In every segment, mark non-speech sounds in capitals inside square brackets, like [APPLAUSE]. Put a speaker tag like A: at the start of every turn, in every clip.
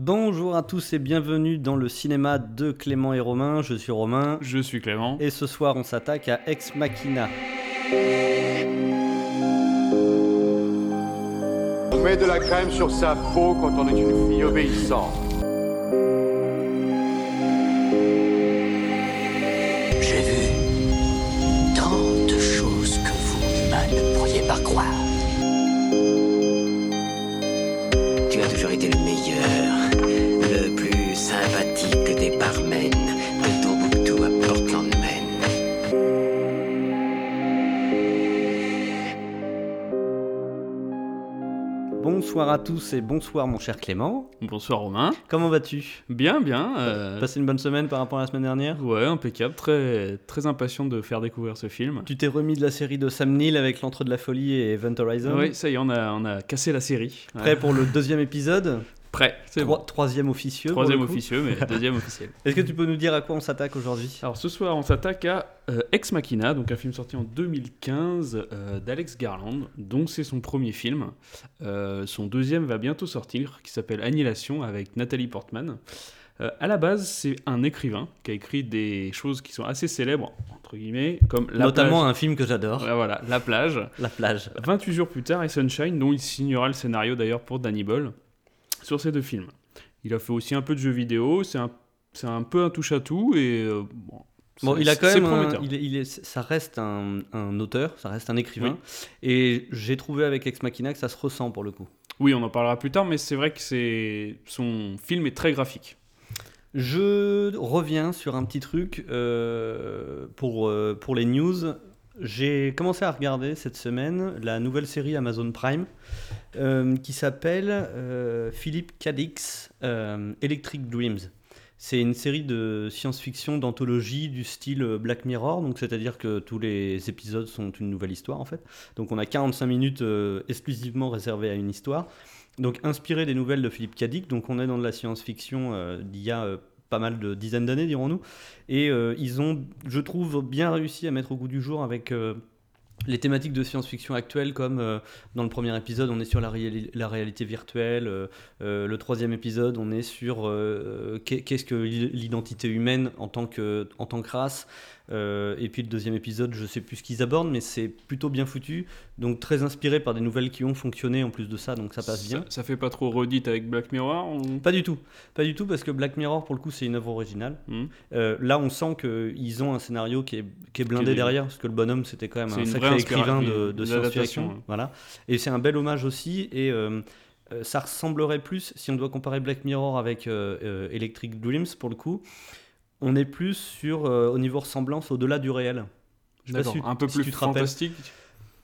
A: Bonjour à tous et bienvenue dans le cinéma de Clément et Romain. Je suis Romain
B: Je suis Clément.
A: et ce soir on s'attaque à Ex Machina.
C: On met de la crème sur sa peau quand on est une fille obéissante.
D: J'ai vu tant de choses que vous, ne pourriez pas croire. Tu as toujours été le meilleur, des barmen de Tombouctou à Portland, Maine.
A: Bonsoir à tous et bonsoir mon cher Clément.
B: Bonsoir Romain.
A: Comment vas-tu?
B: Bien, bien. euh,
A: Passé une bonne semaine par rapport à la semaine dernière?
B: Ouais, impeccable. Très, très impatient de faire découvrir ce film.
A: Tu t'es remis de la série de Sam Neill avec L'Entre de la Folie et Event Horizon?
B: Oui, ça y est, on a, on a cassé la série.
A: Prêt
B: Ouais.
A: pour le deuxième épisode?
B: Prêt. C'est bon.
A: Troisième officieux.
B: Troisième officieux, mais [LAUGHS] deuxième officiel.
A: Est-ce que tu peux nous dire à quoi on s'attaque aujourd'hui?
B: Alors ce soir, on s'attaque à euh, Ex Machina, donc un film sorti en 2015 euh, d'Alex Garland, dont c'est son premier film. Euh, son deuxième va bientôt sortir, qui s'appelle Annihilation avec Nathalie Portman. Euh, à la base, c'est un écrivain qui a écrit des choses qui sont assez célèbres, entre guillemets, comme La
A: Notamment
B: plage.
A: un film que j'adore,
B: Ouais, voilà, La plage.
A: La plage.
B: 28 jours plus tard, et Sunshine, dont il signera le scénario d'ailleurs pour Danny Boyle, sur ces deux films. Il a fait aussi un peu de jeux vidéo, c'est un, un peu un touche-à-tout, et euh, bon,
A: il a quand même, un-
B: prometteur.
A: il est- il est- ça reste un, un auteur, ça reste un écrivain, et j'ai trouvé avec Ex Machina que ça se ressent pour le coup.
B: Oui, on en parlera plus tard, mais c'est vrai que c'est son film est très graphique.
A: Je reviens sur un petit truc euh, pour, euh, pour les news. J'ai commencé à regarder cette semaine la nouvelle série Amazon Prime euh, qui s'appelle euh, Philippe Cadix euh, Electric Dreams. C'est une série de science-fiction d'anthologie du style Black Mirror, donc c'est-à-dire que tous les épisodes sont une nouvelle histoire en fait. Donc on a 45 minutes euh, exclusivement réservées à une histoire. Donc inspiré des nouvelles de Philippe Cadic, donc on est dans de la science-fiction d'il y a pas mal de dizaines d'années, dirons-nous. Et euh, ils ont, je trouve, bien réussi à mettre au goût du jour avec euh, les thématiques de science-fiction actuelles, comme euh, dans le premier épisode, on est sur la, réali- la réalité virtuelle. le troisième épisode, on est sur qu'est- qu'est-ce que l'identité humaine en tant que, en tant que race. Euh, et puis le deuxième épisode, je sais plus ce qu'ils abordent, mais c'est plutôt bien foutu. Donc très inspiré par des nouvelles qui ont fonctionné en plus de ça, donc ça passe bien.
B: Ça, ça fait pas trop redite avec Black Mirror ou-
A: Pas du tout, pas du tout, parce que Black Mirror, pour le coup, c'est une œuvre originale.
B: Hmm.
A: Euh, là, on sent qu'ils ont un scénario qui est, qui est blindé
B: Qui est-
A: derrière, parce que le bonhomme, c'était quand même un sacré écrivain de, de science-fiction.
B: ouais.
A: Voilà. Et c'est un bel hommage aussi, et euh, ça ressemblerait plus, si on doit comparer Black Mirror avec Electric Dreams, pour le coup, on est plus sur, euh, au niveau ressemblance, au-delà du réel. Je sais pas
B: D'accord,
A: si-
B: un peu
A: si
B: plus
A: tu te rappelles.
B: fantastique.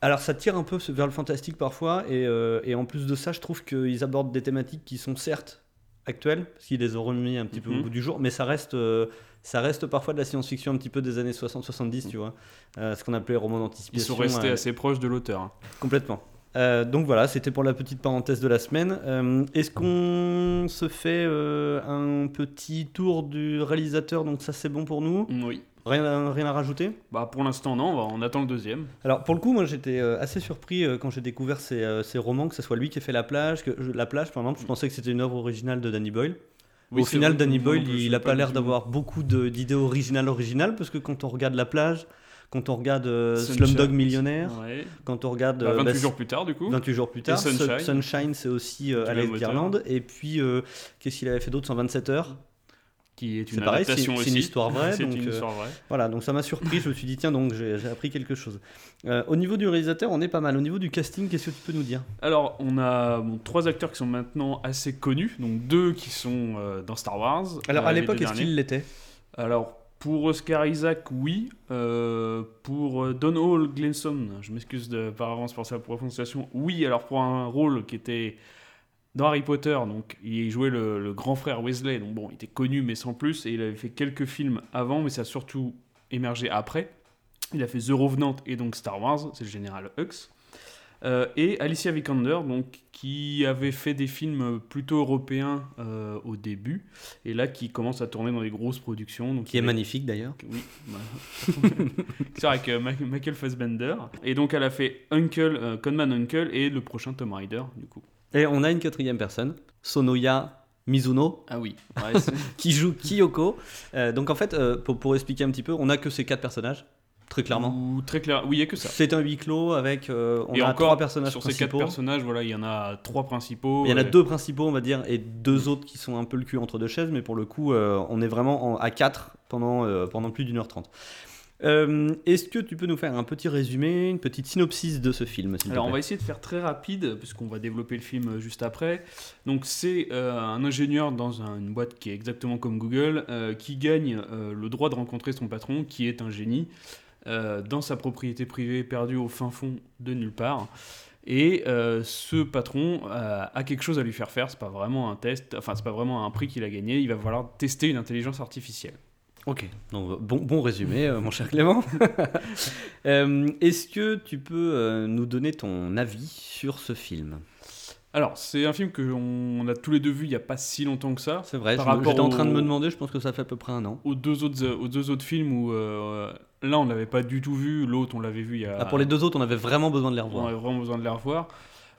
A: Alors ça tire un peu vers le fantastique parfois, et, euh, et en plus de ça, je trouve qu'ils abordent des thématiques qui sont certes actuelles, parce qu'ils les ont remis un petit peu
B: Mhm.
A: au bout du jour, mais ça reste, euh, ça reste parfois de la science-fiction un petit peu des années 60-70, tu vois, ce qu'on appelait roman
B: Ils
A: d'anticipation.
B: sont restés assez proches de l'auteur. hein.
A: Complètement. Euh, donc voilà, c'était pour la petite parenthèse de la semaine. Euh, Est-ce qu'on se fait euh, un petit tour du réalisateur Donc ça c'est bon pour nous?
B: Oui.
A: Rien, à- rien à rajouter?
B: Bah pour l'instant non, on, attend le deuxième.
A: Alors pour le coup, moi j'étais assez surpris quand j'ai découvert ces, ces romans, que ce soit lui qui ait fait La plage, que La plage par exemple, je pensais que c'était une œuvre originale de Danny Boyle.
B: Oui,
A: Au final,
B: vrai,
A: Danny Boyle, il n'a pas l'air d'avoir beaucoup d'idées originales originales, parce que quand on regarde La plage, quand on regarde euh. Slumdog Millionnaire,
B: Ouais.
A: quand on regarde
B: Bah,
A: euh,
B: 28
A: bah,
B: jours plus tard du coup.
A: 28 jours plus tard, Sun-
B: Sunshine.
A: Sunshine, c'est aussi euh, Alex. Garland, et puis euh, qu'est-ce qu'il avait fait d'autre 127 heures?
B: Qui est
A: C'est
B: une
A: pareil, c'est-
B: adaptation
A: c'est
B: aussi.
A: une histoire vraie, [LAUGHS]
B: c'est
A: donc,
B: une histoire vraie.
A: Voilà, donc ça m'a surpris, je me suis dit tiens donc j'ai appris quelque chose. Euh, au niveau du réalisateur, on est pas mal. Au niveau du casting, qu'est-ce que tu peux nous dire?
B: Alors, on a bon, trois acteurs qui sont maintenant assez connus, donc deux qui sont euh, dans Star Wars.
A: Alors
B: euh,
A: à l'époque, est-ce
B: derniers.
A: qu'il l'était
B: Alors, pour Oscar Isaac, oui. Euh, pour euh, Don Hall Glenson, je m'excuse de- par avance pour sa prononciation, oui. Alors, pour un rôle qui était dans Harry Potter, donc il jouait le, le grand frère Weasley, donc bon, il était connu mais sans plus, et il avait fait quelques films avant, mais ça a surtout émergé après. Il a fait The Revenant et donc Star Wars, c'est le général Hux. Euh, et Alicia Vikander, donc, qui avait fait des films plutôt européens euh, au début, et là qui commence à tourner dans des grosses productions. Donc
A: Qui est magnifique d'ailleurs.
B: oui, bah. [LAUGHS] c'est avec euh, Michael Fassbender. Et donc elle a fait Uncle, euh, Conman Uncle et le prochain Tom Rider, du coup.
A: Et on a une quatrième personne, Sonoya Mizuno,
B: Ah oui. [LAUGHS] Ouais,
A: qui joue Kyoko. Euh, donc en fait, euh, pour, pour expliquer un petit peu, on a que ces quatre personnages, très clairement.
B: Ou très clair. Oui, il y a que ça.
A: C'est un huis clos avec. euh, on
B: Et
A: a
B: encore,
A: trois personnages
B: sur ces quatre
A: principaux.
B: personnages, voilà, il y en a trois principaux.
A: Il y en a deux principaux, on va dire, et deux autres qui sont un peu le cul entre deux chaises, mais pour le coup, euh, on est vraiment en- à quatre pendant, euh, pendant plus d'une heure trente. Euh, Est-ce que tu peux nous faire un petit résumé, une petite synopsis de ce film
B: Alors on va essayer de faire très rapide puisqu'on va développer le film juste après. Donc c'est euh, un ingénieur dans un- une boîte qui est exactement comme Google euh, qui gagne le droit de rencontrer son patron qui est un génie euh, dans sa propriété privée perdue au fin fond de nulle part. Et euh, ce patron euh, a quelque chose à lui faire faire. C'est pas vraiment un test, enfin c'est pas vraiment un prix qu'il a gagné. Il va falloir tester une intelligence artificielle.
A: Ok, donc bon, bon résumé, euh, mon cher Clément. [LAUGHS] Est-ce que tu peux nous donner ton avis sur ce film?
B: Alors c'est un film que on a tous les deux vu il y a pas si longtemps que ça.
A: C'est vrai, j'étais en train de me demander, je pense que ça fait à peu près un an.
B: aux deux autres, aux deux autres films où là on l'avait pas du tout vu, l'autre on l'avait vu il y a.
A: Ah, pour les deux autres, on avait vraiment besoin de les
B: on
A: revoir.
B: avait vraiment besoin de les revoir.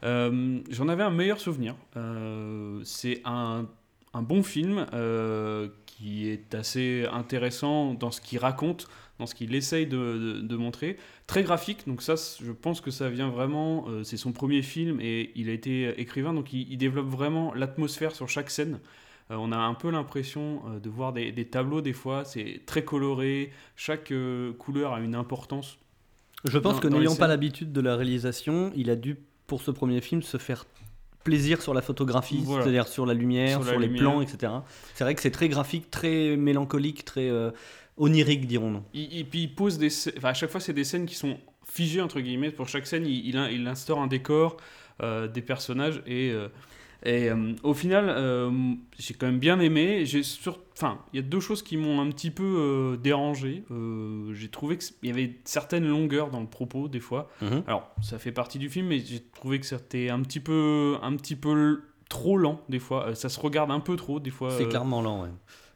B: Euh, J'en avais un meilleur souvenir. Euh, C'est un, un bon film euh, qui est assez intéressant dans ce qu'il raconte, dans ce qu'il essaye de, de- de montrer. Très graphique, donc ça, je pense que ça vient vraiment. C'est son premier film et il a été écrivain, donc il, il développe vraiment l'atmosphère sur chaque scène. Euh, on a un peu l'impression euh, de voir des, des tableaux des fois, c'est très coloré, chaque euh, couleur a une importance.
A: Je pense
B: Dans-
A: que n'ayant pas l'habitude de la réalisation, il a dû, pour ce premier film, se faire plaisir sur la photographie,
B: Voilà.
A: c'est-à-dire sur la lumière,
B: Sur
A: les plans, etc. C'est vrai que c'est très graphique, très mélancolique, très onirique, dirons-nous.
B: Et puis il pose des enfin, à chaque fois c'est des scènes qui sont figées entre guillemets pour chaque scène il, il, in- il instaure un décor des personnages et, et euh, au final euh, j'ai quand même bien aimé. J'ai sur enfin il y a deux choses qui m'ont un petit peu euh, dérangé. Euh, j'ai trouvé qu'il y avait certaines longueurs dans le propos des fois.
A: Mhm.
B: alors ça fait partie du film mais j'ai trouvé que c'était un petit peu un petit peu trop lent des fois. Ça se regarde un peu trop des fois
A: C'est clairement lent, ouais.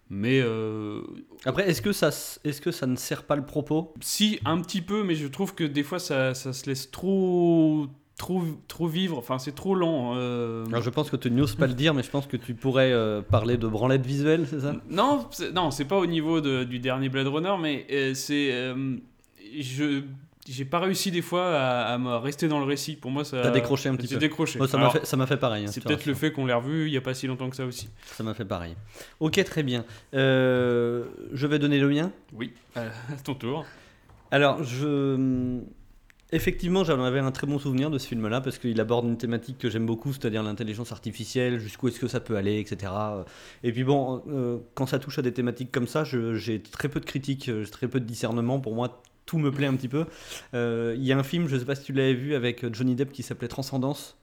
B: mais euh,
A: Après, est-ce que, ça, est-ce que ça ne sert pas le propos?
B: Si, un petit peu, mais je trouve que des fois ça, ça se laisse trop, trop, trop vivre. Enfin, c'est trop lent. euh.
A: Alors, je pense que tu n'oses pas le dire, mais je pense que tu pourrais euh, parler de branlette visuelle, c'est ça?
B: Non, c'est- non, c'est pas au niveau de- du dernier Blade Runner, mais euh, c'est, je, j'ai pas réussi des fois à, à me rester dans le récit. Pour moi, ça.
A: T'as décroché un petit peu.
B: décroché.
A: Ça m'a fait, ça m'a fait pareil. hein,
B: C'est peut-être le fait qu'on l'ait revu il y a pas si longtemps que ça aussi.
A: Ça m'a fait pareil. Ok, très bien. Je vais donner le mien.
B: Oui, à [LAUGHS] ton tour.
A: Alors, je. Effectivement, j'en avais un très bon souvenir de ce film-là parce qu'il aborde une thématique que j'aime beaucoup, c'est-à-dire l'intelligence artificielle, jusqu'où est-ce que ça peut aller, etc. Et puis bon, euh, quand ça touche à des thématiques comme ça, j'ai très peu de critiques, euh, très peu de discernement. Pour moi, tout me plaît un petit peu. Euh, Il y a un film, je sais pas si tu l'avais vu, avec Johnny Depp qui s'appelait Transcendance,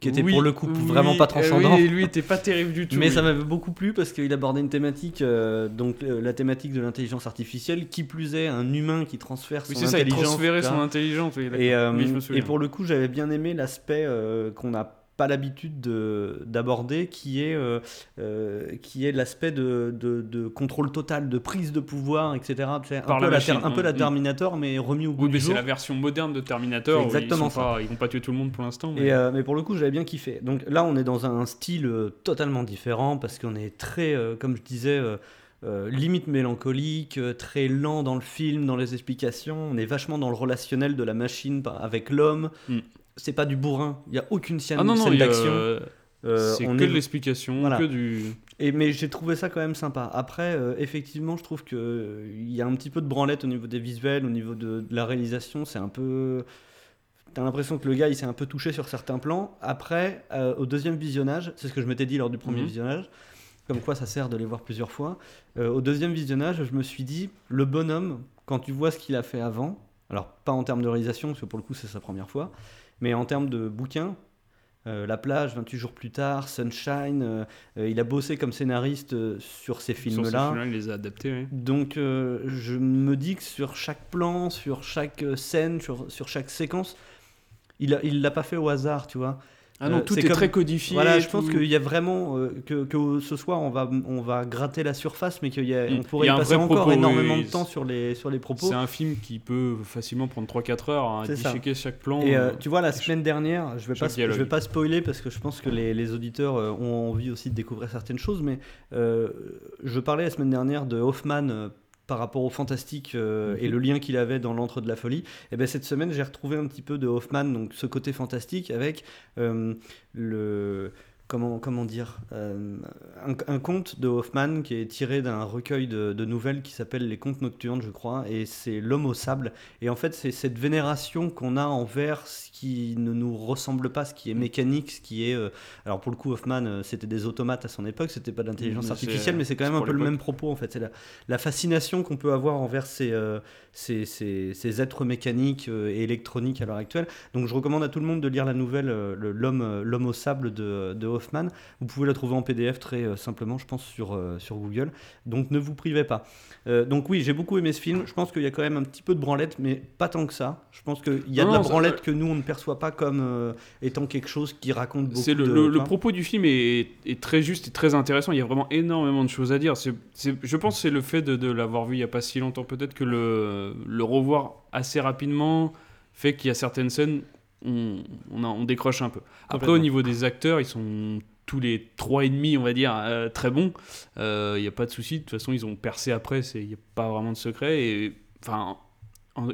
A: qui était
B: Oui,
A: pour le coup
B: oui,
A: vraiment pas
B: euh,
A: transcendant.
B: oui, lui était pas terrible du tout.
A: Mais
B: oui.
A: ça m'avait beaucoup plu parce qu'il abordait une thématique, euh, donc euh, la thématique de l'intelligence artificielle, qui plus est un humain qui transfère
B: Oui,
A: son
B: c'est ça, il
A: intelligence.
B: transférait son intelligence. oui.
A: Et, euh,
B: Oui, je me
A: et
B: souviens.
A: pour le coup, j'avais bien aimé l'aspect euh, qu'on n'a pas l'habitude de- d'aborder, qui est, euh, euh, qui est l'aspect de, de- de contrôle total, de prise de pouvoir, etc. Tu sais, un,
B: Par
A: peu
B: la
A: la ter-
B: machine,
A: un peu la
B: mm.
A: Terminator, mais remis au goût
B: Oui, mais c'est la version moderne de Terminator.
A: Exactement
B: ils, sont pas, ils vont pas tuer tout le monde pour l'instant. mais-
A: Et, euh, mais pour le coup, j'avais bien kiffé. Donc là, on est dans un style totalement différent parce qu'on est très, euh, comme je disais, euh, limite mélancolique, très lent dans le film, dans les explications. On est vachement dans le relationnel de la machine avec l'homme.
B: Mm.
A: C'est pas du bourrin. Il y a aucune scène,
B: Ah non, non,
A: scène d'action. Euh,
B: c'est que
A: est-
B: de l'explication,
A: Voilà.
B: que du.
A: et, mais j'ai trouvé ça quand même sympa. Après, euh, effectivement, je trouve qu'il y a un petit peu de branlette au niveau des visuels, au niveau de, de la réalisation. C'est un peu. T'as l'impression que le gars il s'est un peu touché sur certains plans. Après, euh, au deuxième visionnage, c'est ce que je m'étais dit lors du premier
B: Mhm.
A: visionnage, comme quoi ça sert de les voir plusieurs fois. Euh, au deuxième visionnage, je me suis dit, le bonhomme, quand tu vois ce qu'il a fait avant, alors pas en termes de réalisation, parce que pour le coup c'est sa première fois, mais en termes de bouquin, euh, La plage, 28 jours plus tard, Sunshine, euh, euh, il a bossé comme scénariste sur ces
B: Sur ces
A: films-là.
B: il les a adaptés, oui.
A: Donc je me dis que sur chaque plan, sur chaque scène, sur, sur chaque séquence, il il l'a pas fait au hasard, tu vois.
B: Ah non,
A: Euh,
B: tout
A: c'est
B: est
A: comme-
B: très codifié.
A: Voilà, je
B: tout-
A: pense qu'il y a vraiment euh, que, que ce soir on va on va gratter la surface, mais qu'on
B: Mm.
A: pourrait
B: y a
A: y passer encore
B: propos,
A: énormément
B: oui.
A: de temps sur les sur les propos.
B: C'est un film qui peut facilement prendre 3-4 heures à
A: ça.
B: disséquer chaque plan.
A: Et euh, tu vois, la semaine dernière, je vais pas, je vais pas spoiler parce que je pense que les, les auditeurs ont envie aussi de découvrir certaines choses, mais euh, je parlais la semaine dernière de Hoffman euh, par rapport au fantastique euh, et
B: Mhm.
A: le lien qu'il avait dans l'antre de la folie. Et ben cette semaine, j'ai retrouvé un petit peu de Hoffman, donc ce côté fantastique avec euh, le comment, comment dire, euh, un, un conte de Hoffman qui est tiré d'un recueil de, de nouvelles qui s'appelle Les Contes Nocturnes, je crois, et c'est L'homme au sable. Et en fait, c'est cette vénération qu'on a envers ce qui ne nous ressemble pas, ce qui est mécanique, ce qui est. euh, alors pour le coup, Hoffman, euh, c'était des automates à son époque, c'était pas de l'intelligence
B: c'est-
A: artificielle, mais c'est quand même un peu le même propos en fait. C'est la, la fascination qu'on peut avoir envers ces, euh, ces, ces- ces êtres mécaniques euh, et électroniques à l'heure actuelle. Donc je recommande à tout le monde de lire la nouvelle le- L'homme l'homme au sable de, de Hoffman. Vous pouvez la trouver en PDF très simplement, je pense, sur, sur Google. Donc ne vous privez pas. Euh, donc oui, j'ai beaucoup aimé ce film. Je pense qu'il y a quand même un petit peu de branlette, mais pas tant que ça. Je pense qu'il y a
B: Non,
A: de la
B: ça-
A: branlette que nous, on ne perçoit pas comme euh, étant quelque chose qui raconte beaucoup
B: C'est le,
A: de...
B: le- le propos du film est, est très juste et très intéressant. Il y a vraiment énormément de choses à dire. C'est, c'est- je pense que c'est le fait de, de l'avoir vu il n'y a pas si longtemps, peut-être que le, le revoir assez rapidement fait qu'il y a certaines scènes, on, on, a- on décroche un peu. Après, au niveau des acteurs, ils sont tous les trois et demi, on va dire, euh, très bons. Euh, Il n'y a pas de souci. De toute façon, ils ont percé après. Il n'y a pas vraiment de secret. Et enfin.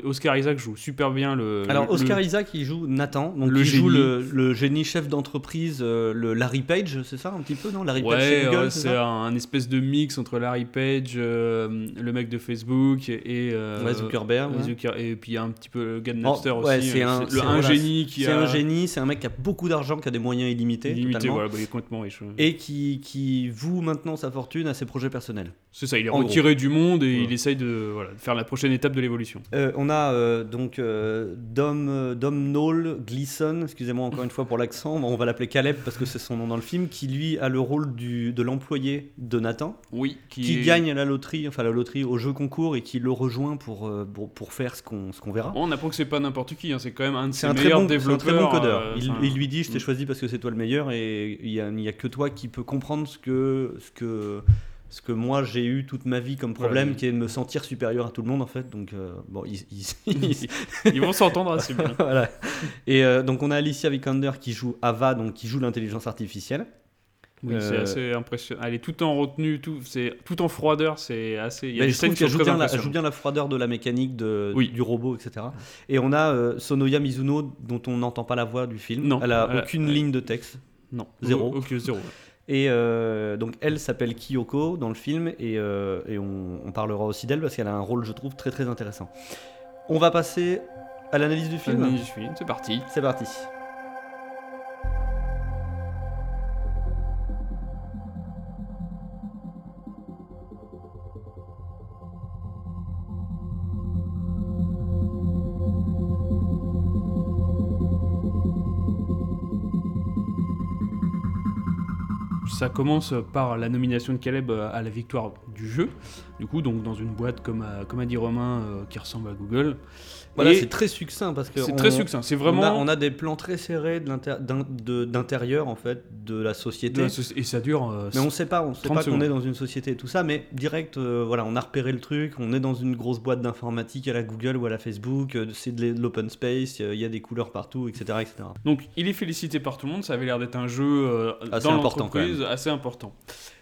B: Oscar Isaac joue super bien le.
A: Alors
B: le-
A: Oscar Isaac, il joue Nathan, donc
B: le
A: il joue
B: génie.
A: le, le génie chef d'entreprise, euh, le Larry Page, c'est ça un petit peu, non Larry Page
B: Ouais,
A: Google,
B: ouais,
A: c'est
B: un, espèce de mix entre Larry Page, euh, le mec de Facebook et euh,
A: Ouais, Zuckerberg.
B: Zucker- et puis il y a un petit peu de
A: Oh,
B: Napster
A: ouais,
B: aussi.
A: c'est
B: euh,
A: un-
B: le
A: c'est-
B: un
A: voilà,
B: génie qui
A: C'est
B: a
A: un génie, c'est un mec qui a beaucoup d'argent, qui a des moyens illimités,
B: illimité, voilà, bah, il est complètement riche.
A: et qui, qui voue maintenant sa fortune à ses projets personnels.
B: C'est ça, il est
A: en
B: retiré du monde et il essaye de, voilà, de faire la prochaine étape de l'évolution.
A: Euh, on a euh, donc euh, Dom, euh, Dom Knoll Gleason, excusez-moi encore une fois pour l'accent, on va l'appeler Caleb parce que c'est son nom dans le film, qui lui a le rôle du, de l'employé de Nathan,
B: Oui,
A: qui
B: est-
A: gagne la loterie, enfin la loterie au jeu concours et qui le rejoint pour, euh, pour, pour faire ce qu'on qu'on verra.
B: On apprend que c'est pas n'importe qui, hein, c'est quand même un de ses
A: un, très bon, c'est un
B: développeurs.
A: très bon codeur.
B: euh,
A: il, lui dit Je t'ai
B: mm.
A: choisi parce que c'est toi le meilleur et il n'y a que toi qui peux comprendre ce que, ce que, ce que moi j'ai eu toute ma vie comme problème,
B: Voilà.
A: qui est de me sentir supérieur à tout le monde en fait. Donc, euh, bon, il- il- [LAUGHS]
B: Ils vont s'entendre assez bien. [LAUGHS]
A: voilà. Et euh, donc on a Alicia Vikander qui joue Ava, donc qui joue l'intelligence artificielle.
B: Oui,
A: Euh,
B: c'est assez impressionnant. Elle est tout en retenue, tout, c'est tout en froideur, c'est assez. Il y a
A: Mais
B: des
A: je trouve
B: qui
A: joue bien, la, elle
B: impressionnantes.
A: joue bien la froideur de la mécanique de,
B: Oui.
A: du robot, etc. Et on a euh, Sonoya Mizuno, dont on n'entend pas la voix du film.
B: Non,
A: elle a
B: elle
A: aucune
B: elle-
A: ligne de texte.
B: Non,
A: Zéro.
B: Ok, zéro.
A: Et euh, donc elle s'appelle Kyoko dans le film et, euh, et on, on parlera aussi d'elle parce qu'elle a un rôle je trouve très très intéressant. On va passer à l'analyse du film.
B: Analyse du film, c'est parti.
A: C'est parti.
B: Ça commence par la nomination de Caleb à la victoire du jeu. Du coup, donc dans une boîte comme a, comme a dit Romain, euh, qui ressemble à Google.
A: Voilà, c'est très succinct parce que
B: c'est très succinct. C'est
A: On
B: vraiment.
A: a, on a des plans très serrés d'intérieur en fait de la société.
B: de la soci- et ça dure. euh,
A: Mais on sait pas, on sait
B: 30
A: pas qu'on est dans une société et tout ça, mais direct, euh, voilà, on a repéré le truc, on est dans une grosse boîte d'informatique à la Google ou à la Facebook, euh, c'est de l'open space, il y a des couleurs partout, etc. etc.
B: Donc, il est félicité par tout le monde. Ça avait l'air d'être un jeu euh,
A: Assez
B: dans l'entreprise assez important.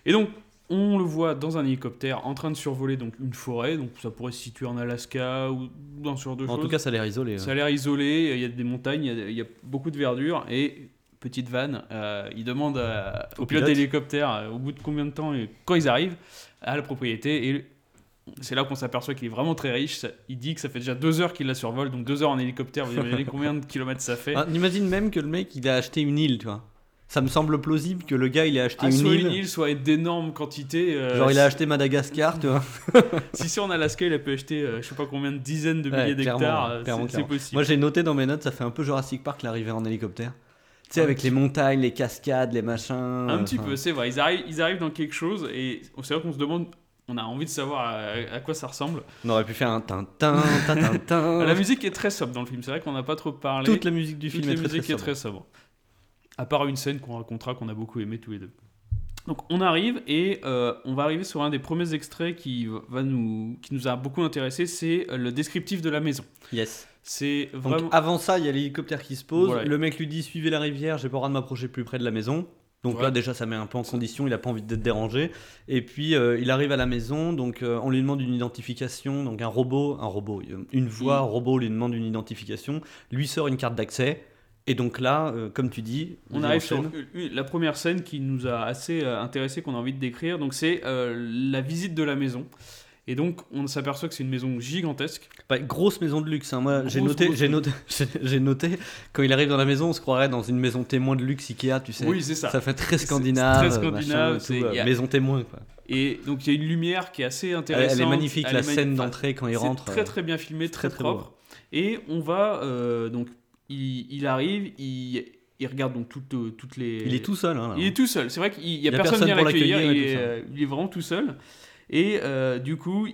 B: Et donc, on le voit dans un hélicoptère en train de survoler donc une forêt. Donc, ça pourrait se situer en Alaska ou dans ce genre de
A: En
B: choses.
A: tout cas, ça a l'air isolé.
B: Ça a l'air isolé, il y a des montagnes, il y a, il y a beaucoup de verdure et petite vanne, euh, il demande à- au,
A: Au
B: pilote
A: pilote.
B: d'hélicoptère euh, au bout de combien de temps et quand ils arrivent à la propriété et c'est là qu'on s'aperçoit qu'il est vraiment très riche. Il dit que ça fait déjà deux heures qu'il la survole, donc deux heures en hélicoptère, vous imaginez combien de kilomètres ça fait
A: Ah, Imagine même que le mec, il a acheté une île, tu vois. Ça me semble plausible que le gars, il a acheté
B: Ah,
A: une,
B: soit
A: île.
B: une île, soit d'énormes quantités. euh,
A: Genre, il a acheté Madagascar, tu vois. [LAUGHS]
B: Si c'est en Alaska, il a pu acheter euh, je sais pas combien de dizaines de
A: Ouais,
B: milliers
A: clairement,
B: d'hectares.
A: ouais,
B: euh, c'est- possible.
A: Moi, j'ai noté dans mes notes, ça fait un peu Jurassic Park l'arrivée en hélicoptère. Tu sais, avec
B: petit-
A: les montagnes, les cascades, les machins.
B: Un petit
A: enfin,
B: peu, c'est vrai. Ils arrivent, ils arrivent dans quelque chose et c'est vrai qu'on se demande, on a envie de savoir à, à quoi ça ressemble.
A: On aurait pu faire un tintin, tintin. [LAUGHS]
B: La musique est très sobre dans le film. C'est vrai qu'on n'a pas trop parlé.
A: Toute la musique du
B: Toute
A: film
B: la
A: est
B: musique
A: très
B: est
A: sobre.
B: très sobre. À part une scène qu'on racontera qu'on a beaucoup aimé tous les deux. Donc on arrive et euh, on va arriver sur un des premiers extraits qui, va nous, qui nous a beaucoup intéressé, c'est euh, le descriptif de la maison.
A: Yes.
B: C'est
A: Donc
B: vraiment...
A: avant ça, il y a l'hélicoptère qui se pose.
B: Voilà.
A: Le mec lui dit suivez la rivière, j'ai pas le droit de m'approcher plus près de la maison. Donc
B: Ouais.
A: là déjà ça met un peu en condition, il a pas envie d'être dérangé. Et puis euh, il arrive à la maison, donc euh, on lui demande une identification, donc un robot, un robot, une voix robot lui demande une identification, lui sort une carte d'accès. Et donc là, euh, comme tu dis,
B: On arrive sur la première scène qui nous a assez euh, intéressé, qu'on a envie de décrire. Donc c'est euh, la visite de la maison. Et donc on s'aperçoit que c'est une maison gigantesque.
A: Bah, grosse maison de luxe. hein. Moi, j'ai noté, j'ai noté, [LAUGHS] j'ai noté quand il arrive dans la maison, on se croirait dans une maison témoin de luxe Ikea, tu sais.
B: Oui, c'est ça.
A: Ça fait très scandinave,
B: très
A: machin,
B: scandinave,
A: et tout,
B: a-
A: maison témoin. Quoi.
B: Et donc il y a une lumière qui est assez intéressante.
A: elle est magnifique,
B: Elle
A: la
B: est magnifique.
A: scène d'entrée quand il rentre.
B: très très bien filmé, très,
A: très, très beau.
B: propre. Et on va euh, donc il, il arrive, il, il regarde donc toutes, euh, toutes les.
A: Il est tout seul. hein, là.
B: Il est tout seul. C'est vrai qu'il y a, personne,
A: personne pour
B: l'accueillir. Il, est, euh, il est vraiment tout seul. Et euh, du coup,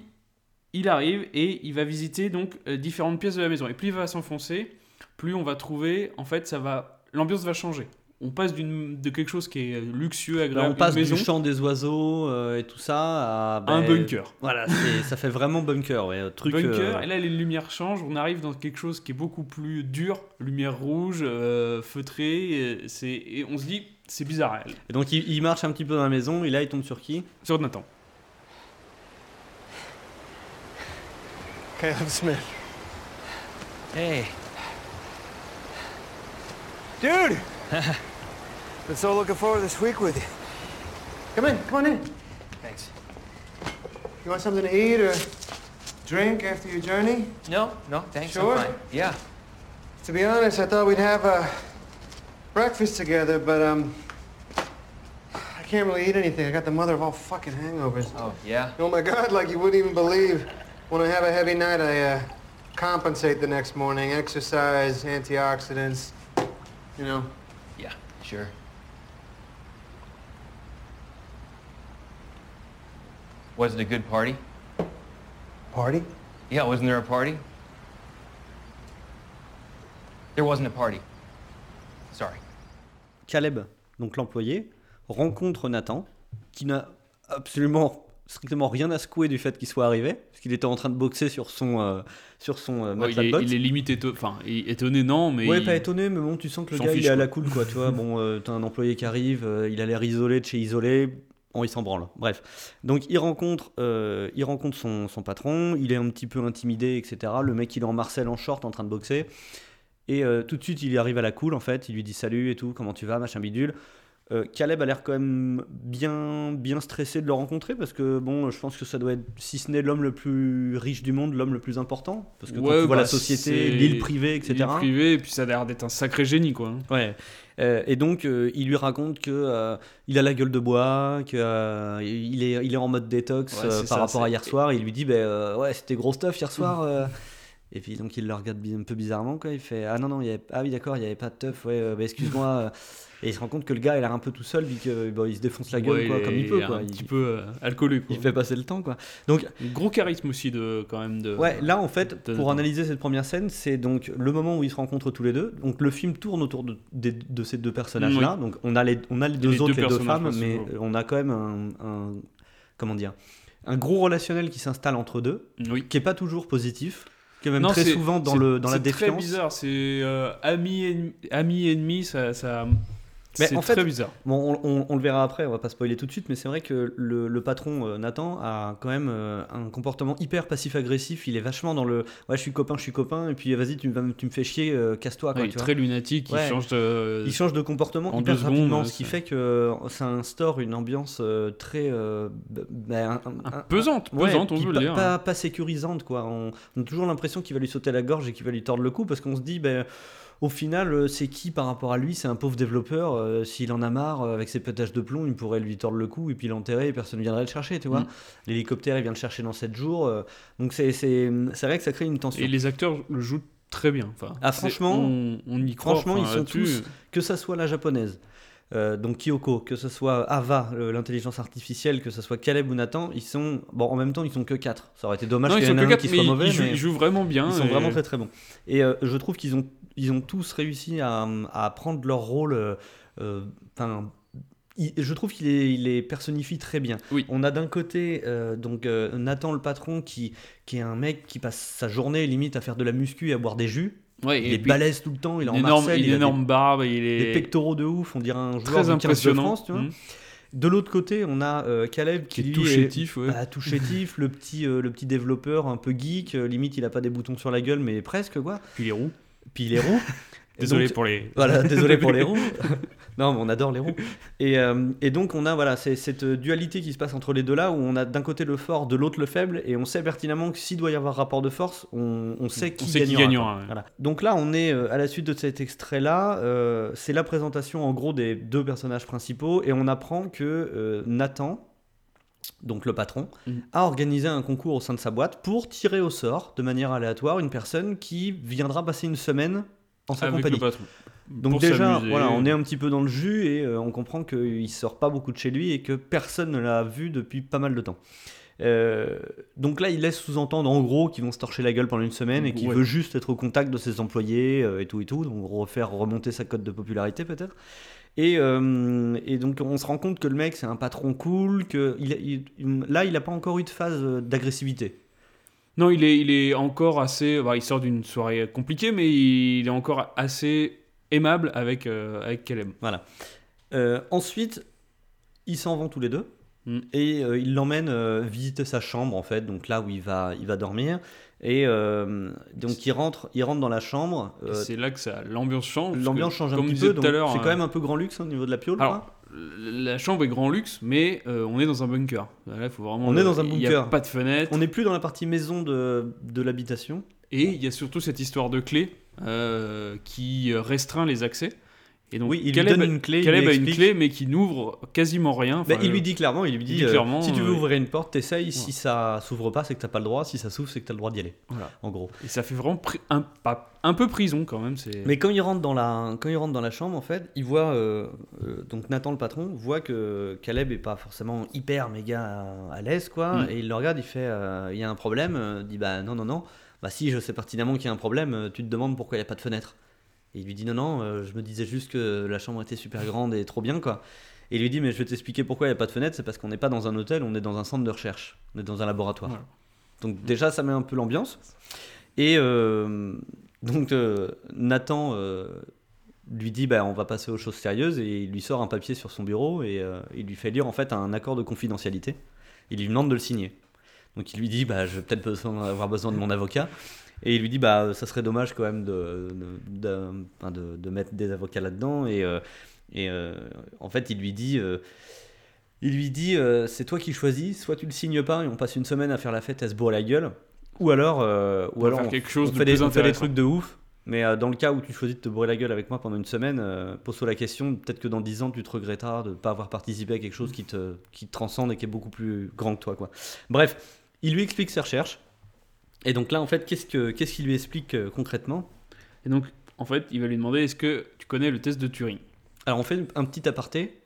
B: il arrive et il va visiter donc différentes pièces de la maison. Et plus il va s'enfoncer, plus on va trouver. En fait, ça va. L'ambiance va changer. On passe d'une de quelque chose qui est luxueux,
A: Là,
B: agréable,
A: on passe
B: maison,
A: du chant des oiseaux euh, et tout ça à
B: à un bunker.
A: Voilà, ça fait vraiment bunker, ouais, truc.
B: bunker,
A: euh,
B: et là les lumières changent, on arrive dans quelque chose qui est beaucoup plus dur, lumière rouge, euh, feutrée, et, c'est, et on se dit, c'est bizarre. elle.
A: Et donc il, il marche un petit peu dans la maison, et là il tombe sur qui?
B: Sur Nathan.
E: Caleb Smith.
F: Hey,
E: Dude! [LAUGHS] Been so looking forward this week with you. Come in, come on in.
F: thanks.
E: You want something to eat or drink after your journey?
F: No, no, thanks.
E: Sure?
F: I'm fine. Yeah.
E: To be honest, I thought we'd have uh, breakfast together, but um, I can't really eat anything. I got the mother of all fucking hangovers.
F: Oh, yeah.
E: Oh my god, like you wouldn't even believe. When I have a heavy night, I uh, compensate the next morning. Exercise, antioxidants, you know.
F: Yeah, sure. Was it a good party?
E: Party?
F: Yeah, wasn't there a party? There wasn't a party. Sorry.
A: Caleb, donc l'employé, rencontre Nathan, qui n'a absolument strictement rien à secouer du fait qu'il soit arrivé, parce qu'il était en train de boxer sur son, euh, sur son euh,
B: Ouais,
A: matelas
B: il, est, il est limite enfin, étonné, non, mais.
A: Ouais,
B: il-
A: pas étonné, mais bon, tu sens que le gars, il est à la cool, quoi, tu vois. [LAUGHS] Bon, euh, t'as un employé qui arrive, euh, il a l'air isolé de chez isolé, bon, il s'en branle. Bref. Donc, il rencontre, euh, il rencontre son, son patron, il est un petit peu intimidé, etc. Le mec, il est en Marcel en short en train de boxer. Et tout de suite, il arrive à la cool, en fait. Il lui dit salut et tout, comment tu vas, machin bidule. Euh, Caleb a l'air quand même bien, bien stressé de le rencontrer parce que bon, je pense que ça doit être, si ce n'est l'homme le plus riche du monde, l'homme le plus important. Parce que quand tu vois
B: bah,
A: la société,
B: c'est-
A: l'île privée, etc.
B: Il est privé, et puis ça a l'air d'être un sacré génie, quoi.
A: Ouais. Euh, et donc, euh, il lui raconte que euh, il a la gueule de bois, que euh, il est, il est en mode détox
B: Ouais,
A: par
B: ça,
A: rapport à hier soir. Et il lui dit, ben ouais, c'était gros stuff hier soir. [LAUGHS] Et puis donc il le regarde un peu bizarrement, quoi. Il fait, ah non non, il y avait... ah oui d'accord, il y avait pas de teuf. Ouais, euh, bah, excuse-moi. Et il se rend compte que le gars, il a l'air un peu tout seul, vu que bon, il se défonce la gueule,
B: Ouais,
A: quoi,
B: il
A: comme il peut, quoi.
B: Un
A: Il,
B: petit peu euh, alcoolique, quoi.
A: il fait passer le temps, quoi. Donc
B: Gros charisme aussi, de, quand même. De...
A: Ouais, là en fait,
B: de
A: pour analyser cette première scène, c'est donc le moment où ils se rencontrent tous les deux. Donc le film tourne autour de, de ces deux personnages-là. Donc on a les, on a les deux
B: Les
A: autres,
B: deux
A: les deux femmes, mais on a quand même un, un- comment dire, un gros relationnel qui s'installe entre deux,
B: Oui.
A: qui est pas toujours positif, qui est même
B: Non,
A: très souvent dans le dans la
B: C'est très
A: défiance.
B: bizarre, c'est euh, ami, ennemi, ami ennemi, ça, c'est
A: en fait,
B: très bizarre.
A: Bon, on, on- on le verra après, on va pas spoiler tout de suite, mais c'est vrai que le, le patron euh, Nathan a quand même euh, un comportement hyper passif-agressif. Il est vachement dans le ouais, je suis copain, je suis copain, et puis vas-y, tu, me- tu me fais chier, euh, casse-toi.
B: Ouais, il est très lunatique,
A: Ouais.
B: il change de.
A: Il change de comportement
B: en
A: hyper
B: deux secondes,
A: rapidement, ce qui fait que ça instaure une ambiance très euh, bah, un- un-
B: pesante, pesante, on
A: pas,
B: le dire.
A: Pas, pas sécurisante, quoi. On, on a toujours l'impression qu'il va lui sauter la gorge et qu'il va lui tordre le cou parce qu'on se dit, ben, au final, euh, c'est qui par rapport à lui? C'est un pauvre développeur. euh, S'il en a marre euh, avec ses pétages de plomb, il pourrait lui tordre le cou et puis l'enterrer et personne ne viendrait le chercher, tu vois.
B: Mm.
A: L'hélicoptère, il vient le chercher dans 7 jours. euh, donc c'est vrai que ça crée une tension.
B: Et les acteurs le jouent très bien. Enfin,
A: Ah, franchement-
B: on, on y croit.
A: franchement,
B: enfin,
A: ils sont
B: là-dessus.
A: que ça soit la japonaise, donc Kyoko, que ce soit Ava, l'intelligence artificielle, que ce soit Caleb ou Nathan, ils sont bon en même temps ils sont que 4 Ça aurait été dommage qu'il y en
B: sont
A: ait un qui soit mauvais,
B: ils, jouent,
A: mais
B: ils jouent vraiment bien.
A: ils sont vraiment très très bons. Et je trouve qu'ils ont ils ont tous réussi à, à prendre leur rôle. euh, euh, enfin, je trouve qu'il les, personnifie très bien.
B: Oui.
A: On a d'un côté euh, donc euh, Nathan le patron qui, qui est un mec qui passe sa journée limite à faire de la muscu et à boire des jus.
B: Ouais,
A: il est balèze tout le temps, il est en
B: une énorme,
A: Marseille,
B: une
A: il a des-
B: énorme barbe, il
A: des,
B: est
A: pectoraux de ouf, on dirait un joueur du 15 de. France, tu vois.
B: Mhm.
A: De l'autre côté, on a euh, Caleb qui,
B: Qui est tout chétif, ouais.
A: bah, tout chétif, [LAUGHS] le petit, le petit développeur un peu geek, limite il a pas des boutons sur la gueule, mais presque quoi.
B: Puis
A: il est roux. Et [LAUGHS]
B: Désolé
A: donc-
B: pour les.
A: Voilà, [LAUGHS] désolé pour les roues. [LAUGHS] non, mais on adore les roues. Et, euh, et donc on a voilà, cette dualité qui se passe entre les deux là, où on a d'un côté le fort, de l'autre le faible, et on sait pertinemment que s'il doit y avoir rapport de force, on, on sait qui
B: On sait qui
A: gagnera.
B: ouais.
A: Voilà. Donc là, on est euh, à la suite de cet extrait-là. euh, c'est la présentation en gros des deux personnages principaux, et on apprend que Nathan, donc le patron,
B: Mhm.
A: a organisé un concours au sein de sa boîte pour tirer au sort, de manière aléatoire, une personne qui viendra passer une semaine en sa
B: Avec
A: compagnie.
B: le patron.
A: Donc
B: Pour
A: déjà, voilà, on est un petit peu dans le jus et euh, on comprend qu'il sort pas beaucoup de chez lui et que personne ne l'a vu depuis pas mal de temps. Euh, donc là, il laisse sous-entendre en gros qu'ils vont se torcher la gueule pendant une semaine et qu'il
B: Ouais.
A: veut juste être au contact de ses employés euh, et tout et tout, donc refaire remonter sa cote de popularité peut-être. Et, euh, et donc on se rend compte que le mec c'est un patron cool, que il, il- il- là il n'a pas encore eu de phase euh, d'agressivité.
B: Non, il est, il est encore assez. bah, il sort d'une soirée compliquée, mais il est encore assez aimable avec, euh, avec Caleb.
A: Voilà. Euh, ensuite, ils s'en vont tous les deux.
B: Mm.
A: Et euh, il l'emmène euh, visiter sa chambre, en fait, donc là où il va, il va dormir. Et euh, donc il rentre, il rentre dans la chambre.
B: C'est là que ça, l'ambiance change.
A: L'ambiance change un
B: comme
A: petit peu,
B: tout
A: donc c'est
B: euh,
A: quand même un peu grand luxe hein, au niveau de la piole.
B: Alors,
A: quoi.
B: la chambre est grand luxe, mais on est dans un bunker. Là, il faut vraiment.
A: On est dans un
B: Il n'y a
A: bunker.
B: pas de fenêtre.
A: On n'est plus dans la partie maison de, de l'habitation.
B: Et il y a surtout cette histoire de clé qui restreint les accès. Et donc,
A: Oui, il
B: Caleb,
A: lui donne une clé.
B: Caleb a une clé, mais qui n'ouvre quasiment rien.
A: Bah,
B: Enfin,
A: il lui dit clairement, il lui dit,
B: dit
A: euh, si tu veux
B: euh,
A: ouvrir une porte, t'essayes. Si ça s'ouvre pas, c'est que t'as pas le droit. Si ça s'ouvre, c'est que t'as le droit d'y aller.
B: Voilà.
A: En gros.
B: Et ça fait vraiment un, peu prison quand même.
A: Mais quand il rentre dans la, quand il rentre dans la chambre, en fait, il voit euh, euh, donc Nathan le patron voit que Caleb est pas forcément hyper méga à, à l'aise quoi,
B: Mm.
A: et il le regarde, il fait, il y a un problème, il dit bah non non non, bah si je sais pertinemment qu'il y a un problème, tu te demandes pourquoi il y a pas de fenêtre. Et il lui dit non non, euh, je me disais juste que la chambre était super grande et trop bien quoi. Et il lui dit mais je vais t'expliquer pourquoi il y a pas de fenêtre, c'est parce qu'on n'est pas dans un hôtel, on est dans un centre de recherche, on est dans un laboratoire.
B: Voilà.
A: Donc déjà ça met un peu l'ambiance. Et euh, donc euh, Nathan lui dit bah, on va passer aux choses sérieuses et il lui sort un papier sur son bureau et il lui fait lire en fait un accord de confidentialité. Il lui demande de le signer. Donc il lui dit bah, je vais peut-être avoir besoin de mon avocat. Et il lui dit bah ça serait dommage quand même de, de, mettre des avocats là-dedans. Et, euh, et euh, en fait il lui dit euh, il lui dit c'est toi qui choisis, soit tu le signes pas et on passe une semaine à faire la fête à se bourrer la gueule, ou alors, euh, ou
B: va
A: alors on,
B: quelque chose
A: on
B: de
A: fait, des, on fait des trucs de ouf. Mais euh, dans le cas où tu choisis de te bourrer la gueule avec moi pendant une semaine, euh, pose-toi la question, peut-être que dans 10 ans tu te regretteras de ne pas avoir participé à quelque chose qui te, qui te transcende et qui est beaucoup plus grand que toi. Quoi. Bref, il lui explique ses recherches. Et donc là, en fait, qu'est-ce que- qu'est-ce qu'il lui explique euh, concrètement?
B: Et donc, en fait, il va lui demander est-ce que tu connais le test de Turing?
A: Alors on fait un petit aparté.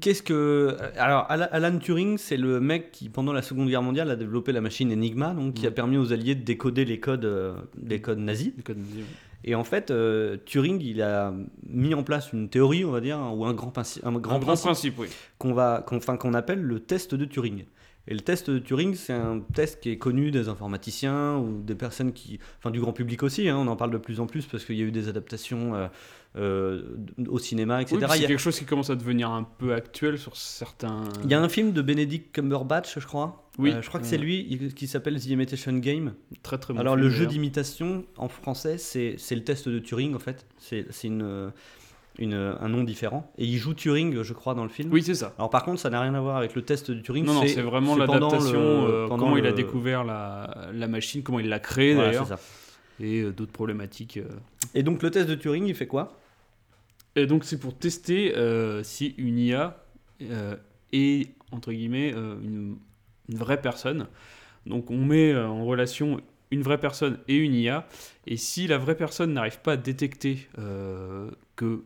A: Qu'est-ce que alors Ala- Alan Turing, c'est le mec qui pendant la Seconde Guerre mondiale a développé la machine Enigma, donc qui a permis aux Alliés de décoder les codes, euh, les codes nazis.
B: Le code nazi, ouais.
A: Et en fait, euh, Turing, il a mis en place une théorie, on va dire, ou un grand, princi- un grand
B: Un grand
A: principe
B: principe, oui.
A: qu'on va, qu'on, enfin, qu'on appelle le test de Turing. Et le test de Turing, c'est un test qui est connu des informaticiens ou des personnes qui, enfin du grand public aussi. hein, on en parle de plus en plus parce qu'il y a eu des adaptations euh, euh, au cinéma, etc.
B: Oui, c'est
A: a,
B: quelque chose qui commence à devenir un peu actuel sur certains.
A: il y a un film de Benedict Cumberbatch, je crois.
B: Oui.
A: Euh, je crois que c'est lui il- qui s'appelle The Imitation Game.
B: très très bon
A: Alors
B: film,
A: le jeu d'imitation en français, c'est le test de Turing en fait. C'est c'est une, une, un nom différent. Et il joue Turing, je crois, dans le film.
B: Oui, c'est ça.
A: Alors par contre, ça n'a rien à voir avec le test de Turing.
B: Non, non, c'est vraiment l'adaptation, euh, comment il a découvert la, la machine, comment il l'a créée
A: Voilà,
B: d'ailleurs, et euh, d'autres problématiques. euh.
A: Et donc le test de Turing, il fait quoi?
B: Et donc c'est pour tester si une IA est, entre guillemets, une, une vraie personne. Donc on met en relation une vraie personne et une IA, et si la vraie personne n'arrive pas à détecter que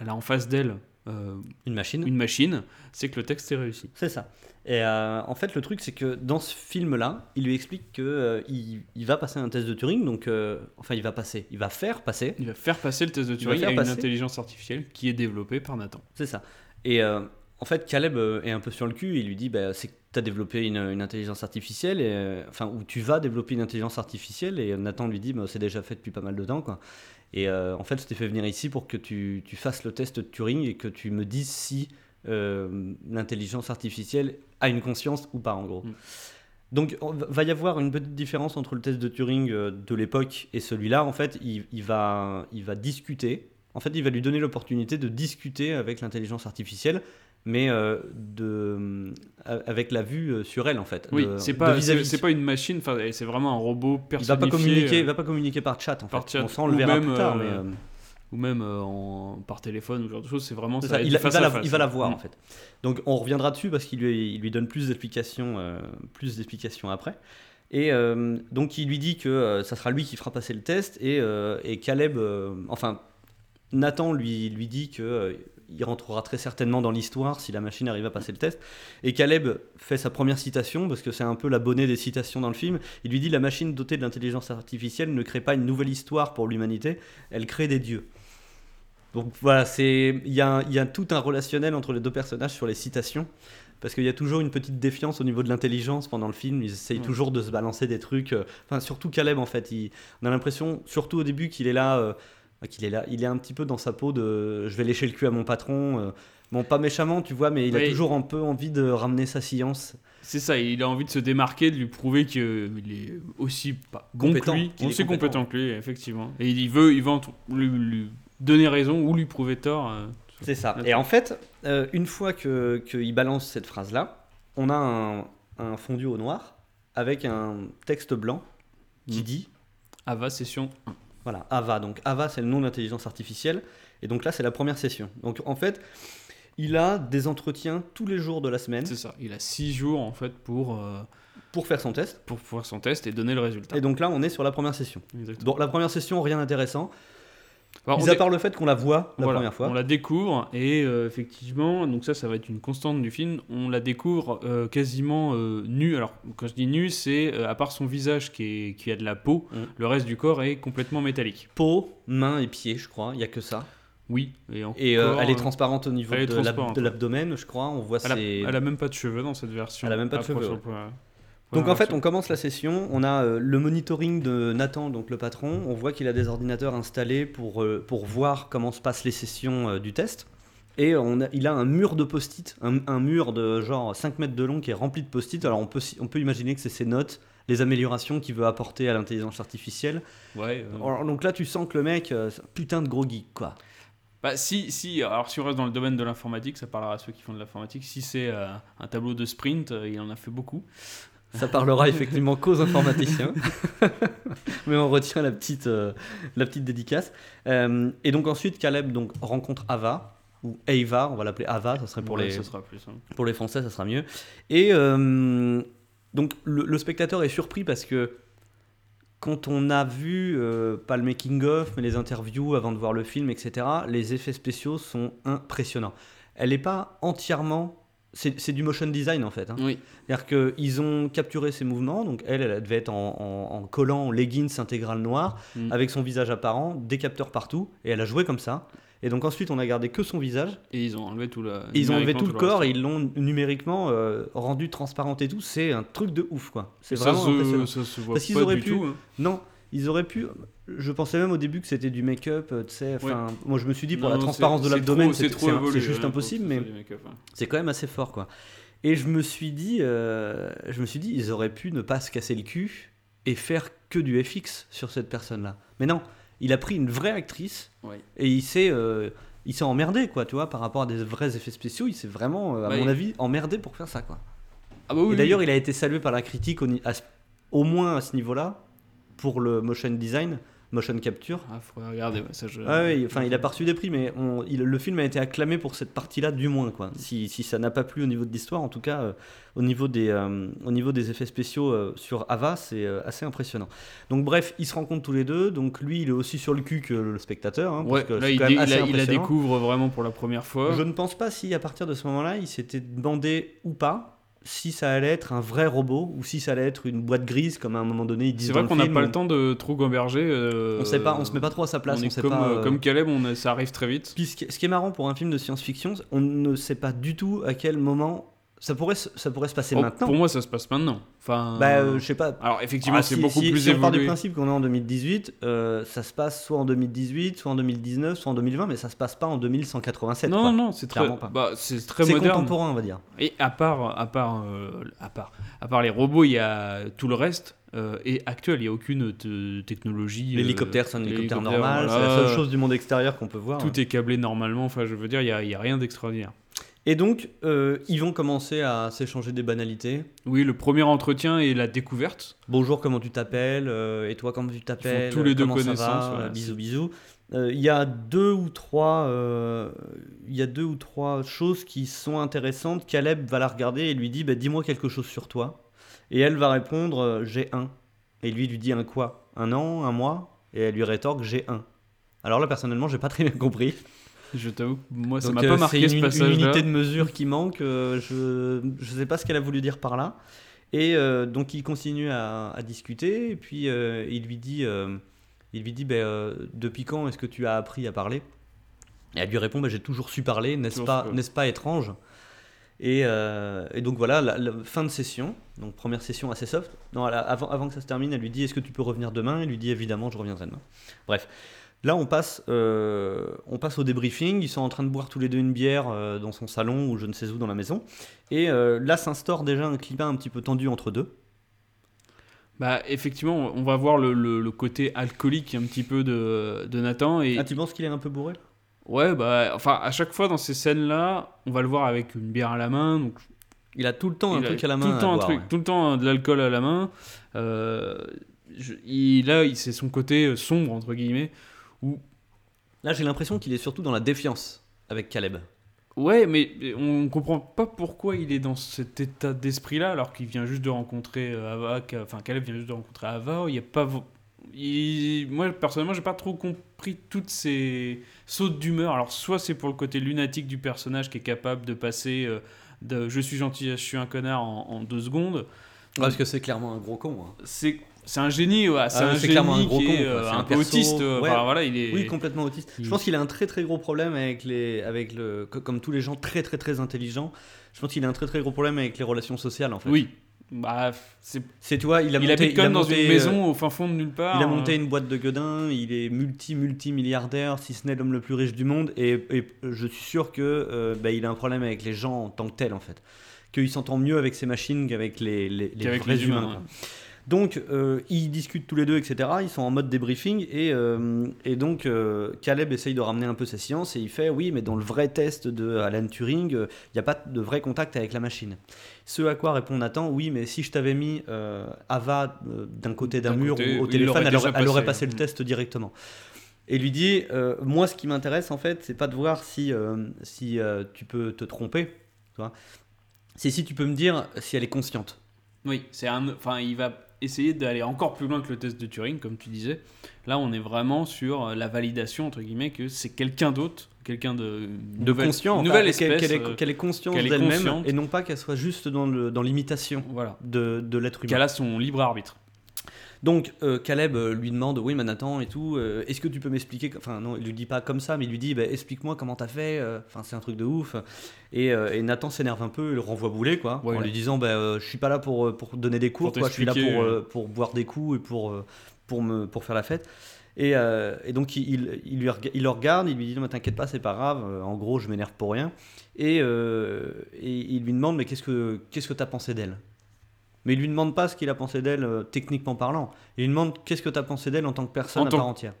B: elle a en face d'elle euh,
A: Une machine.
B: une machine, c'est que le texte est réussi.
A: C'est ça. Et euh, en fait, le truc, c'est que dans ce film-là, il lui explique que euh, il, il va passer un test de Turing. Donc, enfin, il va passer, il va faire passer.
B: Il va faire passer le test de Turing à une intelligence artificielle qui est développée par Nathan.
A: C'est ça. Et en fait, Caleb est un peu sur le cul. Il lui dit bah, c'est que tu as développé une, une intelligence artificielle, et, enfin, ou tu vas développer une intelligence artificielle. Et Nathan lui dit bah, c'est déjà fait depuis pas mal de temps. Quoi. Et euh, en fait, je t'ai fait venir ici pour que tu, tu fasses le test de Turing et que tu me dises si euh, l'intelligence artificielle a une conscience ou pas, en gros.
B: Mm.
A: Donc, on va y avoir une petite différence entre le test de Turing euh, de l'époque et celui-là. En fait, il, il va, il va discuter. En fait, il va lui donner l'opportunité de discuter avec l'intelligence artificielle, mais euh, de, euh, avec la vue euh, sur elle, en fait.
B: Oui, c'est pas, c'est, une machine, c'est vraiment un robot
A: Il va pas
B: personnifié.
A: communiquer,
B: euh,
A: va pas communiquer par chat, en
B: par
A: fait.
B: chat,
A: On s'en le
B: ou
A: verra
B: même,
A: plus tard, mais. euh,
B: ou même en, par téléphone ou ce genre de choses, c'est vraiment ça.
A: ça, il, va
B: à
A: la,
B: face.
A: il va la voir
B: Mm.
A: en fait. Donc on reviendra dessus parce qu'il lui, il lui donne plus d'explications, plus d'explications après. Et donc il lui dit que ça sera lui qui fera passer le test et, et Caleb, enfin Nathan lui, lui dit que il rentrera très certainement dans l'histoire si la machine arrive à passer le test. Et Caleb fait sa première citation parce que c'est un peu l'abonné des citations dans le film. Il lui dit la machine dotée de l'intelligence artificielle ne crée pas une nouvelle histoire pour l'humanité, elle crée des dieux. Donc voilà, c'est il y, a un- il y a tout un relationnel entre les deux personnages sur les citations. Parce qu'il y a toujours une petite défiance au niveau de l'intelligence pendant le film. Ils essayent
B: Ouais.
A: toujours de se balancer des trucs. euh, Enfin, surtout Caleb, en fait. Il- on a l'impression, surtout au début, qu'il est là. euh, qu'il est là. Il est un petit peu dans sa peau de je vais lécher le cul à mon patron. euh, bon, pas méchamment, tu vois, mais il a toujours un peu envie de ramener sa science.
B: C'est ça, il a envie de se démarquer, de lui prouver qu'il est aussi pas bon
A: Compétent,
B: que lui,
A: qu'il est
B: aussi
A: compétent.
B: compétent que lui, effectivement. Et il veut, il veut lui, lui donner raison ou lui prouver tort. euh,
A: C'est ça. Et en fait, euh, une fois que qu'il balance cette phrase-là, on a un, un fondu au noir avec un texte blanc qui
B: Mm.
A: dit
B: Ava session
A: Voilà, AVA. Donc AVA, c'est le nom d'intelligence artificielle. Et donc là, c'est la première session. Donc en fait, il a des entretiens tous les jours de la semaine
B: C'est ça. Il a six jours en fait pour, euh,
A: pour faire son test.
B: pour faire son test et donner le résultat.
A: Et donc là, on est sur la première session.
B: Exactement.
A: Bon, la première session, rien d'intéressant.
B: Alors,
A: Mis à part le fait qu'on la voit la
B: voilà,
A: première fois.
B: On la découvre et euh, effectivement, donc ça, ça va être une constante du film. On la découvre euh, quasiment euh, nue. Alors, quand je dis nue, c'est à part son visage qui, est, qui a de la peau,
A: Mm.
B: le reste du corps est complètement métallique.
A: Peau, mains et pieds, je crois. Il n'y a que ça.
B: Oui. Et, encore,
A: Et elle est transparente au niveau de l'abdomen, je crois. On voit
B: Elle a,
A: ses...
B: elle a même pas de cheveux dans cette version.
A: Elle a même pas de cheveux, ouais. Donc en fait, on commence la session, on a euh, le monitoring de Nathan, donc le patron, on voit qu'il a des ordinateurs installés pour, euh, pour voir comment se passent les sessions euh, du test. Et on a- il a un mur de post-it, un, un mur de genre 5 mètres de long qui est rempli de post-it. Alors on peut, on peut imaginer que c'est ses notes, les améliorations qu'il veut apporter à l'intelligence artificielle.
B: Ouais.
A: Alors, donc là, tu sens que le mec, c'est un putain de gros geek, quoi.
B: Bah si, si, alors si on reste dans le domaine de l'informatique, ça parlera à ceux qui font de l'informatique. Si c'est euh, un tableau de sprint, euh, il en a fait beaucoup.
A: Ça parlera effectivement qu'aux informaticiens. [LAUGHS] Mais on retient la petite, euh, la petite dédicace. Euh, et donc ensuite, Caleb donc, rencontre Ava, ou Ava, on va l'appeler Ava, ça serait pour,
B: Ouais,
A: les,
B: ça sera plus simple.
A: pour les Français, ça sera mieux. Et euh, donc le, le spectateur est surpris parce que quand on a vu, pas le making-of, mais les interviews avant de voir le film, etc., les effets spéciaux sont impressionnants. Elle n'est pas entièrement... C'est c'est du motion design en fait. hein.
B: Oui.
A: C'est-à-dire qu'ils ont capturé ses mouvements, donc elle, elle devait être en, en- en collant leggings intégral noir,
B: Mm.
A: avec son visage apparent, des capteurs partout, et elle a joué comme ça. Et donc ensuite, on a gardé que son visage,
B: Et ils ont enlevé tout le.
A: ils ont enlevé tout le corps, et ils l'ont numériquement euh, rendu transparent et tout. C'est un truc de ouf, quoi. C'est vraiment
B: se,
A: impressionnant.
B: ça se voit
A: Parce qu'ils
B: pas
A: auraient
B: du
A: pu-
B: tout. hein.
A: Non, ils auraient pu. Je pensais même au début que c'était du make-up, euh, tu sais. Enfin, moi je me suis dit pour
B: Non,
A: la transparence de l'abdomen, c'est juste impossible, mais c'est quand même assez fort quoi. Et je me suis dit, euh, je me suis dit, ils auraient pu ne pas se casser le cul et faire que du FX sur cette personne-là. Mais non, il a pris une vraie actrice
B: Ouais.
A: et il s'est, euh, il s'est emmerdé quoi, tu vois, par rapport à des vrais effets spéciaux. Il s'est vraiment, euh, à
B: Bah,
A: mon avis, emmerdé pour faire ça quoi.
B: Ah bah oui.
A: et d'ailleurs, il a été salué par la critique au, ni- à ce- au moins à ce niveau-là pour le motion design motion capture.
B: Ah, faudrait regarder, ouais, ça je.
A: Ah oui, enfin, il a pas reçu des prix, mais on- il- le film a été acclamé pour cette partie-là, du moins. Quoi. Si, si ça n'a pas plu au niveau de l'histoire, en tout cas, euh, au, niveau des, euh, au niveau des effets spéciaux euh, sur Ava, c'est assez impressionnant. Donc, bref, ils se rencontrent tous les deux. Donc, lui, il est aussi sur le cul que le spectateur. hein, parce
B: Ouais,
A: que
B: là il,
A: quand même
B: dé-
A: assez
B: il a- il la découvre vraiment pour la première fois.
A: Je ne pense pas si, à partir de ce moment-là, il s'était demandé ou pas si ça allait être un vrai robot ou si ça allait être une boîte grise, comme à un moment donné ils disent
B: C'est vrai qu'on n'a pas
A: on-
B: le temps de trop gamberger. euh,
A: On sait pas, on se met pas trop à sa place.
B: on
A: On, sait
B: comme,
A: pas,
B: euh,
A: euh,
B: comme Caleb, on a- ça arrive très vite.
A: Puis ce qui est marrant pour un film de science-fiction, on ne sait pas du tout à quel moment ça pourrait, se- ça pourrait se passer
B: Oh,
A: maintenant.
B: pour moi, ça se passe maintenant. Enfin,
A: bah, euh, je sais pas.
B: alors effectivement,
A: Ah,
B: c'est
A: si-
B: beaucoup
A: si-
B: plus
A: si on part du
B: évolué.
A: principe qu'on est en 2018, euh, ça se passe soit en 2018, soit en 2019, soit en 2020, mais ça se passe pas en 2187.
B: Non,
A: quoi.
B: non, non, c'est très,
A: Clairement pas.
B: bah, c'est très
A: C'est
B: moderne.
A: contemporain, on va dire.
B: Et à part, à part, euh, à part, à part les robots, il y a tout le reste. et actuel, il n'y a aucune te- technologie.
A: L'hélicoptère, c'est un hélicoptère normal,
B: voilà.
A: c'est la seule chose du monde extérieur qu'on peut voir.
B: Tout est câblé normalement. Enfin, je veux dire, il n'y a rien d'extraordinaire.
A: Et donc, euh, ils vont commencer à s'échanger des banalités.
B: Oui, le premier entretien et la découverte.
A: Bonjour, comment tu t'appelles Euh, Et toi, comment tu t'appelles
B: tous les deux connaissances, voilà,
A: Bisous, bisous. Euh, Il y a deux ou trois, il y a deux ou trois choses qui sont intéressantes. Caleb va la regarder et lui dit, bah, dis-moi quelque chose sur toi. Et elle va répondre, j'ai un. Et lui lui dit un quoi? Un an, un mois? Et elle lui rétorque, j'ai un. Alors là, personnellement, j'ai pas très bien compris.
B: Je t'avoue, moi, ça m'a
A: euh,
B: pas
A: c'est
B: marqué
A: une,
B: ce
A: une
B: passage-là.
A: unité de mesure qui manque. euh, je ne sais pas ce qu'elle a voulu dire par là. Et euh, donc il continue à, à discuter. Et puis euh, il lui dit, euh, il lui dit euh, depuis quand est-ce que tu as appris à parler? Et elle lui répond ben, j'ai toujours su parler, n'est-ce pas, n'est-ce pas étrange? Et, euh, et donc voilà, la, la fin de session, donc première session assez soft. Non, avant, avant que ça se termine, elle lui dit Est-ce que tu peux revenir demain? Il lui dit Évidemment, je reviendrai demain. Bref, là on passe, euh, on passe au débriefing. Ils sont en train de boire tous les deux une bière euh, dans son salon ou je ne sais où dans la maison. Et euh, là s'instaure déjà un climat un petit peu tendu entre deux.
B: Bah, effectivement, on va voir le, le- le côté alcoolique un petit peu de, de Nathan. Et
A: Ah, tu penses qu'il est un peu bourré
B: ouais, bah, enfin, à chaque fois dans ces scènes-là, on va le voir avec une bière à la main. Donc,
A: Il a tout le temps un
B: il
A: truc à la main.
B: Tout le temps,
A: à
B: un
A: boire,
B: truc,
A: ouais.
B: tout le temps de l'alcool à la main. Je- il, là, c'est son côté sombre, entre guillemets. Où,
A: Là j'ai l'impression qu'il est surtout dans la défiance avec Caleb.
B: ouais, mais on comprend pas pourquoi il est dans cet état d'esprit-là, alors qu'il vient juste de rencontrer euh, Ava. Enfin, Caleb vient juste de rencontrer Ava. Il y a pas. il- moi, personnellement, j'ai pas trop compris toutes ces sautes d'humeur. Alors, soit c'est pour le côté lunatique du personnage qui est capable de passer euh, de je suis gentil à je suis un connard en, en deux secondes.
A: Parce que c'est clairement un gros con. hein.
B: c'est c'est un génie ouais, c'est
A: Ah,
B: un génie
A: clairement un gros
B: qui
A: con,
B: est euh, un, peu
A: perso,
B: autiste euh,
A: ouais.
B: enfin, voilà il est
A: Oui, complètement autiste.
B: il-
A: Je pense qu'il a un très très gros problème avec les, avec le, co- comme tous les gens très très très intelligents. Je pense qu'il a un très très gros problème avec les relations sociales en fait.
B: oui bah c'est
A: vois, il a
B: il
A: monté,
B: habite quand
A: a
B: même dans
A: monté,
B: une
A: euh,
B: maison au fin fond de nulle part
A: Il a monté
B: euh,
A: une boîte de gueudin, il est multi multi milliardaire, si ce n'est l'homme le plus riche du monde, et, et je suis sûr que euh, bah, il a un problème avec les gens en tant que tel en fait, qu'il s'entend mieux avec ses machines qu'avec les, les, les
B: Qu'avec
A: vrais
B: les
A: humains. Donc euh, ils discutent tous les deux, etc. Ils sont en mode débriefing et, euh, et donc euh, Caleb essaye de ramener un peu sa science et il fait oui, mais dans le vrai test de Alan Turing, euh, il n'y a pas de vrai contact avec la machine. Ce à quoi répond Nathan oui, mais si je t'avais mis euh, Ava euh, d'un côté d'un mur
B: côté,
A: ou au téléphone, elle aurait, elle aurait
B: passé.
A: le test directement. Et lui dit euh, moi, ce qui m'intéresse en fait, c'est pas de voir si euh, si euh, tu peux te tromper. C'est si tu peux me dire si elle est consciente.
B: oui c'est un enfin il va essayer d'aller encore plus loin que le test de Turing comme tu disais là on est vraiment sur euh, la validation entre guillemets que c'est quelqu'un d'autre quelqu'un de nouvelle,
A: conscient, enfin,
B: nouvelle
A: qu'elle-
B: espèce
A: qu'elle ait,
B: euh, est
A: d'elle-même
B: consciente.
A: et non pas qu'elle soit juste dans l'imitation
B: voilà
A: de, de l'être humain.
B: qu'elle a son libre arbitre
A: Donc euh, Caleb euh, lui demande oui mais Nathan et tout euh, est-ce que tu peux m'expliquer enfin non il lui dit pas comme ça mais il lui dit bah, explique-moi comment t'as fait enfin c'est un truc de ouf. Et, et Nathan s'énerve un peu il le renvoie bouler quoi
B: Ouais,
A: en lui disant bah, je suis pas là pour pour donner des cours quoi je suis là pour pour boire des coups et pour pour me pour faire la fête. Et, euh, et donc il, il, il lui il le regarde, il lui dit non mais t'inquiète pas c'est pas grave, en gros je m'énerve pour rien. Et, euh, et il lui demande mais qu'est-ce que qu'est-ce que t'as pensé d'elle? Mais il lui demande pas ce qu'il a pensé d'elle euh, techniquement parlant. Il lui demande qu'est-ce que t'as pensé d'elle en tant que personne
B: En
A: à
B: tant
A: part entière,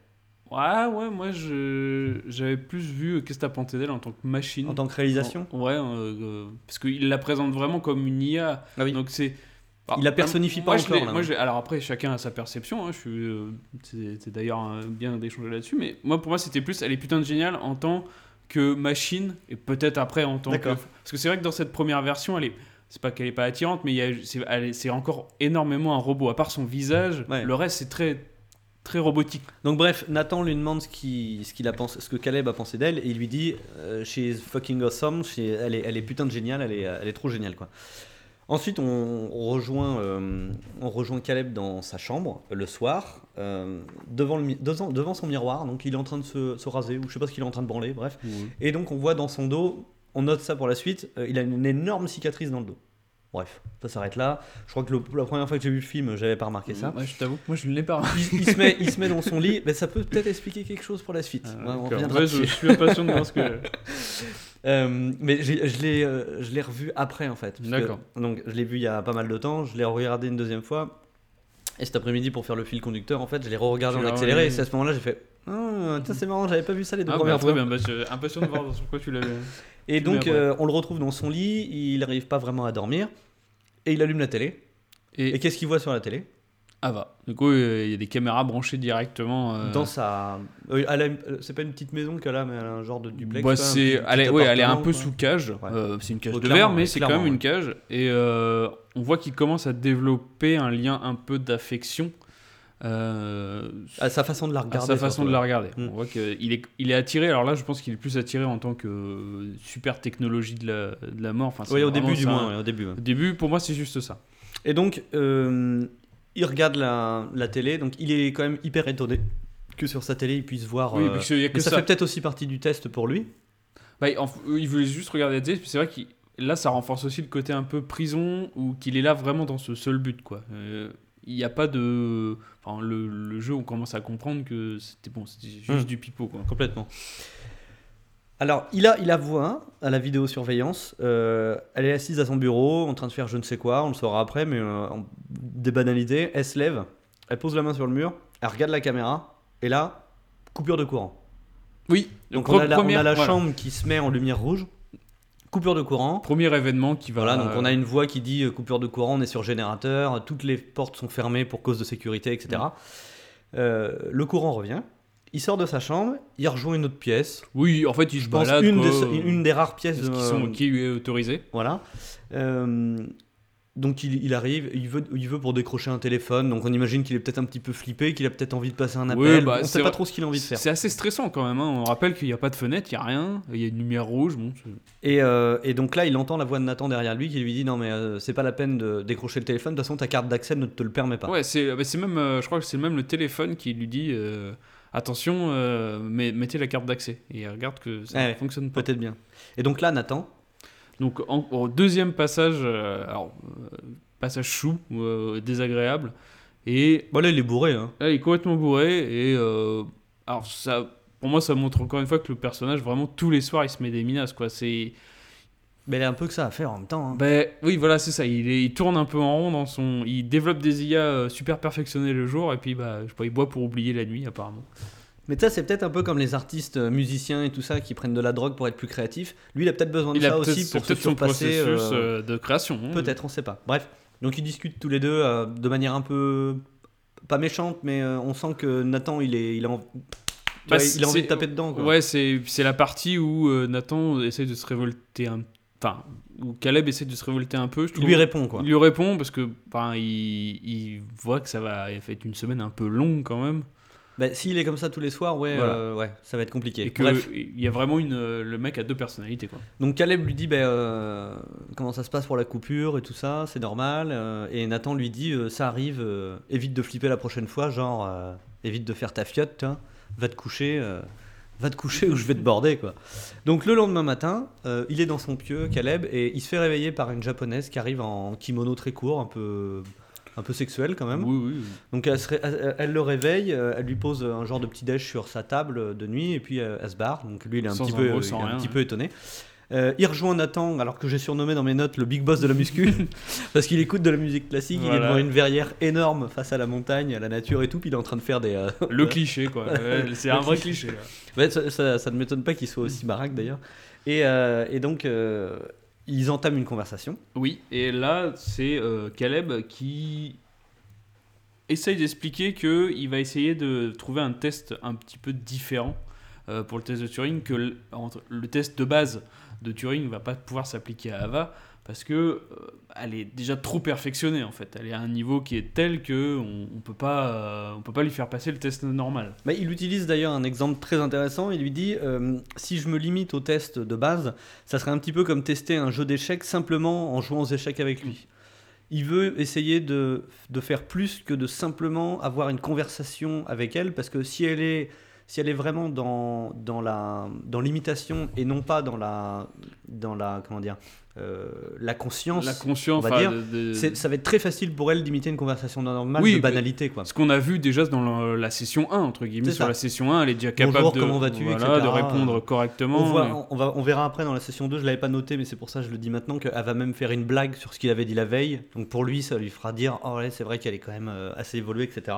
B: ouais ouais moi je j'avais plus vu euh, qu'est-ce que t'as pensé d'elle en tant que machine
A: en tant que réalisation?
B: Ouais, euh, euh, parce qu'il la présente vraiment comme une IA.
A: Ah oui.
B: Donc c'est.
A: Il la personnifie pas
B: moi, je
A: encore,
B: l'ai-
A: là,
B: moi,
A: non.
B: je l'ai- alors après, chacun a sa perception. hein, je suis, euh, c'est c'est d'ailleurs euh, bien d'échanger là-dessus. Mais moi, pour moi, c'était plus, elle est putain de géniale en tant que machine et peut-être après en tant que.
A: D'accord.
B: Parce que c'est vrai que dans cette première version, elle est. C'est pas qu'elle est pas attirante, mais c'est encore énormément un robot. À part son visage,
A: Ouais.
B: le reste c'est très très robotique.
A: Donc bref, Nathan lui demande ce qu'il ce qu'il a pensé, ce que Caleb a pensé d'elle, et il lui dit euh, She is fucking awesome, she- elle, est, elle est putain de géniale, elle est, elle est trop géniale quoi. Ensuite, on, on rejoint, euh, on rejoint Caleb dans sa chambre euh, le soir, euh, devant, le, devant, devant son miroir. Donc, il est en train de se, se raser, ou je sais pas ce qu'il est en train de branler, bref. Et donc, on voit dans son dos, on note ça pour la suite, euh, il a une énorme cicatrice dans le dos. Bref, ça s'arrête là. Je crois que le- la première fois que j'ai vu le film, j'avais pas remarqué ça.
B: Ouais, je t'avoue, moi je ne l'ai pas.
A: Il, il se met, il se met dans son [LAUGHS] lit, mais ça peut peut-être expliquer quelque chose pour la suite.
B: Ah,
A: Ouais, on
B: je, suis impatient de voir ce que. [LAUGHS]
A: Euh, mais je l'ai euh, revu après en fait.
B: D'accord.
A: Donc je l'ai vu il y a pas mal de temps, je l'ai regardé une deuxième fois. Et cet après-midi, pour faire le fil conducteur, en fait, je l'ai re-regardé en
B: l'as
A: accéléré. Et c'est à ce moment-là, j'ai fait Ah, tiens, c'est marrant, j'avais pas vu ça les deux
B: Ah,
A: premières fois.
B: bien, bah, je impatient de voir sur quoi tu l'avais.
A: Et
B: Tu
A: donc, euh, on le retrouve dans son lit, il n'arrive pas vraiment à dormir. Et il allume la télé.
B: Et,
A: Et qu'est-ce qu'il voit sur la télé?
B: Ah va. Du coup, euh, il y a des caméras branchées directement. euh,
A: Dans sa. euh, euh, C'est pas une petite maison qu'elle a, mais elle a un genre de duplex.
B: Bah, c'est, elle, est, ouais, elle est un peu sous cage.
A: Ouais.
B: Euh, c'est une cage
A: Ouais,
B: de verre, mais c'est quand même une cage. Et on voit qu'il commence à développer un lien un peu d'affection.
A: À sa façon de la
B: à
A: regarder.
B: sa façon de la regarder.
A: Mm.
B: On voit qu'il est, il est attiré. Alors là, je pense qu'il est plus attiré en tant que super technologie de la, de la mort. Enfin,
A: Oui, au début du moins. au début.
B: Au début, pour moi, c'est juste ça.
A: Et donc, euh, il regarde la, la télé, donc il est quand même hyper étonné que sur sa télé il puisse voir.
B: Oui,
A: euh,
B: parce qu'il y a que
A: mais ça,
B: ça.
A: fait peut-être aussi partie du test pour lui.
B: Bah, en- il voulait juste regarder la télé, puis c'est vrai que là, ça renforce aussi le côté un peu prison, ou qu'il est là vraiment dans ce seul but, quoi. Euh, Il n'y a pas de... Enfin, le, le jeu, on commence à comprendre que c'était bon, c'était juste
A: Hmm.
B: du pipeau, quoi.
A: Complètement. Alors, il a, il voix à la vidéosurveillance. Euh, elle est assise à son bureau, en train de faire je ne sais quoi, on le saura après, mais euh, des banalités. Elle se lève, elle pose la main sur le mur, elle regarde la caméra, et là, coupure de courant.
B: Oui,
A: Donc, on a la, on
B: première-
A: a la
B: voilà.
A: chambre qui se met en lumière rouge, coupure de courant.
B: Premier événement qui va...
A: Voilà, donc on a une voix qui dit euh, coupure de courant, on est sur générateur, toutes les portes sont fermées pour cause de sécurité, etc.
B: Mm.
A: Euh, le courant revient, il sort de sa chambre, il rejoint une autre pièce,
B: Oui, en fait, il se
A: je pense
B: balade,
A: une,
B: quoi,
A: des, une des rares pièces
B: qui, sont, qui lui est autorisée.
A: Voilà. Euh, donc il, il arrive, il veut, il veut pour décrocher un téléphone, donc on imagine qu'il est peut-être un petit peu flippé, qu'il a peut-être envie de passer un
B: Oui,
A: appel,
B: bah,
A: on
B: c'est
A: sait pas
B: vrai.
A: trop ce qu'il a envie de faire.
B: C'est assez stressant quand même. hein. On rappelle qu'il n'y a pas de fenêtre, il n'y a rien, il y a une lumière rouge. Bon,
A: Et, euh, et donc là, il entend la voix de Nathan derrière lui qui lui dit non mais euh, c'est pas la peine de décrocher le téléphone, de toute façon ta carte d'accès ne te le permet pas.
B: Ouais, c'est bah, même, euh, je crois que c'est même le téléphone qui lui dit attention, euh, mais- mettez la carte d'accès. Et regarde que ça
A: Ouais,
B: ne fonctionne pas.
A: Peut-être bien. Et donc là, Nathan,
B: Donc en- au deuxième passage, euh, alors, euh, passage chou, désagréable, et
A: là il est bourré, hein.
B: là, il est complètement bourré. Et alors ça, pour moi, ça montre encore une fois que le personnage vraiment tous les soirs il se met des menaces quoi. C'est
A: mais il a un peu que ça à faire en même temps. hein.
B: Ben oui, voilà, c'est ça. Il, est- il tourne un peu en rond dans son. Il développe des IA euh, super perfectionnées le jour et puis bah, je sais pas, il boit pour oublier la nuit apparemment.
A: Mais ça c'est peut-être un peu comme les artistes euh, musiciens et tout ça qui prennent de la drogue pour être plus créatifs. Lui il a peut-être besoin de
B: Il
A: ça aussi pour se
B: peut-être son
A: surpasser.
B: processus
A: euh,
B: de création. hein.
A: Peut-être, on sait pas. Bref, donc ils discutent tous les deux euh, de manière un peu pas méchante, mais euh, on sent que Nathan il est, il a, env- tu
B: Bah,
A: vois, il a envie de taper dedans. Quoi.
B: Ouais, c'est c'est la partie où euh, Nathan essaie de se révolter un. Enfin, où Caleb essaie de se révolter un peu. Je
A: il lui répond quoi.
B: Il lui répond parce que ben, il, il voit que ça va fait une semaine un peu longue quand même
A: Bah, S'il est comme ça tous les soirs, ouais,
B: Voilà.
A: euh, ouais, ça va être compliqué.
B: et que
A: Bref,
B: il y a vraiment une euh, le mec a deux personnalités quoi.
A: donc Caleb lui dit bah, euh, comment ça se passe pour la coupure et tout ça, c'est normal. euh, et Nathan lui dit euh, ça arrive, évite de flipper la prochaine fois, genre évite de faire ta fiotte, hein, va te coucher. Va te coucher ou je vais te border quoi. Donc le lendemain matin, euh, il est dans son pieu, Caleb, et il se fait réveiller par une japonaise qui arrive en kimono très court, un peu, un peu sexuel quand même.
B: Oui oui.
A: Donc elle, se ré- elle- elle le réveille, euh, elle lui pose un genre de petit déj sur sa table de nuit et puis euh, elle se barre. Donc lui il est un
B: Sans
A: petit peu, il est un
B: rien,
A: petit
B: ouais.
A: peu étonné. Euh, il rejoint Nathan, alors que j'ai surnommé dans mes notes le big boss de la muscu, [LAUGHS] parce qu'il écoute de la musique classique, il est devant une verrière énorme face à la montagne, à la nature et tout, puis il est en train de faire des... euh, [LAUGHS]
B: Le cliché quoi. [LAUGHS] C'est un vrai
A: cliché.
B: cliché. là.
A: Ouais, ça, ça- ça ne m'étonne pas qu'il soit aussi baraque d'ailleurs. Et, euh, et donc, ils entament une conversation.
B: Oui, et là, c'est Caleb qui essaye d'expliquer qu'il va essayer de trouver un test un petit peu différent pour le test de Turing, que le test de base de Turing ne va pas pouvoir s'appliquer à Ava parce que euh, elle est déjà trop perfectionnée en fait. Elle est à un niveau qui est tel que on, peut pas, euh, on peut pas lui faire passer le test normal.
A: Il utilise d'ailleurs un exemple très intéressant. Il lui dit euh, si je me limite au test de base, ça serait un petit peu comme tester un jeu d'échecs simplement en jouant aux échecs avec lui. Il veut essayer de, de faire plus que de simplement avoir une conversation avec elle, parce que si elle est, si elle est vraiment dans, dans la dans l'imitation et non pas dans la dans la comment dire euh, la conscience,
B: La conscience,
A: on va dire,
B: de- de-
A: c'est- ça va être très facile pour elle d'imiter une conversation normale
B: Oui,
A: de banalité quoi.
B: Ce qu'on a vu déjà dans la session 1, entre guillemets, sur la session 1, elle est déjà capable
A: Bonjour,
B: de,
A: comment vas-tu,
B: voilà, de répondre correctement.
A: On, voit- on, va, on verra après dans la session 2, je l'avais pas noté, mais c'est pour ça que je le dis maintenant, qu'elle va même faire une blague sur ce qu'il avait dit la veille. Donc pour lui, ça lui fera dire Oh, ouais, c'est vrai qu'elle est quand même euh, assez évoluée, etc.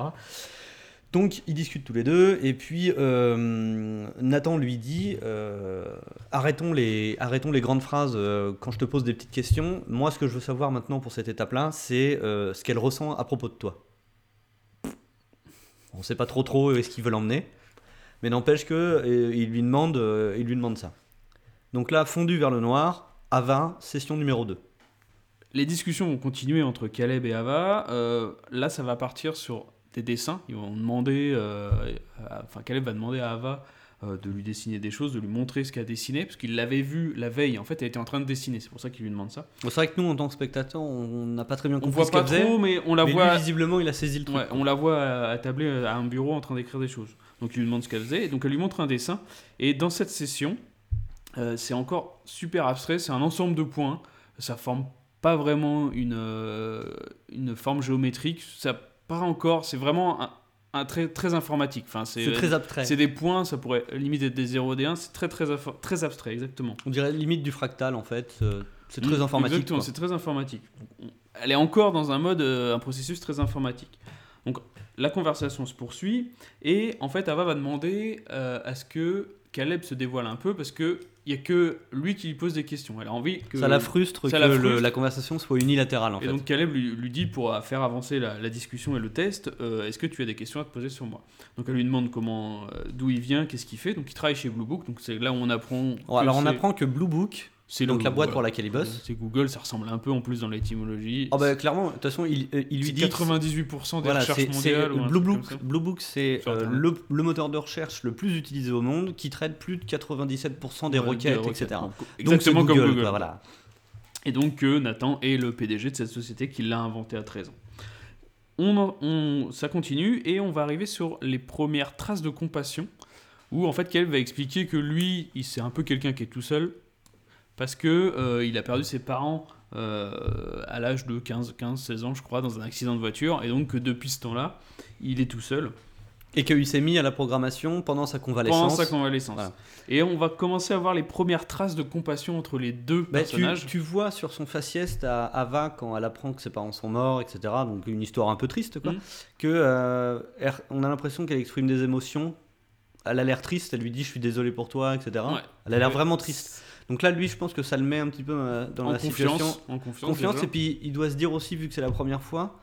A: Donc ils discutent tous les deux, et puis euh, Nathan lui dit euh, arrêtons, les, arrêtons les grandes phrases euh, quand je te pose des petites questions. Moi, ce que je veux savoir maintenant pour cette étape-là, c'est ce qu'elle ressent à propos de toi. On sait pas trop trop où est-ce qu'il veut l'emmener. Mais n'empêche que il lui demande, il lui demande ça. Donc là, fondu vers le noir, Ava, session numéro 2.
B: Les discussions vont continuer entre Caleb et Ava. Là, ça va partir sur des dessins. Ils vont demander, euh, à- enfin Caleb va demander à Ava euh, de lui dessiner des choses, de lui montrer ce qu'elle a dessiné, parce qu'il l'avait vu la veille. En fait, elle était en train de dessiner. C'est pour ça qu'il lui demande ça.
A: C'est vrai que nous, en tant que spectateurs, on n'a pas très bien
B: On
A: compris
B: voit
A: ce
B: pas
A: qu'elle faisait.
B: trop, mais on la
A: mais
B: voit.
A: lui, visiblement, il a saisi le truc.
B: Ouais, on la voit à- attabler à un bureau en train d'écrire des choses. Donc il lui demande ce qu'elle faisait, donc elle lui montre un dessin. Et dans cette session, euh, c'est encore super abstrait, c'est un ensemble de points. Ça forme pas vraiment une, euh, une forme géométrique. Ça pas encore, c'est vraiment un, un très, très informatique. Enfin, c'est
A: très abstrait.
B: c'est des points, ça pourrait limite être des 0 des 1, c'est très, très, très abstrait, exactement.
A: On dirait limite du fractal, en fait. euh, C'est très
B: Mm,
A: informatique.
B: Exactement, c'est très informatique. Elle est encore dans un mode, euh, un processus très informatique. Donc la conversation se poursuit et en fait Ava va demander euh, à ce que Caleb se dévoile un peu parce que il y a que lui qui lui pose des questions. Elle a envie que
A: Ça la frustre
B: ça
A: que
B: la
A: le-
B: frustre.
A: la conversation soit unilatérale, en
B: et
A: fait.
B: donc Caleb lui, lui dit pour faire avancer la, la discussion et le test, euh, est-ce que tu as des questions à te poser sur moi? Donc elle lui demande comment, euh, d'où il vient, qu'est-ce qu'il fait. Donc il travaille chez Blue Book. Donc c'est là où on apprend.
A: Alors, on apprend que Blue Book,
B: c'est
A: donc la boîte
B: voilà.
A: pour laquelle il bosse.
B: C'est Google, ça ressemble un peu en plus dans l'étymologie.
A: Oh bah clairement, de toute façon, il, euh, il lui
B: C'est
A: dit
B: 98% des
A: Voilà,
B: recherches mondiales. ou
A: Blue Book. Blue Book, c'est euh, le, le moteur de recherche le plus utilisé au monde, qui traite plus de 97% des
B: Ouais,
A: requêtes,
B: des requêtes.
A: etc.
B: Donc,
A: Donc,
B: Exactement
A: c'est
B: comme
A: Google,
B: Google.
A: quoi, voilà.
B: Et donc euh, Nathan est le PDG de cette société qui l'a inventé à 13 ans. On, on- ça continue et on va arriver sur les premières traces de compassion où en fait Caleb va expliquer que lui, il c'est un peu quelqu'un qui est tout seul parce que euh, il a perdu ses parents euh, à l'âge de 15, 15, 16 ans je crois dans un accident de voiture et donc que depuis ce temps-là, il est tout seul
A: Et qu'il s'est mis à la programmation pendant sa
B: pendant
A: convalescence.
B: sa convalescence.
A: Voilà.
B: Et on va commencer à voir les premières traces de compassion entre les deux
A: Bah,
B: personnages.
A: tu vois sur son faciès à Ava quand elle apprend que ses parents sont morts, etc. Donc une histoire un peu triste, quoi.
B: Mhm.
A: Que euh, elle- on a l'impression qu'elle exprime des émotions. Elle a l'air triste. Elle lui dit je suis désolé pour toi, etc.
B: Ouais.
A: Elle a l'air vraiment triste. Donc là, lui, je pense que ça le met un petit peu euh, dans
B: en
A: la
B: confiance,
A: situation.
B: en confiance,
A: Confiance.
B: déjà.
A: Et puis il doit se dire aussi, vu que c'est la première fois.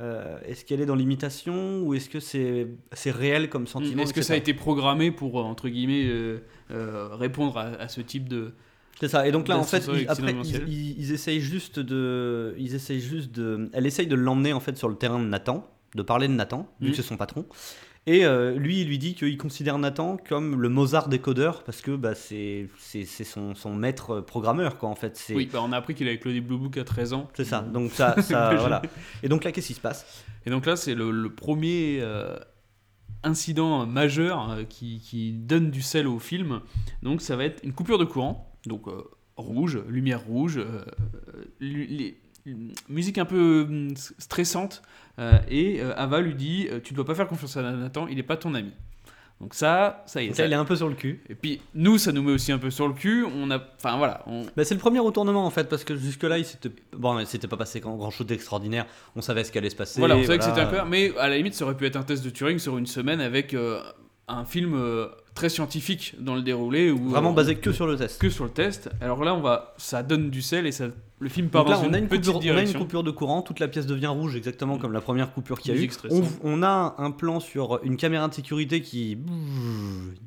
A: euh, est-ce qu'elle est dans l'imitation ou est-ce que c'est réel comme sentiment
B: Est-ce que ça a été programmé pour, euh, entre guillemets, euh, euh, répondre à, à ce type de...
A: C'est ça. Et donc là, en fait, ils, après, ils, ils- ils essayent juste de, ils essayent juste de, elle essaye de l'emmener en fait sur le terrain de Nathan, de parler de Nathan, vu
B: Mhm.
A: que c'est son patron. Et euh, lui, il lui dit qu'il considère Nathan comme le Mozart des codeurs parce que bah, c'est son, son maître programmeur quoi en fait.
B: Oui, bah, on a appris qu'il avait clodé Blue Book à 13 ans.
A: c'est ça. Donc ça, [LAUGHS] ça voilà. Et donc là, qu'est-ce qui se passe?
B: Et donc là, c'est le, le premier euh, incident majeur euh, qui, qui donne du sel au film. Donc ça va être une coupure de courant, donc rouge, lumière rouge, les- musique un peu hum, stressante, et euh, Ava lui dit euh, Tu ne dois pas faire confiance à Nathan, il n'est pas ton ami. Donc ça, ça y est.
A: Donc
B: ça-
A: il est un peu sur le cul.
B: Et puis nous, ça nous met aussi un peu sur le cul. On a, enfin voilà, on,
A: Bah, c'est le premier retournement en fait parce que jusque là, il s'était bon, il s'était pas passé grand, chose d'extraordinaire. On savait ce qui allait se passer.
B: Voilà, on savait que c'était un peu. Mais à la limite, ça aurait pu être un test de Turing sur une semaine avec euh, un film euh, très scientifique dans le déroulé.
A: Vraiment
B: euh,
A: basé que sur le test.
B: que sur le test. Alors là, on va, ça donne du sel et ça, le film part
A: là,
B: dans
A: on
B: une,
A: a, une
B: petite
A: coupure, on a une coupure de courant, toute la pièce devient rouge, exactement comme la première coupure qu'il y a eu. On, on a un plan sur une caméra de sécurité qui,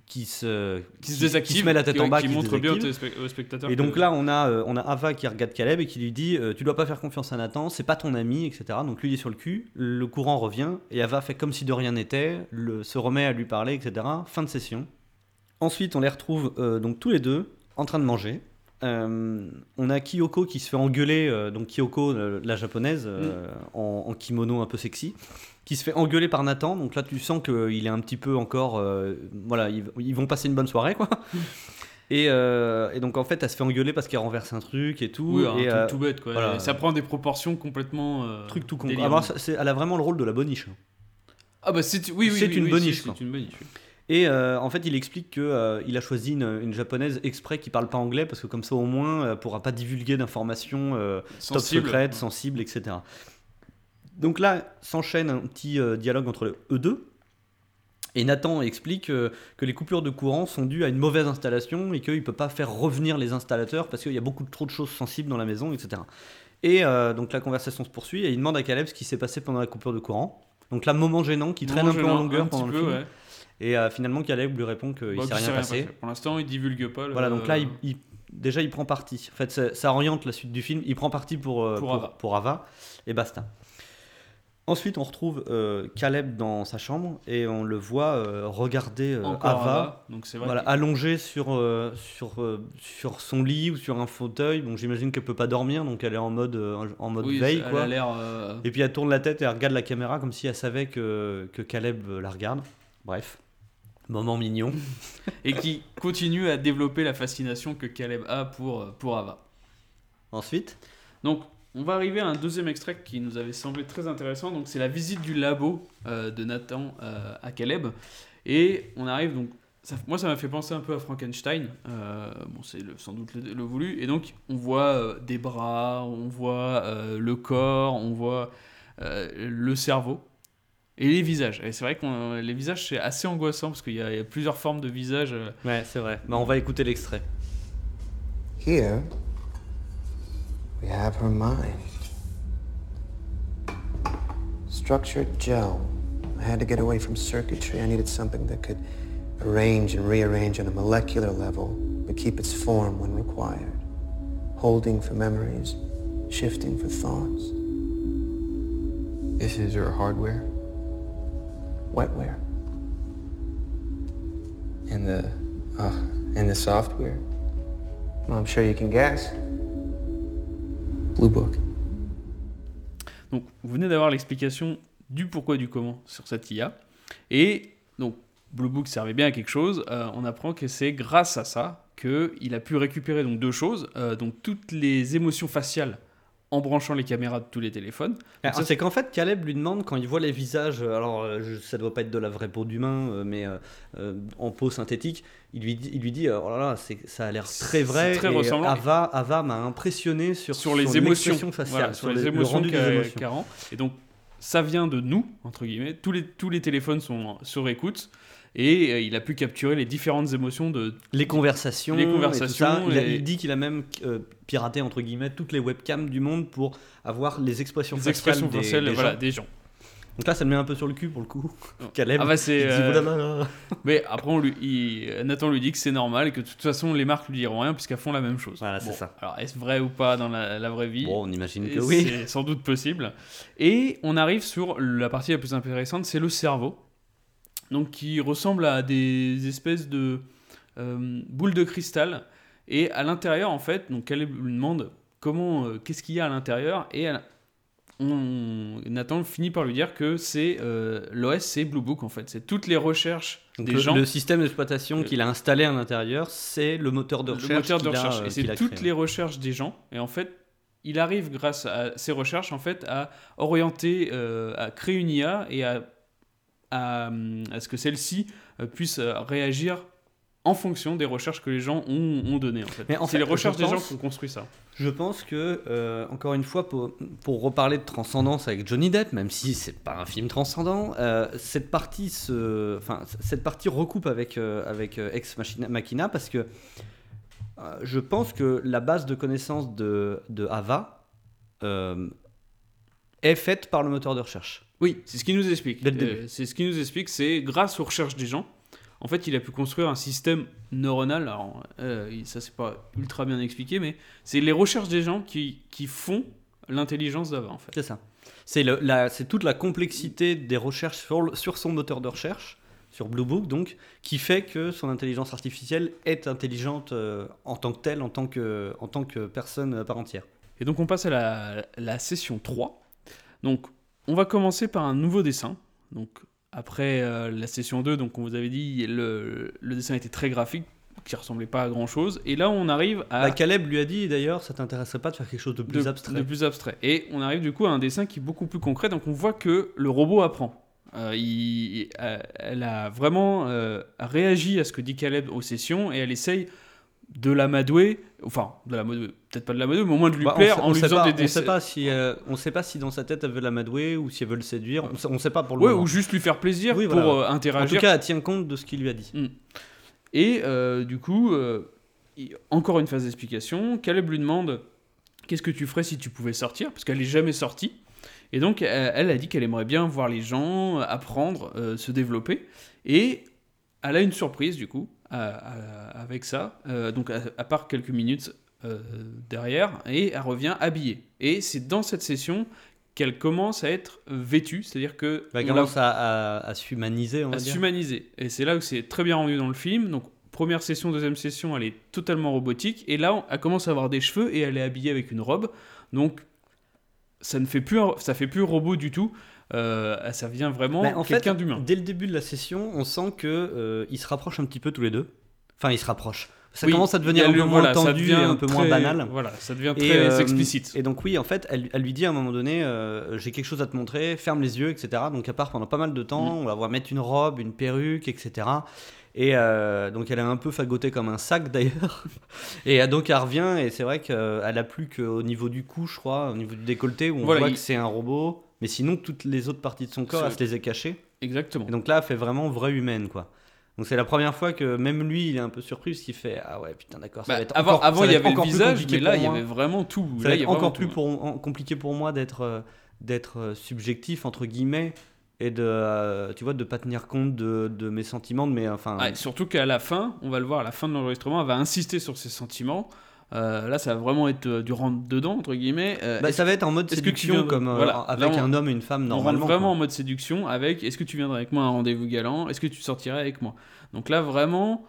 A: qui se,
B: qui se désactive,
A: qui se met la tête
B: qui-
A: en bas,
B: qui
A: qui
B: montre bien aux spectateurs.
A: Et donc là, on a, euh, on a Ava qui regarde Caleb et qui lui dit euh, Tu dois pas faire confiance à Nathan, c'est pas ton ami, etc. Donc lui, il est sur le cul, le courant revient, et Ava fait comme si de rien n'était, se remet à lui parler, etc. Fin de session. Ensuite, on les retrouve euh, donc tous les deux en train de manger. Euh, on a Kyoko qui se fait engueuler, euh, donc Kyoko, euh, la japonaise, euh, en, en kimono un peu sexy, qui se fait engueuler par Nathan. Donc là, tu sens qu'il est un petit peu encore. voilà, ils, ils vont passer une bonne soirée, quoi. [LAUGHS] Et, et donc en fait, elle se fait engueuler parce qu'elle renverse un truc et tout.
B: Oui, un truc tout bête quoi.
A: voilà.
B: Ça prend des proportions complètement.
A: truc tout con. Alors, ça, c'est- elle a vraiment le rôle de la boniche.
B: Ah bah c'est oui, oui, oui,
A: une
B: oui,
A: boniche,
B: une boniche.
A: Et euh, en fait, il explique que euh, il a choisi une, une japonaise exprès qui parle pas anglais parce que comme ça au moins, elle pourra pas divulguer d'informations euh, top
B: Sensible.
A: secrètes, sensibles, etc. Donc là, s'enchaîne un petit euh, dialogue entre eux deux. Et Nathan explique euh, que les coupures de courant sont dues à une mauvaise installation et qu'il ne peut pas faire revenir les installateurs parce qu'il y a beaucoup trop de choses sensibles dans la maison, etc. Et euh, donc la conversation se poursuit et il demande à Caleb ce qui s'est passé pendant la coupure de courant. Donc là, moment gênant qui traîne un peu en longueur pendant le film.
B: ouais.
A: Et euh, finalement, Caleb lui répond qu'il
B: Bah,
A: s'est
B: qu'il
A: rien passé.
B: Pour l'instant, il divulgue pas. le-
A: Voilà, donc là, il, il- déjà, il prend parti. En fait, ça, ça oriente la suite du film. Il prend parti pour, euh,
B: Pour
A: pour,
B: Ava.
A: pour Ava, et basta. Ensuite, on retrouve euh, Caleb dans sa chambre et on le voit euh, regarder euh, Ava,
B: Ava, donc c'est vrai.
A: voilà,
B: qu'il-
A: allongée sur, euh, sur, euh, sur son lit ou sur un fauteuil. Donc j'imagine qu'elle peut pas dormir, donc elle est en mode, euh, en mode
B: oui,
A: veille.
B: elle a euh,
A: Et puis elle tourne la tête et elle regarde la caméra comme si elle savait que, que Caleb euh, la regarde. Bref, moment mignon. [LAUGHS]
B: et qui continue à développer la fascination que Caleb a pour, euh, pour Ava.
A: Ensuite,
B: Donc, on va arriver à un deuxième extrait qui nous avait semblé très intéressant. Donc, c'est la visite du labo euh, de Nathan euh, à Caleb. Et on arrive donc. ça- moi, ça m'a fait penser un peu à Frankenstein. Euh, bon, c'est le- sans doute le, le voulu. Et donc, on voit euh, des bras, on voit euh, le corps, on voit euh, le cerveau. Et les visages. Et c'est vrai que les visages, c'est assez angoissant parce qu'il y, a il y a plusieurs formes de visages. euh,
A: ouais, c'est vrai. Bah, on va écouter l'extrait.
E: Here, we have her mind. Structured gel. I had to get away from circuitry. I needed something that could arrange and rearrange on a molecular level, but keep its form when required. Holding for memories, shifting for thoughts.
F: This is her hardware?
E: Wetware.
F: and the uh, and the software?
E: Well, I'm sure you can guess.
F: Blue Book.
B: Donc, vous venez d'avoir l'explication du pourquoi du comment sur cette IA. Et donc, Blue Book servait bien à quelque chose. Euh, on apprend que c'est grâce à ça qu'il a pu récupérer donc deux choses. Euh, donc, toutes les émotions faciales en branchant les caméras de tous les téléphones.
A: Ah, c'est qu'en fait, Caleb lui demande quand il voit les visages, euh, alors euh, je- ça doit pas être de la vraie peau d'humain, euh, mais euh, en peau synthétique, il lui dit, il lui dit oh là là, ça a l'air très vrai.
B: très
A: et
B: ressemblant.
A: Ava, Ava m'a impressionné sur,
B: sur les émotions,
A: l'expression faciale,
B: Voilà, sur, les,
A: le
B: émotions
A: rendu des émotions.
B: Et donc, ça vient de nous, entre guillemets. Tous les, tous les téléphones sont sur écoute. Et euh, il a pu capturer les différentes émotions de
A: Les conversations,
B: Les
A: et tout
B: conversations
A: ça. Il, a- il dit qu'il a même euh, piraté entre guillemets toutes les webcams du monde pour avoir les expressions
B: les
A: faciales
B: expressions
A: des,
B: faciales
A: des
B: voilà,
A: gens.
B: des gens.
A: Donc là, ça le met un peu sur le cul pour le coup. [LAUGHS] Caleb.
B: Ah bah c'est. euh,
A: Oh.
B: Mais après, on lui, il- Nathan lui dit que c'est normal et que de toute façon, les marques lui diront rien puisqu'elles font la même chose.
A: Voilà, c'est ça.
B: Alors, est-ce vrai ou pas dans la, la vraie vie?
A: Bon, on imagine que oui.
B: C'est sans doute possible. Et on arrive sur la partie la plus intéressante, c'est le cerveau. Donc, qui ressemble à des espèces de euh, boules de cristal. Et à l'intérieur, en fait, donc Caleb lui demande comment, euh, qu'est-ce qu'il y a à l'intérieur. Et on- Nathan finit par lui dire que c'est euh, l'OS, c'est Blue Book en fait. C'est toutes les recherches des
A: le,
B: gens.
A: le système d'exploitation qu'il a installé à l'intérieur, c'est le moteur de
B: le
A: recherche.
B: moteur de
A: a,
B: recherche. et c'est toutes
A: créé.
B: les recherches des gens. Et en fait, il arrive, grâce à ces recherches, en fait, à orienter, euh, à créer une IA et à, à, à ce que celle-ci euh, puisse euh, réagir en fonction des recherches que les gens ont, ont données en fait.
A: Mais en
B: C'est
A: fait,
B: les recherches des gens qui ont construit ça.
A: Je pense que, euh, encore une fois, pour, pour reparler de transcendance avec Johnny Depp, même si c'est pas un film transcendant, euh, cette partie se, enfin, cette partie recoupe avec euh, avec Ex Machina, parce que je pense que la base de connaissances de, de Ava euh, est faite par le moteur de recherche.
B: Oui, c'est ce qui nous explique. Euh, c'est ce qui nous explique, c'est grâce aux recherches des gens, en fait, il a pu construire un système neuronal. Alors, euh, ça, c'est pas ultra bien expliqué, mais c'est les recherches des gens qui, qui font l'intelligence d'Ava, en fait.
A: C'est ça. C'est le- la- c'est toute la complexité des recherches sur, le- sur son moteur de recherche, sur Blue Book, donc, qui fait que son intelligence artificielle est intelligente euh, en tant que telle, en tant que, en tant que personne à part entière.
B: Et donc, on passe à la, la session 3. Donc, on va commencer par un nouveau dessin. Donc, après euh, la session 2, donc, on vous avait dit, le, le dessin était très graphique, qui ressemblait pas à grand chose. Et là, on arrive à.
A: Bah, Caleb lui a dit d'ailleurs, ça t'intéresserait pas de faire quelque chose de plus
B: de,
A: abstrait.
B: de plus abstrait. Et on arrive du coup à un dessin qui est beaucoup plus concret. Donc on voit que le robot apprend. Euh, il- euh, elle a vraiment euh, réagi à ce que dit Caleb aux sessions et elle essaye de l'amadouer, enfin de l'amadouer, peut-être pas de l'amadouer, mais au moins de lui
A: Bah, on
B: plaire
A: sait-
B: en lui faisant
A: pas,
B: des
A: on sait pas si, euh, on sait pas si dans sa tête elle veut l'amadouer ou si elle veut le séduire. On sait, on sait pas pour le
B: Ouais,
A: moment.
B: ou juste lui faire plaisir
A: Oui,
B: pour
A: voilà.
B: euh,
A: En
B: interagir.
A: tout cas, elle tient compte de ce qu'il lui a dit.
B: Et euh, du coup, euh, encore une phase d'explication. Caleb lui demande qu'est-ce que tu ferais si tu pouvais sortir, parce qu'elle n'est jamais sortie. Et donc, elle, a dit qu'elle aimerait bien voir les gens apprendre, se développer. Et elle a une surprise, du coup, avec ça. Euh, donc, à, à part quelques minutes euh, derrière, et elle revient habillée. Et c'est dans cette session qu'elle commence à être vêtue, c'est-à-dire que
A: Elle
B: on la-
A: commence à, à- à s'humaniser, on va
B: à
A: dire.
B: s'humaniser. Et c'est là où c'est très bien rendu dans le film. Donc, première session, deuxième session, elle est totalement robotique. Et là, elle commence à avoir des cheveux et elle est habillée avec une robe. Donc, ça ne fait plus, ça fait plus robot du tout. Euh, ça vient vraiment
A: fait,
B: quelqu'un d'humain.
A: dès le début de la session, on sent que euh, ils se rapprochent un petit peu tous les deux. Enfin, ils se rapprochent. Ça
B: Oui,
A: commence à devenir un peu moins
B: voilà,
A: tendu et un peu moins banal.
B: Voilà, ça devient
A: Et,
B: très
A: euh,
B: explicite.
A: Et donc oui, en fait, elle, elle lui dit à un moment donné, euh, j'ai quelque chose à te montrer, ferme les yeux, etc. Donc elle part pendant pas mal de temps,
B: Mm.
A: on la voit mettre une robe, une perruque, etc. Et euh, donc elle est un peu fagotée comme un sac [LAUGHS] d'ailleurs. Et donc elle revient et c'est vrai qu'elle a plus qu'au niveau du cou, je crois, au niveau du décolleté, où on
B: Voilà,
A: voit
B: il-
A: que c'est un robot. Mais sinon, toutes les autres parties de son corps, elle se les est cachées.
B: Exactement.
A: Et donc là, elle fait vraiment vraie humaine, quoi. Donc c'est la première fois que même lui, il est un peu surpris parce qu'il fait ah ouais putain d'accord
B: Bah, avant,
A: encore,
B: avant il y avait le
A: encore plus
B: visage, mais là, il y avait vraiment tout.
A: Ça
B: Là,
A: va être encore plus
B: tout.
A: pour, en- compliqué pour moi d'être euh, d'être euh, subjectif entre guillemets et de euh, tu vois de pas tenir compte de, de mes sentiments de mes enfin
B: Ouais, surtout qu'à la fin, on va le voir à la fin de l'enregistrement, elle va insister sur ses sentiments. Euh, là, ça va vraiment être euh, du rentre dedans entre guillemets. Euh,
A: bah, ça va être en mode séduction
B: viens-
A: comme
B: voilà,
A: avec
B: là, on-
A: un homme et une femme
B: on
A: normalement
B: vraiment
A: quoi.
B: en mode séduction avec est-ce que tu viendrais avec moi à un rendez-vous galant? Est-ce que tu sortirais avec moi? Donc là, vraiment,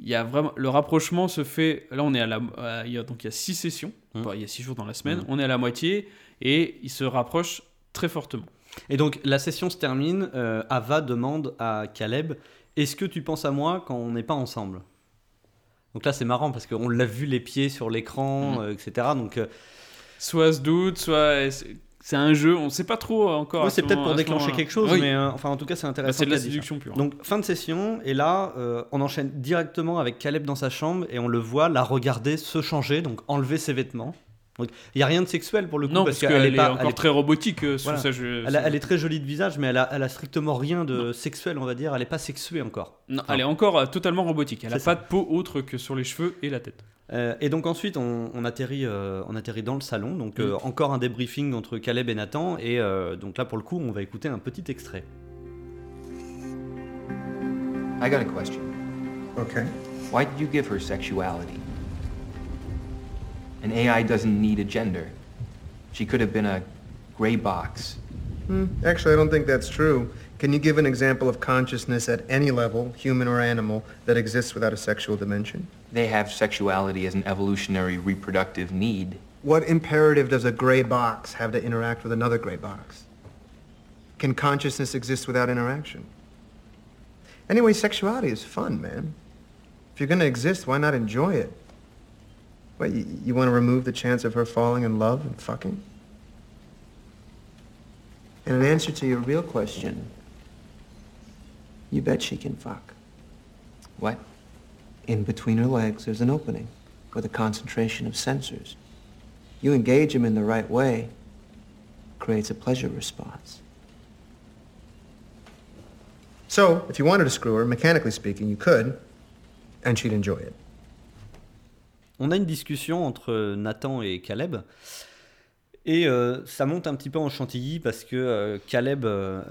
B: il y a vraiment le rapprochement se fait. Là, on est à la. il y a, donc il y a six sessions. Enfin, il y a six jours dans la semaine.
A: Mhm.
B: On est à la moitié et il se rapproche très fortement.
A: Et donc la session se termine. euh, Ava demande à Caleb est-ce que tu penses à moi quand on n'est pas ensemble? Donc là c'est marrant parce qu'on l'a vu les pieds sur l'écran,
B: Mhm.
A: euh, etc. Donc euh,
B: Soit se doute, soit c'est- un jeu. On ne sait pas trop encore.
A: c'est
B: ce
A: peut-être pour déclencher quelque chose,
B: Oui.
A: mais euh, enfin en tout cas c'est
B: Bah,
A: intéressant.
B: c'est de la séduction pure.
A: Donc fin de session, et là euh, on enchaîne directement avec Caleb dans sa chambre et on le voit la regarder se changer, donc enlever ses vêtements. Donc il n'y a rien de sexuel pour le coup
B: non,
A: parce
B: parce
A: qu'elle
B: est, encore
A: elle est-
B: très robotique euh, sous
A: elle est très jolie de visage, mais elle a, elle a strictement rien de sexuel, on va dire. Elle n'est pas sexuée encore.
B: Non,
A: Enfin,
B: elle est encore euh, totalement robotique. Elle
A: C'est
B: a
A: ça.
B: pas de peau autre que sur les cheveux et la tête.
A: Euh, et donc ensuite, on, on atterrit, euh, on atterrit dans le salon. Donc encore un débriefing entre Caleb et Nathan. Et euh, donc là, pour le coup, on va écouter un petit extrait.
F: I got a question.
E: Okay.
F: Why did you give her sexuality? An AI doesn't need a gender. She could have been a gray box.
E: Hmm, Actually, I don't think that's true. Can you give an example of consciousness at any level, human or animal, that exists without a sexual dimension?
F: They have sexuality as an evolutionary reproductive need.
E: What imperative does a gray box have to interact with another gray box? Can consciousness exist without interaction? Anyway, sexuality is fun, man. If you're gonna exist, why not enjoy it? What, you, you want to remove the chance of her falling in love and fucking? And in answer to your real question, you bet she can fuck.
F: What?
E: In between her legs, there's an opening with a concentration of sensors. You engage him in the right way, creates a pleasure response. So, if you wanted to screw her, mechanically speaking, you could, and she'd enjoy it.
A: On a une discussion entre Nathan et Caleb. Et euh, ça monte un petit peu en chantilly parce que euh, Caleb euh,